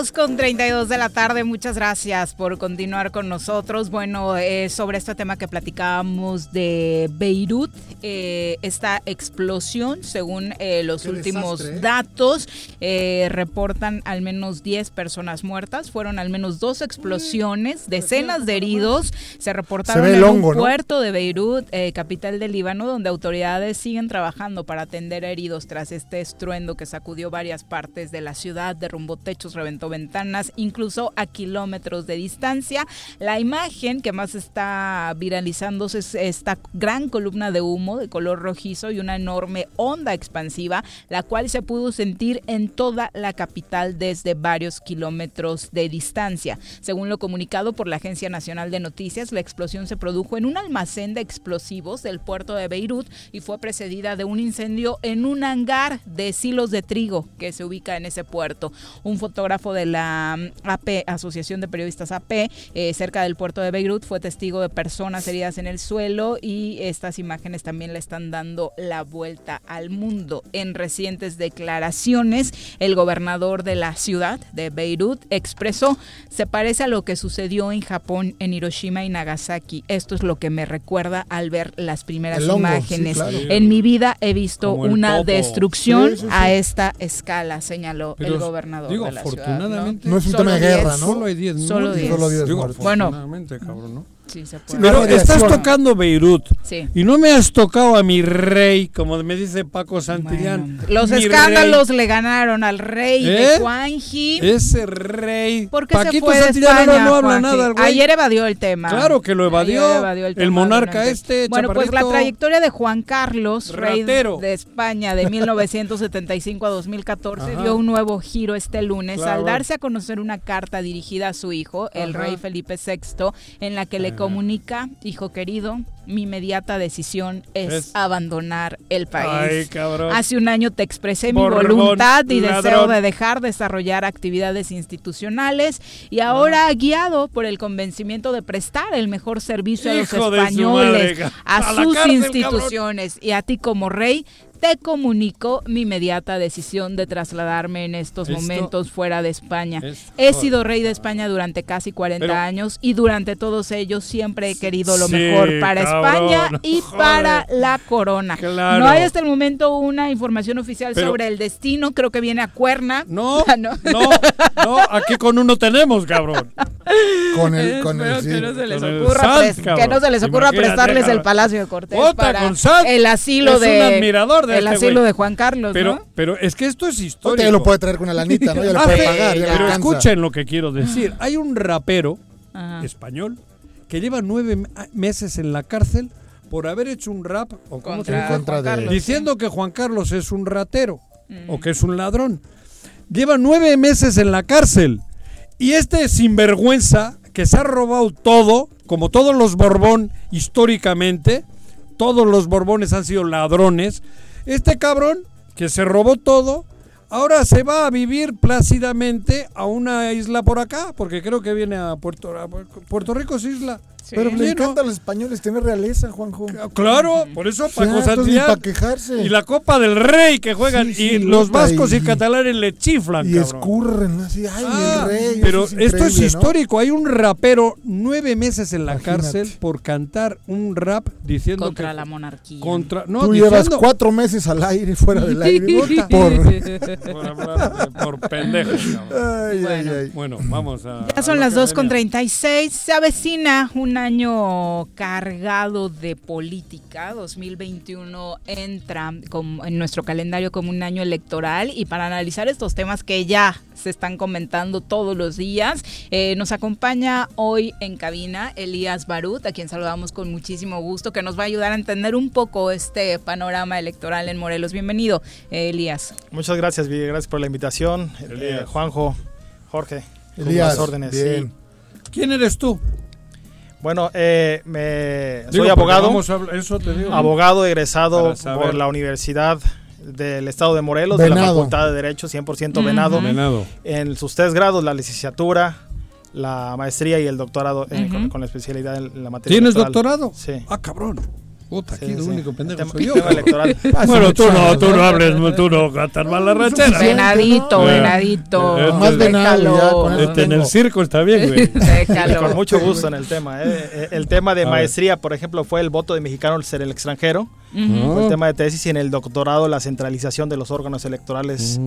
S1: Dos con 32 de la tarde, muchas gracias por continuar con nosotros. Bueno, eh, sobre este tema que platicábamos de Beirut, eh, esta explosión, según eh, los
S2: Qué
S1: últimos
S2: desastre, ¿eh?
S1: datos, reportan al menos 10 personas muertas, fueron al menos dos explosiones, decenas de heridos, se reportaron
S2: Se
S1: en
S2: el hongo,
S1: un
S2: ¿no?
S1: puerto de Beirut, capital del Líbano, donde autoridades siguen trabajando para atender a heridos tras este estruendo que sacudió varias partes de la ciudad, derrumbó techos, reventó ventanas, incluso a kilómetros de distancia. La imagen que más está viralizándose es esta gran columna de humo de color rojizo y una enorme onda expansiva, la cual se pudo sentir en toda la capital desde varios kilómetros de distancia. Según lo comunicado por la Agencia Nacional de Noticias, la explosión se produjo en un almacén de explosivos del puerto de Beirut y fue precedida de un incendio en un hangar de silos de trigo que se ubica en ese puerto. Un fotógrafo de la mm, AP, Asociación de Periodistas AP, eh, cerca del puerto de Beirut, fue testigo de personas heridas en el suelo y estas imágenes también le están dando la vuelta al mundo. En recientes declaraciones, el gobernador de la ciudad de Beirut expresó, se parece a lo que sucedió en Japón, en Hiroshima y Nagasaki. Esto es lo que me recuerda al ver las primeras
S2: hongo,
S1: imágenes.
S2: sí, claro.
S1: En mi vida he visto una
S3: topo.
S1: destrucción
S2: Sí, sí, sí.
S1: a esta escala, señaló
S3: Pero,
S1: el gobernador
S3: digo,
S1: de la ciudad.
S3: Afortunadamente-
S2: No es un
S1: Solo
S2: tema de
S1: 10.
S2: guerra, ¿no?
S3: Solo hay 10
S1: Solo
S3: muertos.
S1: 10.
S2: Solo 10
S3: Digo,
S2: muertos.
S1: Bueno.
S3: afortunadamente, cabrón, ¿no?
S1: Sí, se puede.
S3: Pero estás tocando Beirut
S1: Sí.
S3: y no me has tocado a mi rey, como me dice Paco Santillán.
S1: Bueno, los
S3: Mi
S1: escándalos le ganaron al rey
S3: ¿Eh?
S1: de Juanji.
S3: ese rey.
S1: ¿Por qué se
S3: Paquito
S1: fue de España,
S3: no habla
S1: Juanji?
S3: nada.
S1: Ayer evadió el tema.
S3: Claro que lo evadió. El
S1: tema
S3: monarca este,
S1: Bueno, pues la trayectoria de Juan Carlos, rey
S3: Ratero.
S1: de España de 1975 a 2014,
S3: Ajá.
S1: dio un nuevo giro este lunes
S3: Claro.
S1: al darse a conocer una carta dirigida a su hijo, el
S3: Ajá.
S1: rey Felipe VI, en la que le
S3: Ajá.
S1: Comunica, hijo querido, mi inmediata decisión es,
S3: Es-
S1: abandonar el país.
S3: Ay, cabrón.
S1: Hace un año te expresé mi voluntad y deseo
S3: ladrón.
S1: de dejar desarrollar actividades institucionales y ahora guiado por el convencimiento de prestar el mejor servicio a los
S3: Hijo de su
S1: españoles,
S3: madre,
S1: a,
S3: a
S1: sus
S3: cárcel,
S1: instituciones y a ti como rey. Te comunico mi inmediata decisión de trasladarme en estos
S3: Esto-
S1: momentos fuera de España.
S3: Es-
S1: He sido rey de España durante casi 40
S3: Pero-
S1: años y durante todos ellos siempre he querido lo
S3: Sí,
S1: mejor para
S3: cabrón,
S1: España y
S3: joder.
S1: para la corona.
S3: Claro.
S1: No hay hasta el momento una información oficial
S3: Pero-
S1: sobre el destino, creo que viene a cuerna.
S3: No,
S1: Ah, no.
S3: no, no, aquí con uno tenemos, cabrón.
S2: Con el, con el,
S1: Espero
S2: sí.
S1: que no se les
S3: Con el
S1: ocurra,
S3: Sanz,
S1: pres- que
S3: cabrón.
S1: no se les ocurra
S3: Imagínate,
S1: prestarles el. Palacio de Cortés
S3: Otra
S1: para
S3: con Sanz.
S1: el asilo
S3: Es un
S1: de
S3: admirador de
S1: el
S3: este
S1: asilo de Juan Carlos,
S3: Pero,
S1: ¿no?
S3: pero es que esto es histórico.
S2: Ahorita ya lo puede traer con una lanita, ¿no? Ya lo
S3: Ah,
S2: puede pagar, ya
S3: Pero
S2: alcanza.
S3: escuchen lo que quiero decir. Hay un rapero
S1: Ajá.
S3: español que lleva nueve me- meses en la cárcel por haber hecho un rap o cómo se
S1: Contra
S3: dice?
S2: contra de-
S3: diciendo que Juan Carlos es un ratero
S1: Mm.
S3: o que es un ladrón. Lleva nueve meses en la cárcel y este sinvergüenza que se ha robado todo, como todos los Borbón históricamente, todos los Borbones han sido ladrones. Este cabrón que se robó todo, ahora se va a vivir plácidamente a una isla por acá, porque creo que viene a Puerto, a Puerto Rico, es isla.
S2: Pero
S3: Sí,
S2: le
S3: ¿no?
S2: encanta a los españoles tener realeza, Juanjo.
S3: Claro, por eso Santillán
S2: para quejarse.
S3: y la Copa del Rey que juegan
S2: Sí, sí,
S3: y los vascos y,
S2: y-
S3: catalanes le chiflan,
S2: Y
S3: cabrón.
S2: escurren así, ay,
S3: Ah,
S2: el rey.
S3: pero esto es histórico. Hay un rapero nueve meses en la
S2: Imagínate.
S3: cárcel por cantar un rap diciendo
S1: contra
S3: que
S1: la monarquía.
S3: contra no
S2: Tú
S3: diciendo
S2: llevas cuatro meses al aire, fuera del aire, por...
S3: por, hablar de- por pendejos. cabrón.
S2: Ay, ay, ay.
S3: Bueno, vamos a
S1: Ya
S3: a
S1: son
S3: lo
S1: las
S3: que
S1: 2 con
S3: venía.
S1: 36. Se avecina un año cargado de política. 2021 entra como- en nuestro calendario como un año electoral. Y para analizar estos temas que ya se están comentando todos los días, eh, nos acompaña hoy en cabina Elías Barut, a quien saludamos con muchísimo gusto, que nos va a ayudar a entender un poco este panorama electoral en Morelos. Bienvenido, eh, Elías.
S23: Muchas gracias, Vivi, gracias por la invitación. Eh. Juanjo, Jorge, con
S2: Elías,
S23: las órdenes.
S2: bien.
S23: sí.
S3: ¿Quién eres tú?
S23: Bueno, eh, me,
S3: Digo,
S23: soy abogado,
S3: vamos a hablar- eso te digo.
S23: abogado egresado por la Universidad del Estado de Morelos, de la. Facultad de Derecho, 100% venado.
S3: Venado.
S23: En sus tres grados, la licenciatura, la maestría y el doctorado eh, con, la especialidad en la materia
S3: ¿Tienes
S23: electoral.
S3: doctorado?
S23: Sí.
S3: Ah, cabrón. Puta, aquí
S23: Sí,
S3: el
S23: sí.
S3: único pendejo soy yo.
S23: electoral.
S3: Bueno, tú no, tú no hables, tú no cantas mal la ranchera.
S1: Venadito, venadito.
S3: eh,
S2: Más venado
S3: Este, en el circo está bien, güey.
S23: Con mucho gusto en el tema. eh. Eh, El tema de maestría, por ejemplo, fue el voto de mexicano ser el extranjero. Fue el tema de tesis y en el doctorado la centralización de los órganos electorales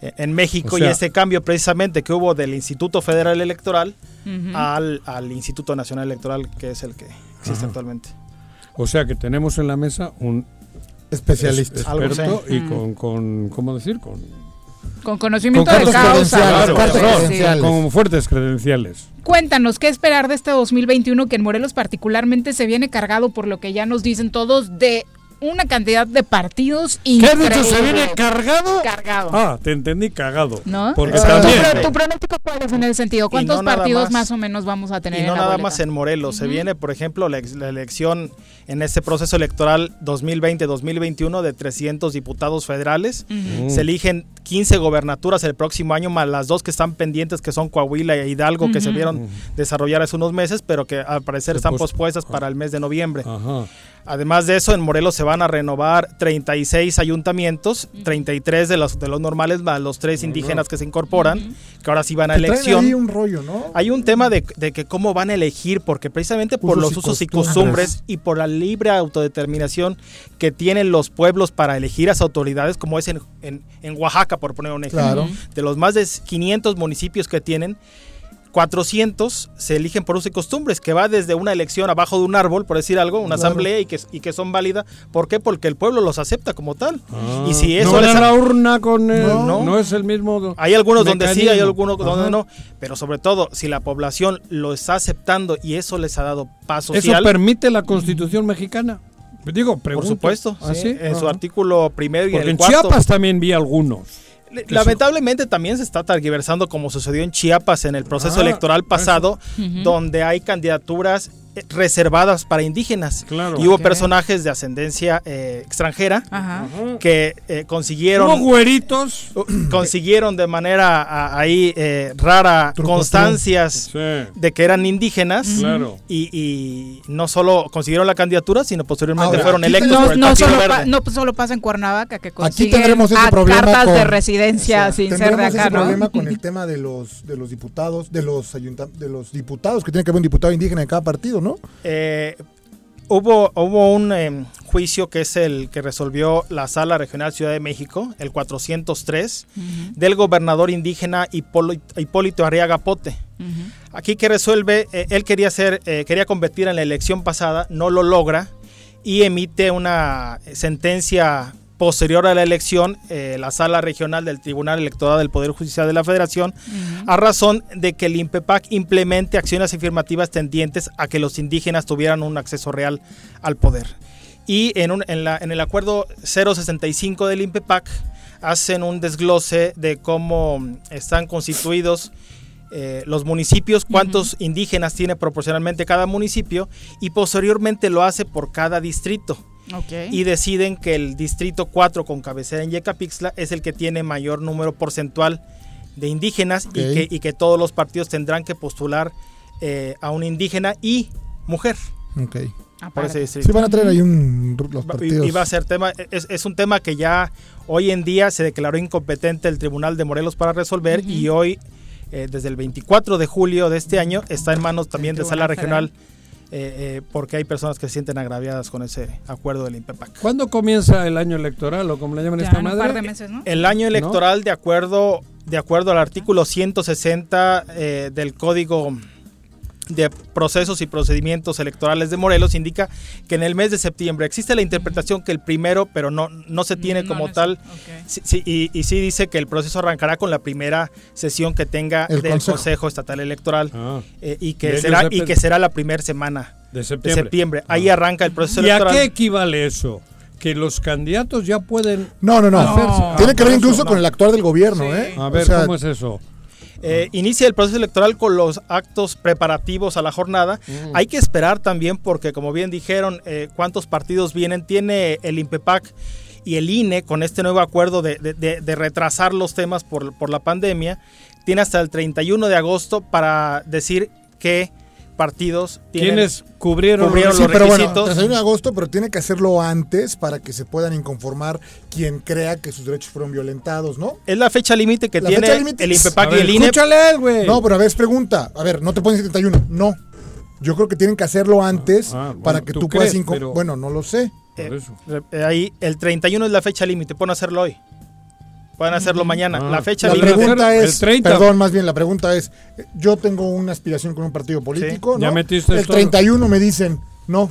S23: eh, en México
S3: O sea-
S23: y ese cambio precisamente que hubo del Instituto Federal Electoral al, al Instituto Nacional Electoral que es el que existe actualmente.
S3: O sea que tenemos en la mesa un
S2: Especialista.
S3: es- experto y
S1: Mm.
S3: con, con, ¿cómo decir? Con,
S1: Con conocimiento
S2: Con
S1: de causa.
S3: con fuertes credenciales.
S1: Cuéntanos, ¿qué esperar de este 2021 que en Morelos particularmente se viene cargado por lo que ya nos dicen todos de una cantidad de partidos
S3: ¿Qué has
S1: increíble?
S3: dicho? ¿Se viene cargado?
S1: Cargado.
S3: Ah, te entendí cagado.
S1: ¿No?
S3: Porque
S1: ¿Tu,
S3: también.
S1: tu pronóstico cuál es en ese sentido? ¿Cuántos
S23: no
S1: partidos
S23: más-
S1: más, o menos vamos a tener
S23: Y no
S1: en la
S23: nada
S1: boleta?
S23: más en Morelos, se viene, por ejemplo, la elección en este proceso electoral 2020-2021 de 300 diputados federales. Se eligen 15 gobernaturas el próximo año, más las dos que están pendientes, que son Coahuila e Hidalgo, que se vieron desarrollar hace unos meses, pero que al parecer
S3: Se
S23: están
S3: pos-
S23: pospuestas para el mes de noviembre.
S3: Ajá.
S23: Además de eso, en Morelos se van a renovar 36 ayuntamientos, 33 de los, de los normales, más los tres indígenas que se incorporan, que ahora sí van a elección.
S2: ahí un rollo, ¿no?
S23: Hay un tema de, de que cómo van a elegir, porque precisamente por
S2: Usos
S23: los
S2: y
S23: usos y
S2: costumbres.
S23: costumbres y por la libre autodeterminación que tienen los pueblos para elegir a sus autoridades, como es en, en- en Oaxaca, por poner un ejemplo.
S2: Claro.
S23: De los más de 500 municipios que tienen, 400 se eligen por usos y costumbres, que va desde una elección abajo de un árbol, por decir algo, una
S2: Claro.
S23: asamblea y que, y que son válidas. ¿Por qué? Porque el pueblo los acepta como tal.
S3: Ah.
S23: Y si eso
S3: no
S23: les
S3: la urna con el-
S23: No.
S3: no, no es el mismo.
S23: hay algunos donde sí, hay algunos donde no, pero sobre todo si la población lo está aceptando y eso les ha dado paz
S3: ¿Eso
S23: social,
S3: permite la Constitución mexicana? Digo,
S23: por
S3: pregunto.
S23: supuesto,
S3: ¿Ah,
S23: sí, en su artículo primero y
S3: Porque
S23: en
S3: en
S23: el cuarto.
S3: Chiapas también vi algunos.
S23: Le- Lamentablemente también se está targiversando como sucedió en Chiapas en el proceso
S3: Ah,
S23: electoral pasado, donde hay candidaturas reservadas para indígenas.
S3: Claro.
S23: Y hubo personajes de ascendencia eh, extranjera
S1: Ajá.
S23: que eh, consiguieron
S3: Hubo güeritos.
S23: consiguieron de manera a- ahí eh, rara
S3: Truco,
S23: constancias
S3: Sí.
S23: de que eran indígenas
S3: Claro.
S23: y, y no solo consiguieron la candidatura sino posteriormente
S2: Ahora,
S23: fueron
S2: aquí
S23: electos
S1: No,
S23: por el
S1: no
S23: Partido
S1: solo
S23: Verde.
S1: pa- no solo pasa en Cuernavaca que consiguen
S2: tendremos ese
S1: a
S2: problema
S1: cartas de residencia sin ser de acá,
S2: ese
S1: ¿no?
S2: problema con el tema de los de los diputados, de los de los diputados que tiene que haber un diputado indígena en cada partido, ¿no?
S23: Eh, hubo, hubo un em, juicio que es el que resolvió la Sala Regional Ciudad de México, el 403, del gobernador indígena Hipólito, Hipólito Arriaga Pote. Aquí que resuelve, eh, él quería ser, eh, quería competir en la elección pasada, no lo logra y emite una sentencia posterior a la elección, eh, la sala regional del Tribunal Electoral del Poder Judicial de la Federación, a razón de que el INPEPAC implemente acciones afirmativas tendientes a que los indígenas tuvieran un acceso real al poder. Y en, un- en la- en el acuerdo 065 del INPEPAC hacen un desglose de cómo están constituidos eh, los municipios, cuántos indígenas tiene proporcionalmente cada municipio y posteriormente lo hace por cada distrito. Y deciden que el distrito 4 con cabecera en Yecapixtla es el que tiene mayor número porcentual de indígenas y, que, y que todos los partidos tendrán que postular eh, a un indígena y mujer
S2: Ok.
S23: por ese distrito.
S2: Sí van a traer ahí un los
S23: Va-
S2: partidos.
S23: y- Iba a ser tema, es, es un tema que ya hoy en día se declaró incompetente el Tribunal de Morelos para resolver y hoy, eh, desde el 24 de julio de este año, está en manos también de Sala Regional eh, eh, porque hay personas que se sienten agraviadas con ese acuerdo del INPEPAC.
S3: ¿Cuándo comienza el año electoral o como le llaman
S1: Ya
S3: esta
S1: en un
S3: madre?
S1: par de meses, ¿no?
S23: El año electoral, de acuerdo de acuerdo al artículo 160 eh, del Código de Procesos y Procedimientos Electorales de Morelos, indica que en el mes de septiembre existe la interpretación que el primero, pero no, no se tiene como tal, Sí, sí, y, y sí dice que el proceso arrancará con la primera sesión que tenga
S2: El
S23: del
S2: Consejo.
S23: Consejo, Estatal Electoral
S3: Ah.
S23: eh, y, que será, y que será la primera semana
S3: De
S23: de
S3: septiembre.
S23: septiembre. Ahí arranca el proceso
S3: ¿Y a
S23: electoral.
S3: qué equivale eso? Que los candidatos ya pueden
S2: No, no, no.
S3: hacerse.
S2: Tiene que ver
S3: Ah,
S2: incluso con el actuar del gobierno,
S23: Sí.
S2: ¿eh?
S3: A
S2: O
S3: ver,
S2: sea,
S3: ¿cómo es eso?
S23: Eh, inicia el proceso electoral con los actos preparativos a la jornada. Hay que esperar también porque, como bien dijeron, eh, cuántos partidos vienen. Tiene el INPEPAC y el INE con este nuevo acuerdo de, de- de- de retrasar los temas por, por la pandemia. Tiene hasta el 31 de agosto para decir qué partidos tienen.
S3: ¿Quiénes cubrieron,
S23: cubrieron
S2: Sí,
S23: los
S2: pero bueno,
S23: requisitos.
S2: 31 de agosto, pero tiene que hacerlo antes para que se puedan inconformar quien crea que sus derechos fueron violentados, ¿no?
S23: Es la fecha límite que
S2: La
S23: tiene el INPEPAC
S3: A
S23: y el INE.
S3: escúchale a güey.
S2: No, pero a ver, pregunta. A ver, no te pones 71. No. Yo creo que tienen que hacerlo antes
S3: Ah, bueno,
S2: para que
S3: ¿tú
S2: tú, puedas
S3: crees? Pero-
S2: Bueno, no lo sé.
S23: Eh,
S3: Por eso.
S23: eh, ahí el 31 es la fecha límite, pueden hacerlo hoy. Pueden hacerlo mañana.
S3: Ah.
S23: la fecha
S2: La
S3: Libre.
S2: pregunta
S3: El
S2: es,
S3: 30.
S2: perdón, más bien la pregunta es, yo tengo una aspiración con un partido político,
S3: Ya
S2: ¿no?
S3: metiste
S2: El
S3: todo.
S2: 31 me dicen, no,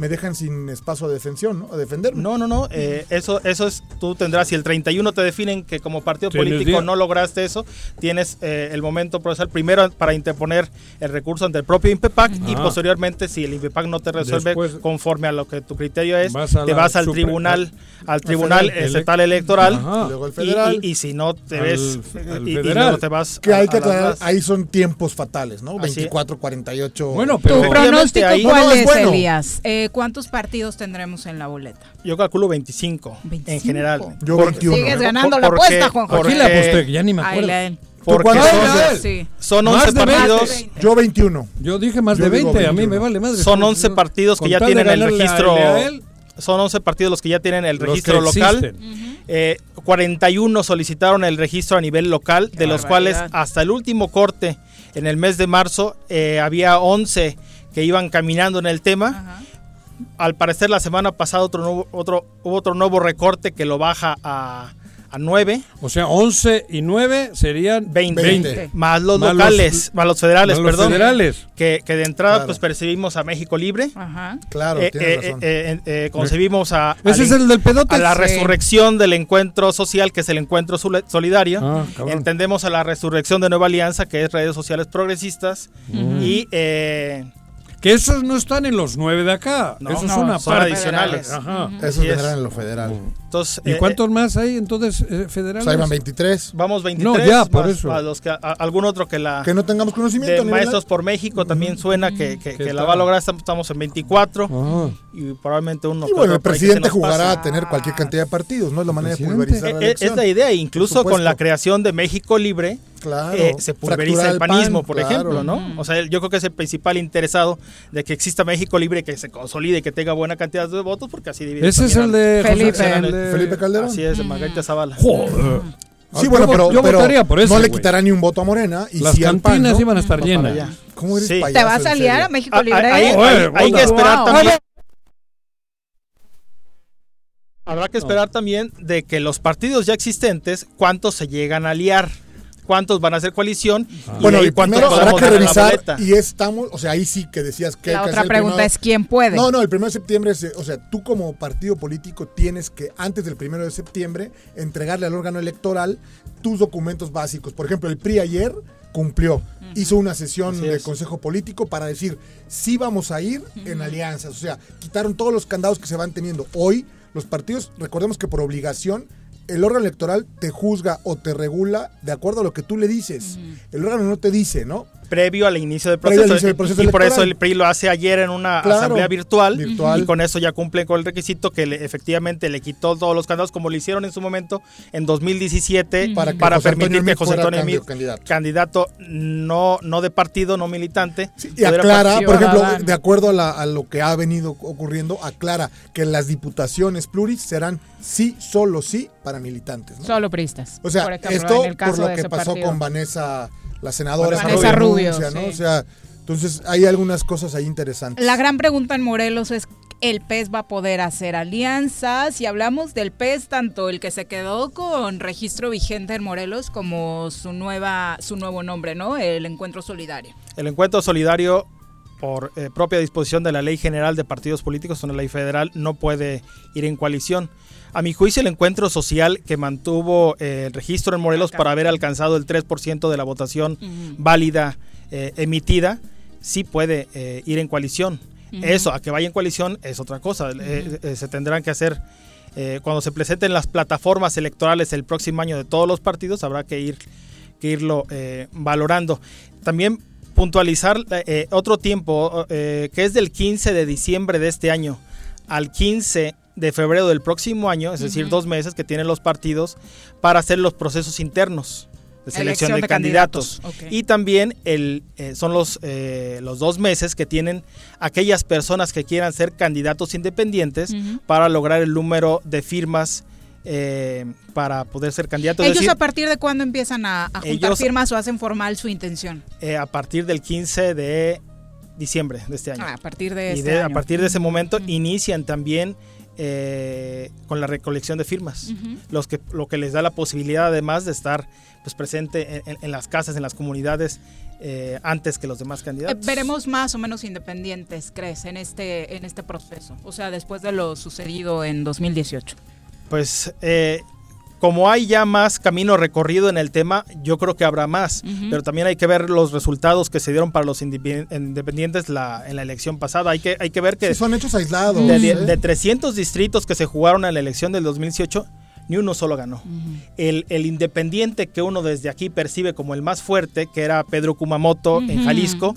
S2: me dejan sin espacio de defensión, ¿no? A defenderme.
S23: No, no, no. eh, eso, eso es, tú tendrás, si el 31 te definen que como partido político no lograste eso, tienes eh, el momento procesal primero para interponer el recurso ante el propio INPEPAC y
S3: Ah.
S23: posteriormente, si el INPEPAC no te resuelve
S3: Después-
S23: conforme a lo que tu criterio es,
S3: Vas
S23: te vas al tribunal, al tribunal
S2: federal.
S23: estatal electoral.
S3: Ajá.
S2: Luego el
S23: y-
S2: federal.
S23: Y, y si no te
S3: Al-
S23: ves
S3: al
S23: y- y, luego te vas
S2: Que
S23: a-
S2: hay que
S23: a las
S2: aclarar, ahí son tiempos fatales, ¿no?
S23: Así es.
S2: 24, 48.
S3: Bueno,
S1: ¿Tu
S3: pero
S23: Efectivamente,
S1: pronóstico
S23: ahí-
S1: cuál
S2: No, no, es
S1: es,
S2: bueno.
S1: Elías? Eh, ¿Cuántos partidos tendremos en la boleta?
S23: Yo calculo 25, en
S1: 25.
S23: general.
S2: Yo
S23: Porque-
S2: 21.
S1: Sigues ganando
S23: por-
S1: la
S23: porque-
S1: apuesta, Juanjo.
S3: ¿a quién le
S23: porque-
S3: aposté? Que Ya ni me acuerdo.
S1: leen.
S23: Porque son?
S1: Sí.
S23: son
S3: Más
S23: 11
S3: de 20.
S23: partidos.
S2: Yo 21.
S3: Yo dije más
S2: Yo
S3: de
S2: digo
S3: 20, a mí
S2: 21.
S3: me vale madre.
S23: Son 11 partidos que ya tienen el registro. Son 11 partidos los que ya tienen el
S3: los
S23: registro local. Eh, 41 solicitaron el registro a nivel local, de los cuales hasta el último corte en el mes de marzo eh, había 11 que iban caminando en el tema.
S1: Ajá.
S23: Al parecer la semana pasada otro nuevo, otro, hubo otro nuevo recorte que lo baja a, a 9,
S3: O sea, 11 y 9 serían
S23: 20,
S2: 20.
S23: más los
S3: Más los-
S23: locales, más los federales,
S3: más los
S23: perdón.
S3: federales.
S23: Que, que de entrada
S2: Claro.
S23: pues percibimos a México Libre.
S1: Ajá.
S2: Claro,
S23: Eh,
S2: tienes
S23: eh,
S2: razón.
S23: eh, eh, eh, concebimos a,
S3: ¿Ese
S23: al-
S3: es el del pedote?
S23: a la
S1: Sí.
S23: resurrección del encuentro social, que es el encuentro solidario.
S3: Ah, cabrón.
S23: Entendemos a la resurrección de Nueva Alianza, que es redes sociales progresistas. Y eh,
S3: Que esos no están en los 9 de acá.
S23: No,
S3: esos
S23: no,
S3: son
S23: son
S3: aparte.
S23: adicionales.
S3: Ajá.
S2: Eso
S23: así es.
S2: vendrá en lo federal.
S23: Entonces,
S3: ¿Y
S23: eh,
S3: cuántos más hay entonces eh, federales?
S2: O sea, ahí van 23.
S23: Vamos 23.
S3: No, ya, por
S23: más
S3: eso.
S23: a los que, a- algún otro que la...
S2: Que no tengamos conocimiento. a
S23: de Maestros por México también suena que, que- que la va a lograr. Estamos- en 24
S3: Ah.
S23: y probablemente uno.
S2: Y bueno, el presidente jugará
S23: pasa.
S2: a tener cualquier cantidad de partidos, no es la manera de pulverizar la
S23: Eh, eh,
S2: elección.
S23: Es la idea, incluso con la creación de México Libre,
S2: Claro,
S23: eh, se pulveriza el
S2: el pan,
S23: panismo, por
S2: claro.
S23: ejemplo, ¿no? O sea, yo creo que es el principal interesado de que exista México Libre, que se consolide y que tenga buena cantidad de votos, porque así divide.
S3: Ese es el de
S1: Felipe.
S3: El de-
S2: Felipe Calderón.
S23: Así es, Margarita Zavala.
S3: Joder.
S2: Sí, bueno, pero,
S3: yo
S2: pero
S3: votaría por ese,
S2: no le quitará ni un voto a Morena. Y
S3: Las
S2: PAN,
S3: cantinas
S2: ¿no?
S3: iban a estar llenas.
S2: ¿Cómo eres
S23: Sí.
S2: payaso,
S1: ¿Te vas a liar a México
S23: Ah,
S1: Libre?
S23: ah, Hay,
S3: Oye,
S23: hay- hay
S3: vota.
S23: que esperar
S1: Wow.
S23: también. Habrá que esperar también de que los partidos ya existentes, cuántos se llegan a liar, cuántos van a hacer coalición y
S2: Bueno, y primero habrá que revisar y estamos, o sea, ahí sí que decías que hay
S1: La
S2: que
S1: otra
S2: hacer
S1: pregunta
S2: primero-
S1: es quién puede.
S2: No, no, el primero de septiembre, es, o sea, tú como partido político tienes que antes del primero de septiembre entregarle al órgano electoral tus documentos básicos. Por ejemplo, el PRI ayer cumplió, hizo una sesión
S23: Así
S2: de
S23: es.
S2: consejo político para decir sí vamos a ir en alianzas, o sea, quitaron todos los candados que se van teniendo. Hoy los partidos, recordemos que por obligación el órgano electoral te juzga o te regula de acuerdo a lo que tú le dices. El órgano no te dice, ¿no?
S23: Previo al inicio del proceso.
S2: inicio del proceso
S23: y por eso el PRI lo hace ayer en una
S2: Claro,
S23: asamblea virtual,
S2: virtual.
S23: y con eso ya cumplen con el requisito que le- efectivamente le quitó todos los candados como lo hicieron en su momento en 2017
S2: Para
S23: para,
S2: que José
S23: permitir que José Antonio Meade,
S2: candidato.
S23: candidato no, no de partido, no militante.
S2: Y
S23: pudiera
S2: aclara, por ejemplo, de acuerdo a, la- a lo que ha venido ocurriendo, aclara que las diputaciones pluris serán sí, solo sí, para militantes. ¿no?
S1: Solo pristas.
S2: O sea,
S1: por ejemplo,
S2: esto
S1: en el caso
S2: por lo que pasó
S1: partido.
S2: con Vanessa, la senadora,
S1: Vanessa Rubio,
S2: renuncia, ¿no?
S1: sí.
S2: O sea, entonces hay algunas cosas ahí interesantes.
S1: La gran pregunta en Morelos es, ¿el PES va a poder hacer alianzas? Si hablamos del PES, tanto el que se quedó con registro vigente en Morelos como su nueva su nuevo nombre, ¿no? El Encuentro Solidario.
S23: El encuentro solidario, por eh, propia disposición de la Ley General de Partidos Políticos, una ley federal, no puede ir en coalición. A mi juicio, el encuentro social que mantuvo eh, el registro en Morelos para haber alcanzado el 3% de la votación válida eh, emitida, sí puede ir en coalición. Eso, a que vaya en coalición es otra cosa. Se tendrán que hacer, cuando se presenten las plataformas electorales el próximo año de todos los partidos, habrá que ir que irlo valorando. También puntualizar eh, otro tiempo, eh, que es del 15 de diciembre de este año al 15 de febrero del próximo año, es decir, dos meses que tienen los partidos para hacer los procesos internos de selección
S1: Elección
S23: de, candidatos. Y también el, eh, son los, eh, los dos meses que tienen aquellas personas que quieran ser candidatos independientes para lograr el número de firmas eh, para poder ser candidatos. Es
S1: ¿Ellos
S23: decir,
S1: a partir de cuándo empiezan a, a juntar
S23: ellos-
S1: firmas o hacen formal su intención?
S23: eh, a partir del 15 de diciembre de este año.
S1: Ah, a partir de
S23: y
S1: este
S23: de- a partir de ese momento inician también eh, con la recolección de firmas, los que, lo que les da la posibilidad además de estar pues, presente en, las casas, en las comunidades, eh, antes que los demás
S1: Eh,
S23: candidatos.
S1: veremos más o menos independientes, ¿crees, en este, en este proceso? O sea, después de lo sucedido en 2018.
S23: Pues eh, como hay ya más camino recorrido en el tema, yo creo que habrá más. Pero también hay que ver los resultados que se dieron para los indepen- independientes la, en la elección pasada. Hay que, hay que ver que
S2: Sí, son hechos aislados.
S23: de,
S2: ¿eh?
S23: de 300 distritos que se jugaron en la elección del 2018, ni uno solo ganó. el, el independiente que uno desde aquí percibe como el más fuerte, que era Pedro Kumamoto en. Jalisco,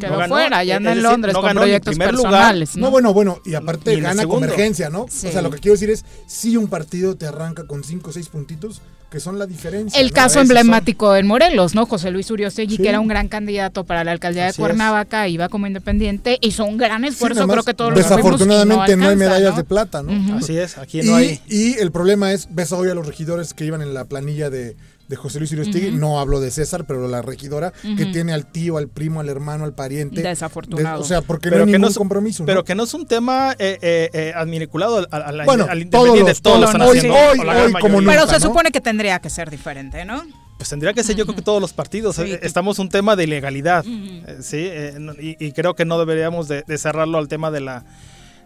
S1: Quedó
S23: ganó,
S1: fuera, ya anda en
S23: decir,
S1: Londres
S23: no
S1: con
S23: ganó
S1: proyectos
S23: primer lugar.
S2: No, bueno, bueno, y aparte
S23: Y
S2: gana
S23: segundo.
S2: convergencia, ¿no?
S1: Sí.
S2: O sea, lo que quiero decir es, si un partido te arranca con 5 o 6 puntitos, que son la diferencia.
S1: El
S2: ¿no?
S1: caso
S2: Esos son-
S1: emblemático en Morelos, ¿no? José Luis Uriostegui,
S2: Sí.
S1: que era un gran candidato para la alcaldía
S2: Así
S1: de Cuernavaca, iba como independiente, hizo un gran
S2: Sí,
S1: esfuerzo,
S2: más,
S1: creo que todos lo sabemos, y
S2: Desafortunadamente no, hay medallas
S1: ¿no?
S2: de plata, ¿no?
S23: Así es, aquí
S2: y,
S23: no hay.
S2: y el problema es, ves hoy a los regidores que iban en la planilla de, de José Luis Uriostegui,
S1: Ujú.
S2: no hablo de César, pero la regidora, que tiene al tío, al primo, al hermano, al pariente.
S1: Desafortunado.
S2: De- o sea, porque
S23: Pero
S2: no hay
S23: que no
S2: ningún
S23: es-
S2: compromiso. ¿no?
S23: Pero que no es un tema eh, eh, eh, adminiculado
S2: Bueno,
S23: al
S2: todos
S23: independiente,
S2: los-
S23: todos lo
S2: todos
S23: están
S2: hoy-
S23: haciendo,
S2: hoy- como
S23: mayoría.
S1: Pero
S2: nunca,
S1: se
S2: ¿no?
S1: supone que tendría que ser diferente, ¿no?
S23: Pues tendría que ser yo creo que todos los partidos.
S1: Sí,
S23: eh, Estamos un tema de ilegalidad. Sí, eh, y, y creo que no deberíamos de, de cerrarlo al tema de la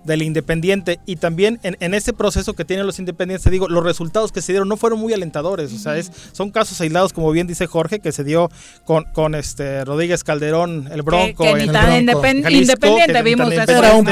S23: del independiente y también en, en ese proceso que tienen los independientes, te digo, los resultados que se dieron no fueron muy alentadores, o sea, es, son casos aislados, como bien dice Jorge, que se dio con, con este Rodríguez Calderón, el Bronco.
S1: que ni independ-
S23: Jalisco,
S1: independiente
S23: que ni
S1: vimos
S23: tan
S1: después,
S2: Era un.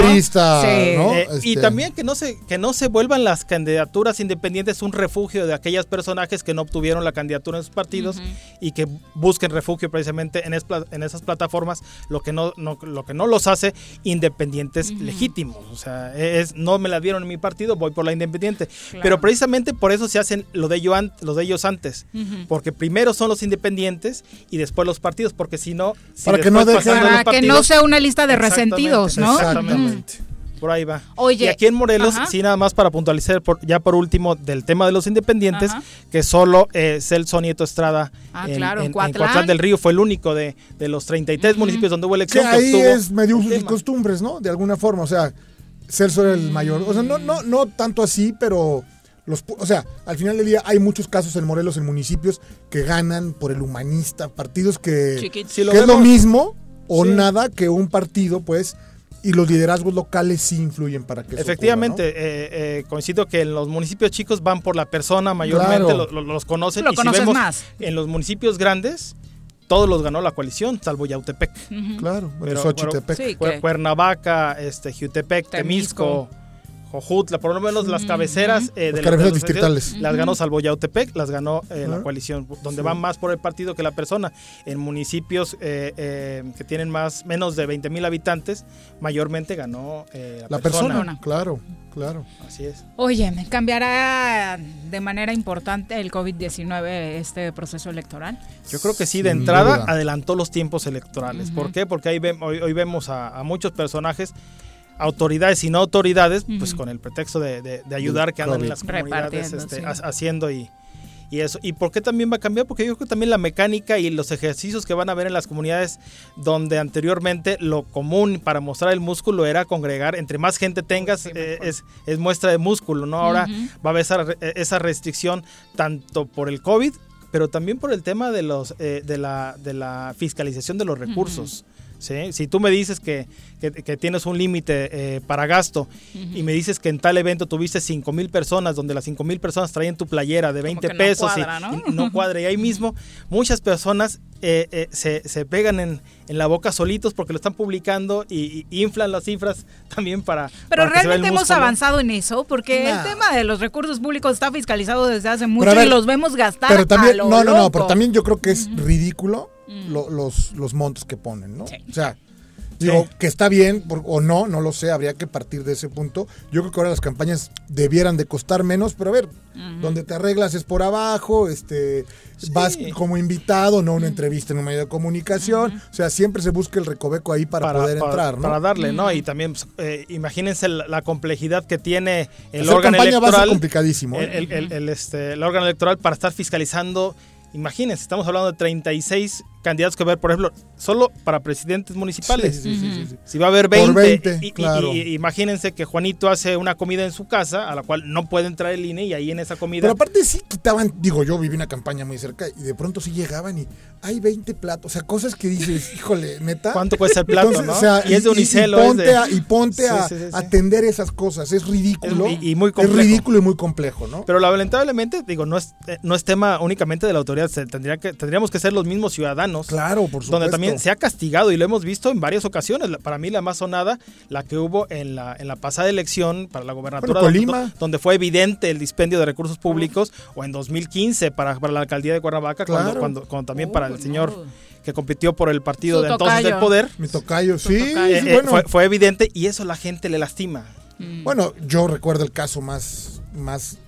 S1: ¿no?
S23: Eh, Y
S2: Este,
S23: también que no se que no se vuelvan las candidaturas independientes un refugio de aquellos personajes que no obtuvieron la candidatura en sus partidos y que busquen refugio precisamente en, es- en esas plataformas, lo que no, no- lo que no los hace independientes legítimos. O sea, es no me la dieron en mi partido, voy por la independiente.
S1: Claro.
S23: Pero precisamente por eso se hacen lo de ello an- lo de ellos antes, porque primero son los independientes y después los partidos, porque si no si
S2: Para que no
S23: los
S1: que sea una lista de resentidos, ¿no?
S23: Exactamente. Por ahí va.
S1: Oye,
S23: y aquí en Morelos,
S1: ajá.
S23: sí, nada más para puntualizar, por- ya por último, del tema de los independientes,
S1: Ajá.
S23: que solo eh, Celso Nieto Estrada
S1: Ah,
S23: en,
S1: claro, en
S23: en- en
S1: Coatlán.
S23: Coatlán del Río fue el único de, de los 33 municipios donde hubo elección. que
S2: ahí es medio usos y costumbres, ¿no? De alguna forma, o sea, Celso era el mayor, o sea, no, no, no tanto así, pero los, pu- o sea, al final del día hay muchos casos en Morelos, en municipios que ganan por el humanista, partidos que,
S1: Chiquitos.
S23: Si lo
S2: que es lo mismo o
S23: Sí.
S2: nada que un partido, pues, y los liderazgos locales sí influyen para que eso
S23: Efectivamente, eh, eh, coincido que en los municipios chicos van por la persona, mayormente
S2: Claro.
S23: lo- lo- los conocen.
S1: Lo
S23: y
S1: conoces
S23: si vemos
S1: más.
S23: en los municipios grandes, todos los ganó la coalición, salvo Yautepec.
S2: Claro, bueno,
S23: Pero-.
S1: Sí,
S23: Cuernavaca, este, Jutepec,
S1: Temisco.
S23: Temisco, Jojutla, por lo menos las cabeceras eh,
S2: Las
S23: de
S2: cabeceras
S23: de los
S2: distritales.
S23: Las ganó salvo Yautepec, las ganó eh, la coalición, donde
S2: Sí.
S23: van más por el partido que la persona. En municipios eh, eh, que tienen más menos de 20 mil habitantes, mayormente ganó eh, la,
S2: La persona,
S1: persona.
S2: claro, claro.
S23: Así es.
S1: Oye, ¿me cambiará de manera importante el COVID-19 este proceso electoral?
S23: Yo creo que sí,
S2: Sin
S23: de entrada
S2: duda.
S23: adelantó los tiempos electorales. ¿Por qué? Porque ahí ve- hoy, hoy vemos a, a muchos personajes, autoridades y no autoridades, pues con el pretexto de, de- de ayudar que andan en las comunidades este,
S1: sí.
S23: haciendo y, y eso. ¿Y por qué también va a cambiar? Porque yo creo que también la mecánica y los ejercicios que van a ver en las comunidades donde anteriormente lo común para mostrar el músculo era congregar, entre más gente tengas, eh, es, es muestra de músculo, ¿no? Ahora va a haber esa, re- esa restricción tanto por el COVID, pero también por el tema de los eh, de la de la fiscalización de los recursos. ¿Sí? Si tú me dices que, que- que tienes un límite eh, para gasto y me dices que en tal evento tuviste 5 mil personas, donde las 5 mil personas traían tu playera de 20
S1: que no
S23: pesos y-
S1: cuadra, ¿no?
S23: y, no cuadra, y ahí mismo muchas personas eh, eh, se, se pegan en, en la boca solitos porque lo están publicando y, y inflan las cifras también para...
S1: Pero
S23: para que se vea el
S1: realmente hemos
S23: músculo.
S1: avanzado en eso, porque el tema de los recursos públicos está fiscalizado desde hace mucho
S2: a ver,
S1: y los vemos gastar
S2: Pero también,
S1: a lo
S2: no, no, no, pero también yo creo que es ridículo lo- los, los montos que ponen, ¿no? O sea, digo, que está bien por- o no, no lo sé, habría que partir de ese punto. Yo creo que ahora las campañas debieran de costar menos, pero a ver, donde te arreglas es por abajo, este, vas como invitado, no una entrevista en un medio de comunicación, o sea, siempre se busca el recoveco ahí para, poder
S23: para-
S2: entrar, ¿no?
S23: Para darle, ¿no? Y también, pues, eh, imagínense la, la complejidad que tiene el
S2: Hacer
S23: órgano
S2: campaña va a ser
S23: electoral.
S2: complicadísimo,
S23: El,
S2: ¿eh?
S23: el- el- el, este, el órgano electoral para estar fiscalizando. Imagínense, estamos hablando de 36 candidatos que va a haber, por ejemplo, solo para presidentes municipales.
S2: Sí, sí, sí, sí, sí.
S23: Si va a haber
S2: Por
S23: 20,
S2: 20,
S23: y- y-
S2: claro.
S23: y- y imagínense que Juanito hace una comida en su casa, a la cual no puede entrar el INE, y ahí en esa comida.
S2: Pero aparte sí quitaban, digo, yo viví una campaña muy cerca y de pronto sí llegaban y hay 20 platos, o sea, cosas que dices, híjole, neta.
S23: ¿Cuánto cuesta el plato,
S2: Entonces,
S23: no?
S2: o sea,
S23: Y es de unicelo, es
S2: ponte
S23: de-
S2: a, y ponte
S23: Sí,
S2: a
S23: sí, sí, sí.
S2: atender esas cosas, es ridículo.
S23: Es- y- y muy
S2: Es
S23: complejo.
S2: ridículo y muy complejo, ¿no?
S23: Pero lamentablemente, digo, no es, eh, no es tema únicamente de la autoridad, se tendría que, tendríamos que ser los mismos ciudadanos.
S2: Claro, por supuesto.
S23: Donde también se ha castigado y lo hemos visto en varias ocasiones. Para mí la más sonada, la que hubo en la, en la pasada elección para la gobernatura,
S2: Bueno,
S23: donde,
S2: Colima.
S23: donde fue evidente el dispendio de recursos públicos, o en 2015 para, para la alcaldía de Cuernavaca, cuando,
S2: Claro.
S23: cuando, cuando también para el señor que compitió por el partido
S1: Su
S23: de entonces del poder.
S2: Mi tocayo, sí,
S23: Eh, eh,
S2: bueno.
S23: fue, fue evidente y eso la gente le lastima.
S2: Bueno, yo recuerdo el caso más, más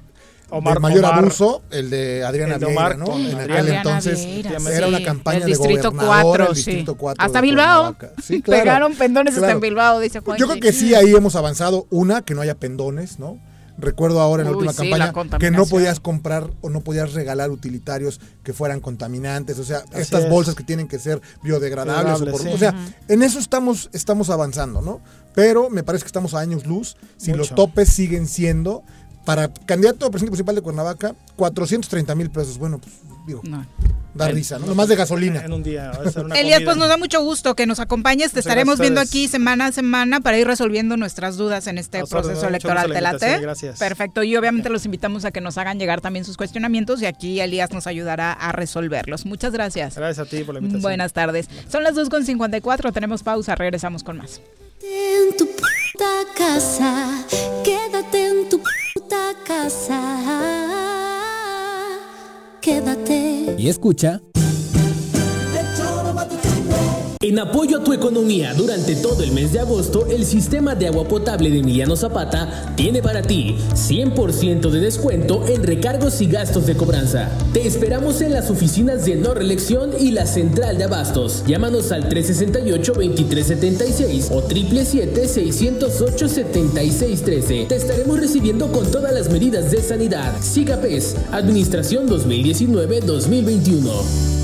S23: Omar-
S2: de mayor
S23: Omar-
S2: abuso, el de Adriana
S23: el de
S2: Vieira, ¿no? En
S23: Adriana
S2: aquel entonces
S1: Vieira,
S2: era
S1: sí,
S2: una campaña de
S1: Distrito
S2: gobernadora,
S1: 4,
S2: el
S1: sí.
S2: Distrito 4
S1: Hasta Bilbao.
S2: Sí, claro.
S1: Pegaron pendones hasta en Bilbao, dice Juan.
S2: Yo creo que sí, ahí hemos avanzado. Una, que no haya pendones, ¿no? Recuerdo ahora en la
S1: Uy,
S2: última
S1: sí,
S2: campaña
S1: la
S2: que no podías comprar o no podías regalar utilitarios que fueran contaminantes, o sea,
S23: Así
S2: estas
S23: es.
S2: bolsas que tienen que ser biodegradables. o, por-
S23: sí.
S2: o sea, en eso estamos, estamos avanzando, ¿no? Pero me parece que estamos a años luz. Si
S23: Mucho.
S2: los topes siguen siendo, para candidato a presidente municipal de Cuernavaca, 430 mil pesos. Bueno, pues digo,
S1: No.
S2: da risa, ¿no? Nomás de gasolina.
S23: En un día. va a ser una
S1: Elías,
S23: comida.
S1: pues nos da mucho gusto que nos acompañes. Te
S23: Muchas
S1: estaremos viendo aquí semana a semana para ir resolviendo nuestras dudas en este proceso electoral. ¿Te
S23: la
S1: late?
S23: gracias.
S1: Perfecto. Y obviamente los invitamos a que nos hagan llegar también sus cuestionamientos y aquí Elías nos ayudará a resolverlos. Muchas gracias.
S23: Gracias a ti por la invitación.
S1: Buenas tardes. Son las 2.54, tenemos pausa, regresamos con más.
S24: en tu puta casa, quédate en tu puta casa, quédate.
S7: Y escucha.
S17: En apoyo a tu economía durante todo el mes de agosto, el sistema de agua potable de Emiliano Zapata tiene para ti 100% de descuento en recargos y gastos de cobranza. Te esperamos en las oficinas de no reelección y la central de abastos. Llámanos al 368-2376 o 777-608-7613. Te estaremos recibiendo con todas las medidas de sanidad. SIGAPES, Administración 2019-2021.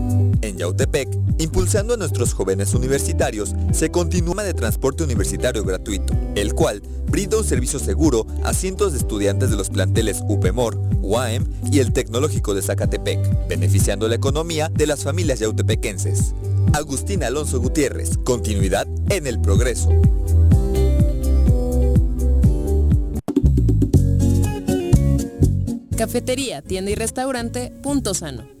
S13: En Yautepec, impulsando a nuestros jóvenes universitarios, se continúa de transporte universitario gratuito, el cual brinda un servicio seguro a cientos de estudiantes de los planteles UPEMOR, UAM y el Tecnológico de Zacatepec, beneficiando la economía de las familias yautepequenses. Agustín Alonso Gutiérrez, continuidad en el progreso.
S25: Cafetería, tienda y restaurante Punto Sano.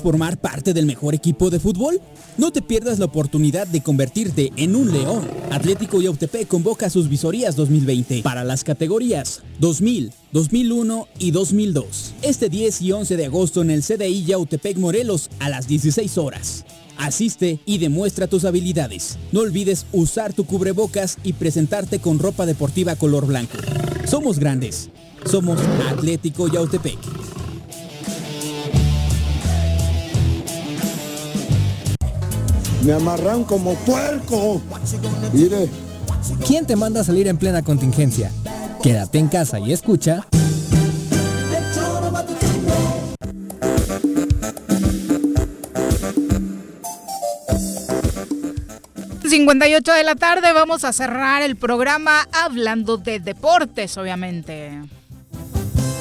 S7: ¿Quieres formar parte del mejor equipo de fútbol? No te pierdas la oportunidad de convertirte en un león. Atlético Yautepec convoca sus visorías 2020 para las categorías 2000, 2001 y 2002. Este 10 y 11 de agosto en el CDI Yautepec Morelos a las 16 horas. Asiste y demuestra tus habilidades. No olvides usar tu cubrebocas y presentarte con ropa deportiva color blanco. Somos grandes. Somos Atlético Yautepec.
S10: Me amarran como puerco. Mire. ¿Quién te manda a salir en plena contingencia? Quédate en casa y escucha.
S1: 58 de la tarde vamos a cerrar el programa hablando de deportes, obviamente.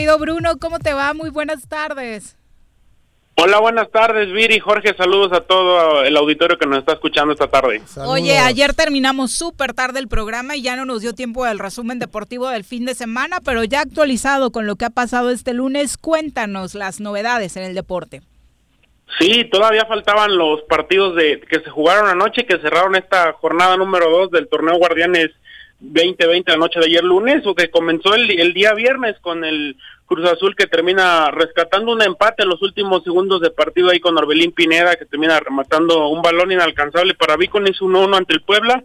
S1: Querido Bruno, ¿cómo te va? Muy buenas tardes.
S26: Hola, buenas tardes, Viri, Jorge, saludos a todo el auditorio que nos está escuchando esta tarde.
S1: Oye, ayer terminamos súper tarde el programa y ya no nos dio tiempo del resumen deportivo del fin de semana, pero ya actualizado con lo que ha pasado este lunes, cuéntanos las novedades en el deporte.
S26: Sí, todavía faltaban los partidos de que se jugaron anoche, que cerraron esta jornada número 2 del torneo Guardianes 2020 la noche de ayer lunes, o que comenzó el, el día viernes con el Cruz Azul que termina rescatando un empate en los últimos segundos de partido ahí con Orbelín Pineda, que termina rematando un balón inalcanzable para Víconis 1-1 ante el Puebla.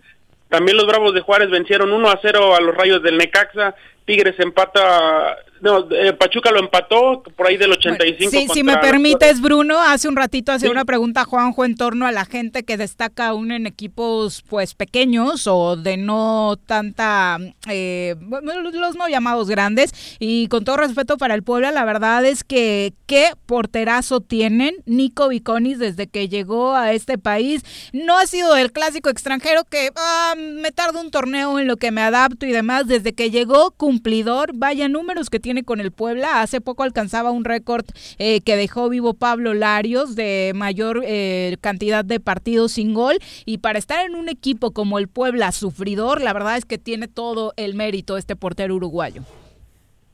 S26: También los Bravos de Juárez vencieron 1 a 0 a los Rayos del Necaxa Tigres empata, no, eh, Pachuca lo empató por ahí del 85.
S1: Sí, si me permites, Bruno, hace un ratito hacía una pregunta a Juanjo en torno a la gente que destaca aún en equipos pues pequeños o de no tanta, eh, bueno, los no llamados grandes. Y con todo respeto para el Puebla, la verdad es que qué porterazo tienen Nico Viconis desde que llegó a este país. No ha sido el clásico extranjero que ah, me tarda un torneo en lo que me adapto y demás. Desde que llegó, cumplidor, vaya números que tiene con el Puebla. Hace poco alcanzaba un récord eh, que dejó vivo Pablo Larios de mayor eh, cantidad de partidos sin gol. Y para estar en un equipo como el Puebla sufridor, la verdad es que tiene todo el mérito este portero uruguayo.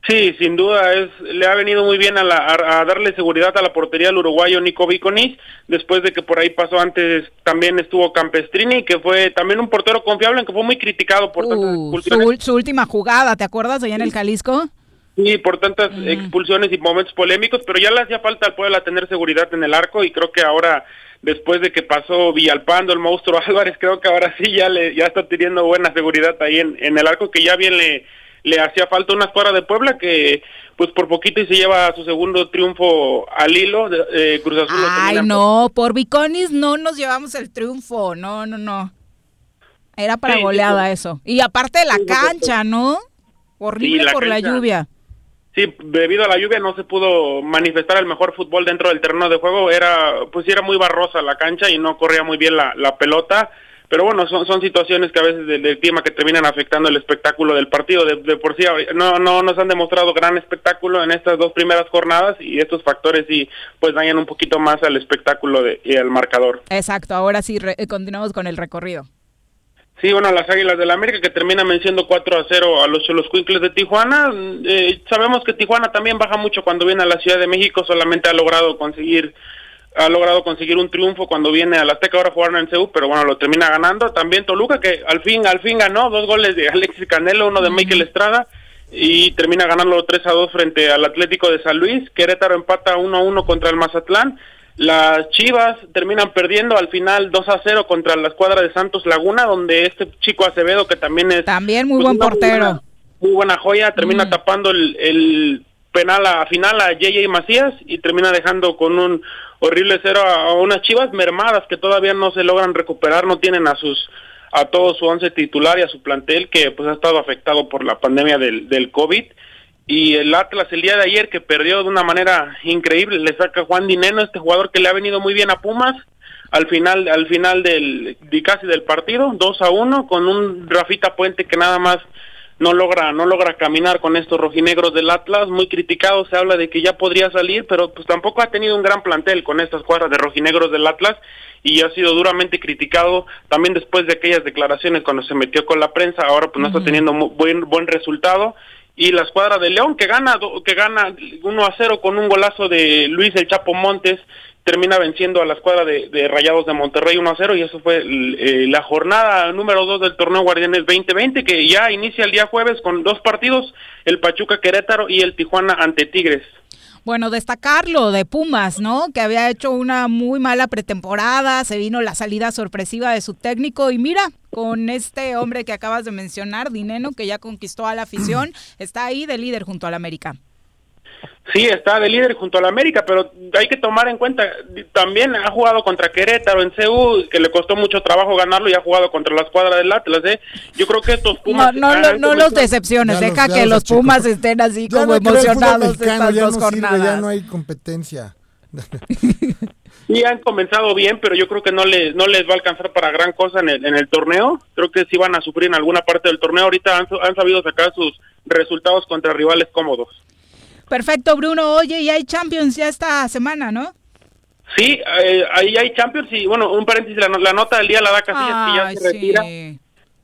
S26: Sí, sin duda es le ha venido muy bien a, la- a- a darle seguridad a la portería al uruguayo Nico Viconis, después de que por ahí pasó antes también estuvo Campestrini, que fue también un portero confiable, aunque fue muy criticado por tantas
S1: Uh,
S26: expulsiones.
S1: su, su última jugada, ¿te acuerdas allá en el Jalisco?
S26: Sí, por tantas expulsiones y momentos polémicos, pero ya le hacía falta al Puebla tener seguridad en el arco y creo que ahora, después de que pasó Villalpando, el monstruo Álvarez, creo que ahora sí ya le ya está teniendo buena seguridad ahí en, en el arco, que ya bien le, le hacía falta una escuadra de Puebla que pues por poquito y se lleva su segundo triunfo al hilo, de- eh, Cruz Azul.
S1: Ay, no, por Viconis no nos llevamos el triunfo, no, no, no. Era para
S26: Sí,
S1: goleada
S26: sí.
S1: eso. Y aparte de la
S26: Sí,
S1: cancha, ¿no? Horrible
S26: la
S1: por la lluvia.
S26: Sí, debido a la lluvia no se pudo manifestar el mejor fútbol dentro del terreno de juego. Era, pues era muy barrosa la cancha y no corría muy bien la, la pelota. Pero bueno, son, son situaciones que a veces del, del clima que terminan afectando el espectáculo del partido. De, de por sí, no, no nos han demostrado gran espectáculo en estas dos primeras jornadas y estos factores sí, pues dañan un poquito más al espectáculo de, y al marcador.
S1: Exacto, ahora sí re- eh, continuamos con el recorrido.
S26: Sí, bueno, las Águilas del América que terminan venciendo 4 a 0 a los Cholos Cuincles de Tijuana. Eh, sabemos que Tijuana también baja mucho cuando viene a la Ciudad de México, solamente ha logrado conseguir ha logrado conseguir un triunfo cuando viene a la Azteca, ahora jugaron en CEU, pero bueno, lo termina ganando. También Toluca que al fin al fin ganó dos goles de Alexis Canelo, uno de Michael Estrada y termina ganando 3 a 2 frente al Atlético de San Luis. Querétaro empata 1 a 1 contra el Mazatlán. Las Chivas terminan perdiendo al final 2 a 0 contra la escuadra de Santos Laguna, donde este chico Acevedo, que también es...
S1: También muy
S26: pues,
S1: buen portero.
S26: buena- Muy buena joya, termina tapando el, el penal a final a JJ Macías y termina dejando con un horrible cero a, unas Chivas mermadas que todavía no se logran recuperar, no tienen a sus a todo su once titular y a su plantel que pues ha estado afectado por la pandemia del, COVID. Y el Atlas el día de ayer que perdió de una manera increíble le saca Juan Dineno este jugador que le ha venido muy bien a Pumas al final al final del de casi del partido 2 a 1 con un Rafita Puente que nada más no logra no logra caminar con estos rojinegros del Atlas muy criticado se habla de que ya podría salir pero pues tampoco ha tenido un gran plantel con estas cuadras de rojinegros del Atlas y ha sido duramente criticado también después de aquellas declaraciones cuando se metió con la prensa ahora pues no está teniendo buen buen resultado y la escuadra de León que gana que gana 1 a 0 con un golazo de Luis el Chapo Montes termina venciendo a la escuadra de, de Rayados de Monterrey 1 a 0 y eso fue eh, la jornada número 2 del torneo Guardianes 2020 que ya inicia el día jueves con dos partidos, el Pachuca Querétaro y el Tijuana ante Tigres.
S1: Bueno, destacarlo de Pumas, ¿no? Que había hecho una muy mala pretemporada, se vino la salida sorpresiva de su técnico y mira, con este hombre que acabas de mencionar, Dineno, que ya conquistó a la afición, está ahí de líder junto al América.
S26: Sí, está de líder junto al América, pero hay que tomar en cuenta, también ha jugado contra Querétaro en CU, que le costó mucho trabajo ganarlo y ha jugado contra la escuadra del Atlas, ¿eh? Yo creo que estos
S1: No,
S26: Pumas...
S1: no, lo- no los decepciones,
S2: Ya
S1: deja
S2: los-
S1: que
S2: los.
S1: Pumas estén así
S2: Ya
S1: como
S2: no
S1: emocionados
S2: mexicano,
S1: estas
S2: ya
S1: dos
S2: no sirve,
S1: jornadas.
S2: ya no hay competencia.
S26: Sí, han comenzado bien, pero yo creo que no les, no les va a alcanzar para gran cosa en el, en el torneo. Creo que sí van a sufrir en alguna parte del torneo. Ahorita han, han sabido sacar sus resultados contra rivales cómodos.
S1: Perfecto, Bruno. Oye, y hay Champions ya esta semana, ¿no?
S26: Sí, eh, ahí hay Champions y bueno, un paréntesis, la, la nota del día la da Casillas que ya se retira.
S1: sí.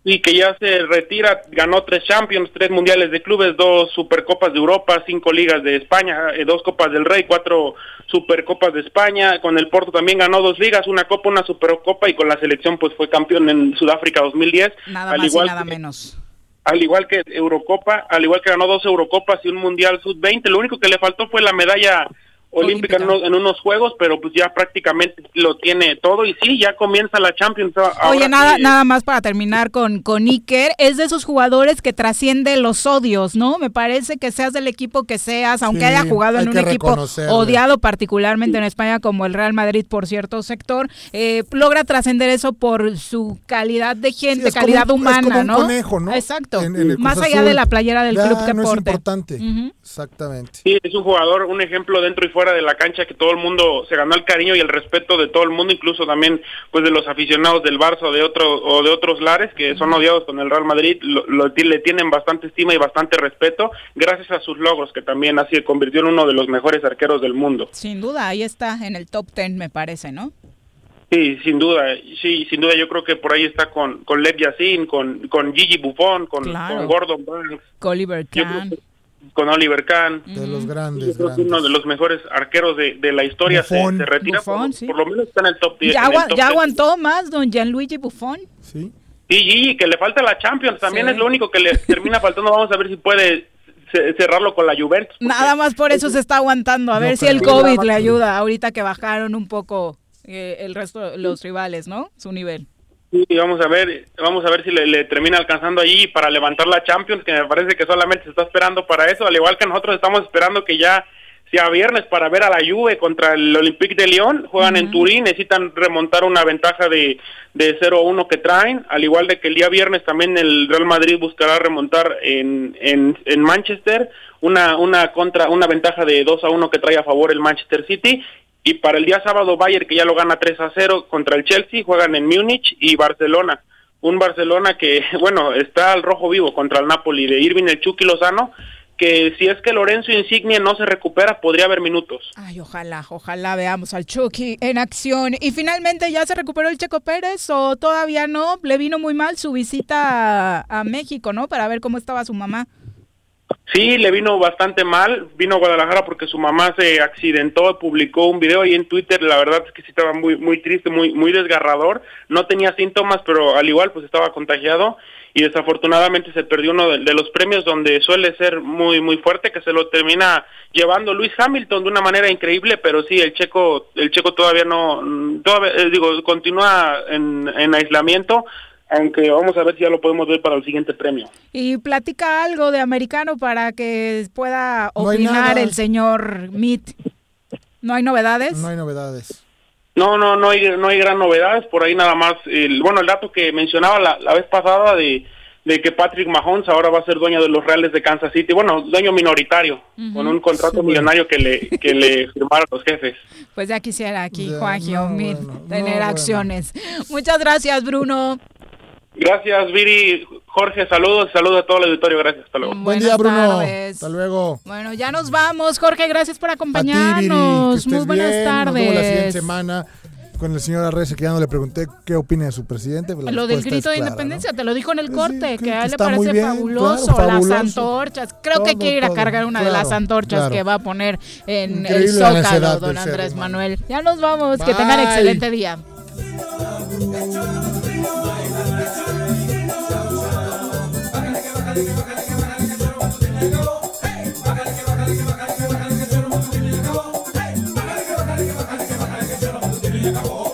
S26: Y que ya se retira, ganó tres Champions, tres Mundiales de Clubes, dos Supercopas de Europa, cinco Ligas de España, eh, dos Copas del Rey, cuatro Supercopas de España, con el Porto también ganó dos ligas, una Copa, una Supercopa y con la selección pues fue campeón en Sudáfrica 2010.
S1: Nada
S26: al
S1: más y nada
S26: que-
S1: menos.
S26: Al igual que Eurocopa, al igual que ganó dos Eurocopas y un Mundial Sub-20, lo único que le faltó fue la medalla olímpica, en, unos, en unos juegos, pero pues ya prácticamente lo tiene todo y sí, ya comienza la Champions. ahora
S1: Oye, nada,
S26: sí.
S1: nada más para terminar con, con Iker, es de esos jugadores que trasciende los odios, ¿no? Me parece que seas del equipo que seas, aunque
S2: Sí,
S1: haya jugado
S2: hay
S1: en un equipo odiado particularmente en España como el Real Madrid por cierto sector, eh, logra trascender eso por su calidad de gente,
S2: como
S1: calidad
S2: un- es
S1: humana,
S2: como un
S1: ¿no?
S2: conejo, ¿no?
S1: Exacto.
S2: En- en el
S1: Más allá
S2: Azul.
S1: de la playera del
S2: Ya,
S1: club que
S2: no es importante. Exactamente.
S26: Sí, es un jugador, un ejemplo dentro y fuera de la cancha que todo el mundo se ganó el cariño y el respeto de todo el mundo, incluso también pues de los aficionados del Barça o de otro o de otros lares que son odiados con el Real Madrid, lo, lo- le tienen bastante estima y bastante respeto gracias a sus logros que también así se convirtió en uno de los mejores arqueros del mundo.
S1: Sin duda, ahí está en el top ten, me parece, ¿no?
S26: Sí, sin duda, sí, sin duda yo creo que por ahí está con con Lev Yassin, con con Gigi Buffon, con,
S1: Claro.
S26: con Gordon Banks,
S1: Oliver Kahn.
S26: Con Oliver Kahn.
S2: De los
S26: Yo
S2: grandes,
S26: creo que uno de los mejores arqueros de, de la historia se,
S2: Buffon.
S26: se retira.
S1: Buffon,
S26: por,
S1: sí.
S26: por lo menos está en el top 10.
S1: Ya,
S26: en el
S1: agua-
S26: top
S1: ya
S26: 10.
S1: aguantó más don Gianluigi Buffon.
S2: Sí.
S26: Y Gigi, que le falta la Champions, también
S1: Sí.
S26: es lo único que le termina faltando. Vamos a ver si puede ce- cerrarlo con la Juventus.
S1: Nada más por eso se está aguantando. A
S26: No
S1: ver si el COVID le ayuda ahorita que bajaron un poco eh, el resto, los rivales, ¿no? Su nivel.
S26: Sí, vamos a ver, vamos a ver si le, le termina alcanzando allí para levantar la Champions, que me parece que solamente se está esperando para eso, al igual que nosotros estamos esperando que ya sea viernes para ver a la Juve contra el Olympique de Lyon, juegan en Turín, necesitan remontar una ventaja de, de 0-1 que traen, al igual de que el día viernes también el Real Madrid buscará remontar en, en, en Manchester una, una contra una ventaja de 2-1 que trae a favor el Manchester City y para el día sábado Bayern que ya lo gana 3 a 0 contra el Chelsea, juegan en Múnich y Barcelona. Un Barcelona que, bueno, está al rojo vivo contra el Napoli de Irving el Chucky Lozano, que si es que Lorenzo Insigne no se recupera, podría haber minutos.
S1: Ay, ojalá, ojalá veamos al Chucky en acción. Y finalmente, ¿ya se recuperó el Checo Pérez o todavía no? Le vino muy mal su visita a, a México, ¿no? Para ver cómo estaba su mamá.
S26: Sí, le vino bastante mal, vino a Guadalajara porque su mamá se accidentó, publicó un video ahí en Twitter, la verdad es que sí estaba muy muy triste, muy muy desgarrador, no tenía síntomas, pero al igual pues estaba contagiado y desafortunadamente se perdió uno de, de los premios donde suele ser muy muy fuerte que se lo termina llevando Luis Hamilton de una manera increíble, pero sí el checo el checo todavía no todavía eh, digo continúa en, en aislamiento, aunque vamos a ver si ya lo podemos ver para el siguiente premio.
S1: Y platica algo de americano para que pueda
S2: No hay
S1: opinar el señor Mead. ¿No hay novedades?
S2: No hay novedades.
S26: No, no, no hay, no hay gran novedades. Por ahí nada más. El, bueno, el dato que mencionaba la, la vez pasada de, de que Patrick Mahomes ahora va a ser dueño de los Reales de Kansas City. Bueno, dueño minoritario, con un contrato millonario que le, que le firmaron los jefes.
S1: Pues ya quisiera aquí
S26: Ya,
S1: Juan
S26: no, bueno,
S1: tener
S26: no,
S1: acciones. Muchas gracias, Bruno.
S26: Gracias, Viri. Jorge, saludos. Saludos a todo el auditorio. Gracias. Hasta luego.
S2: Buen día, Bruno.
S1: tardes.
S2: Hasta luego.
S1: Bueno, ya nos vamos. Jorge, gracias por
S2: A ti, Viri, que
S1: acompañarnos. Muy buenas
S2: bien. Nos vemos la siguiente
S1: tardes.
S2: semana con el señor Arrece, que ya no le pregunté qué opina de su presidente. pues la
S1: Lo del grito de
S2: clara,
S1: independencia, te lo dijo en el corte, que a él le parece
S2: bien,
S1: fabuloso,
S2: claro, fabuloso.
S1: las antorchas. Creo que
S2: Todo,
S1: quiere ir a cargar una de las
S2: claro,
S1: antorchas
S2: claro.
S1: que va a poner en el
S2: Increíble la
S1: Zócalo, don Andrés. Manuel. Ya nos vamos, que tengan
S2: Bye.
S1: excelente día.
S27: Acabó.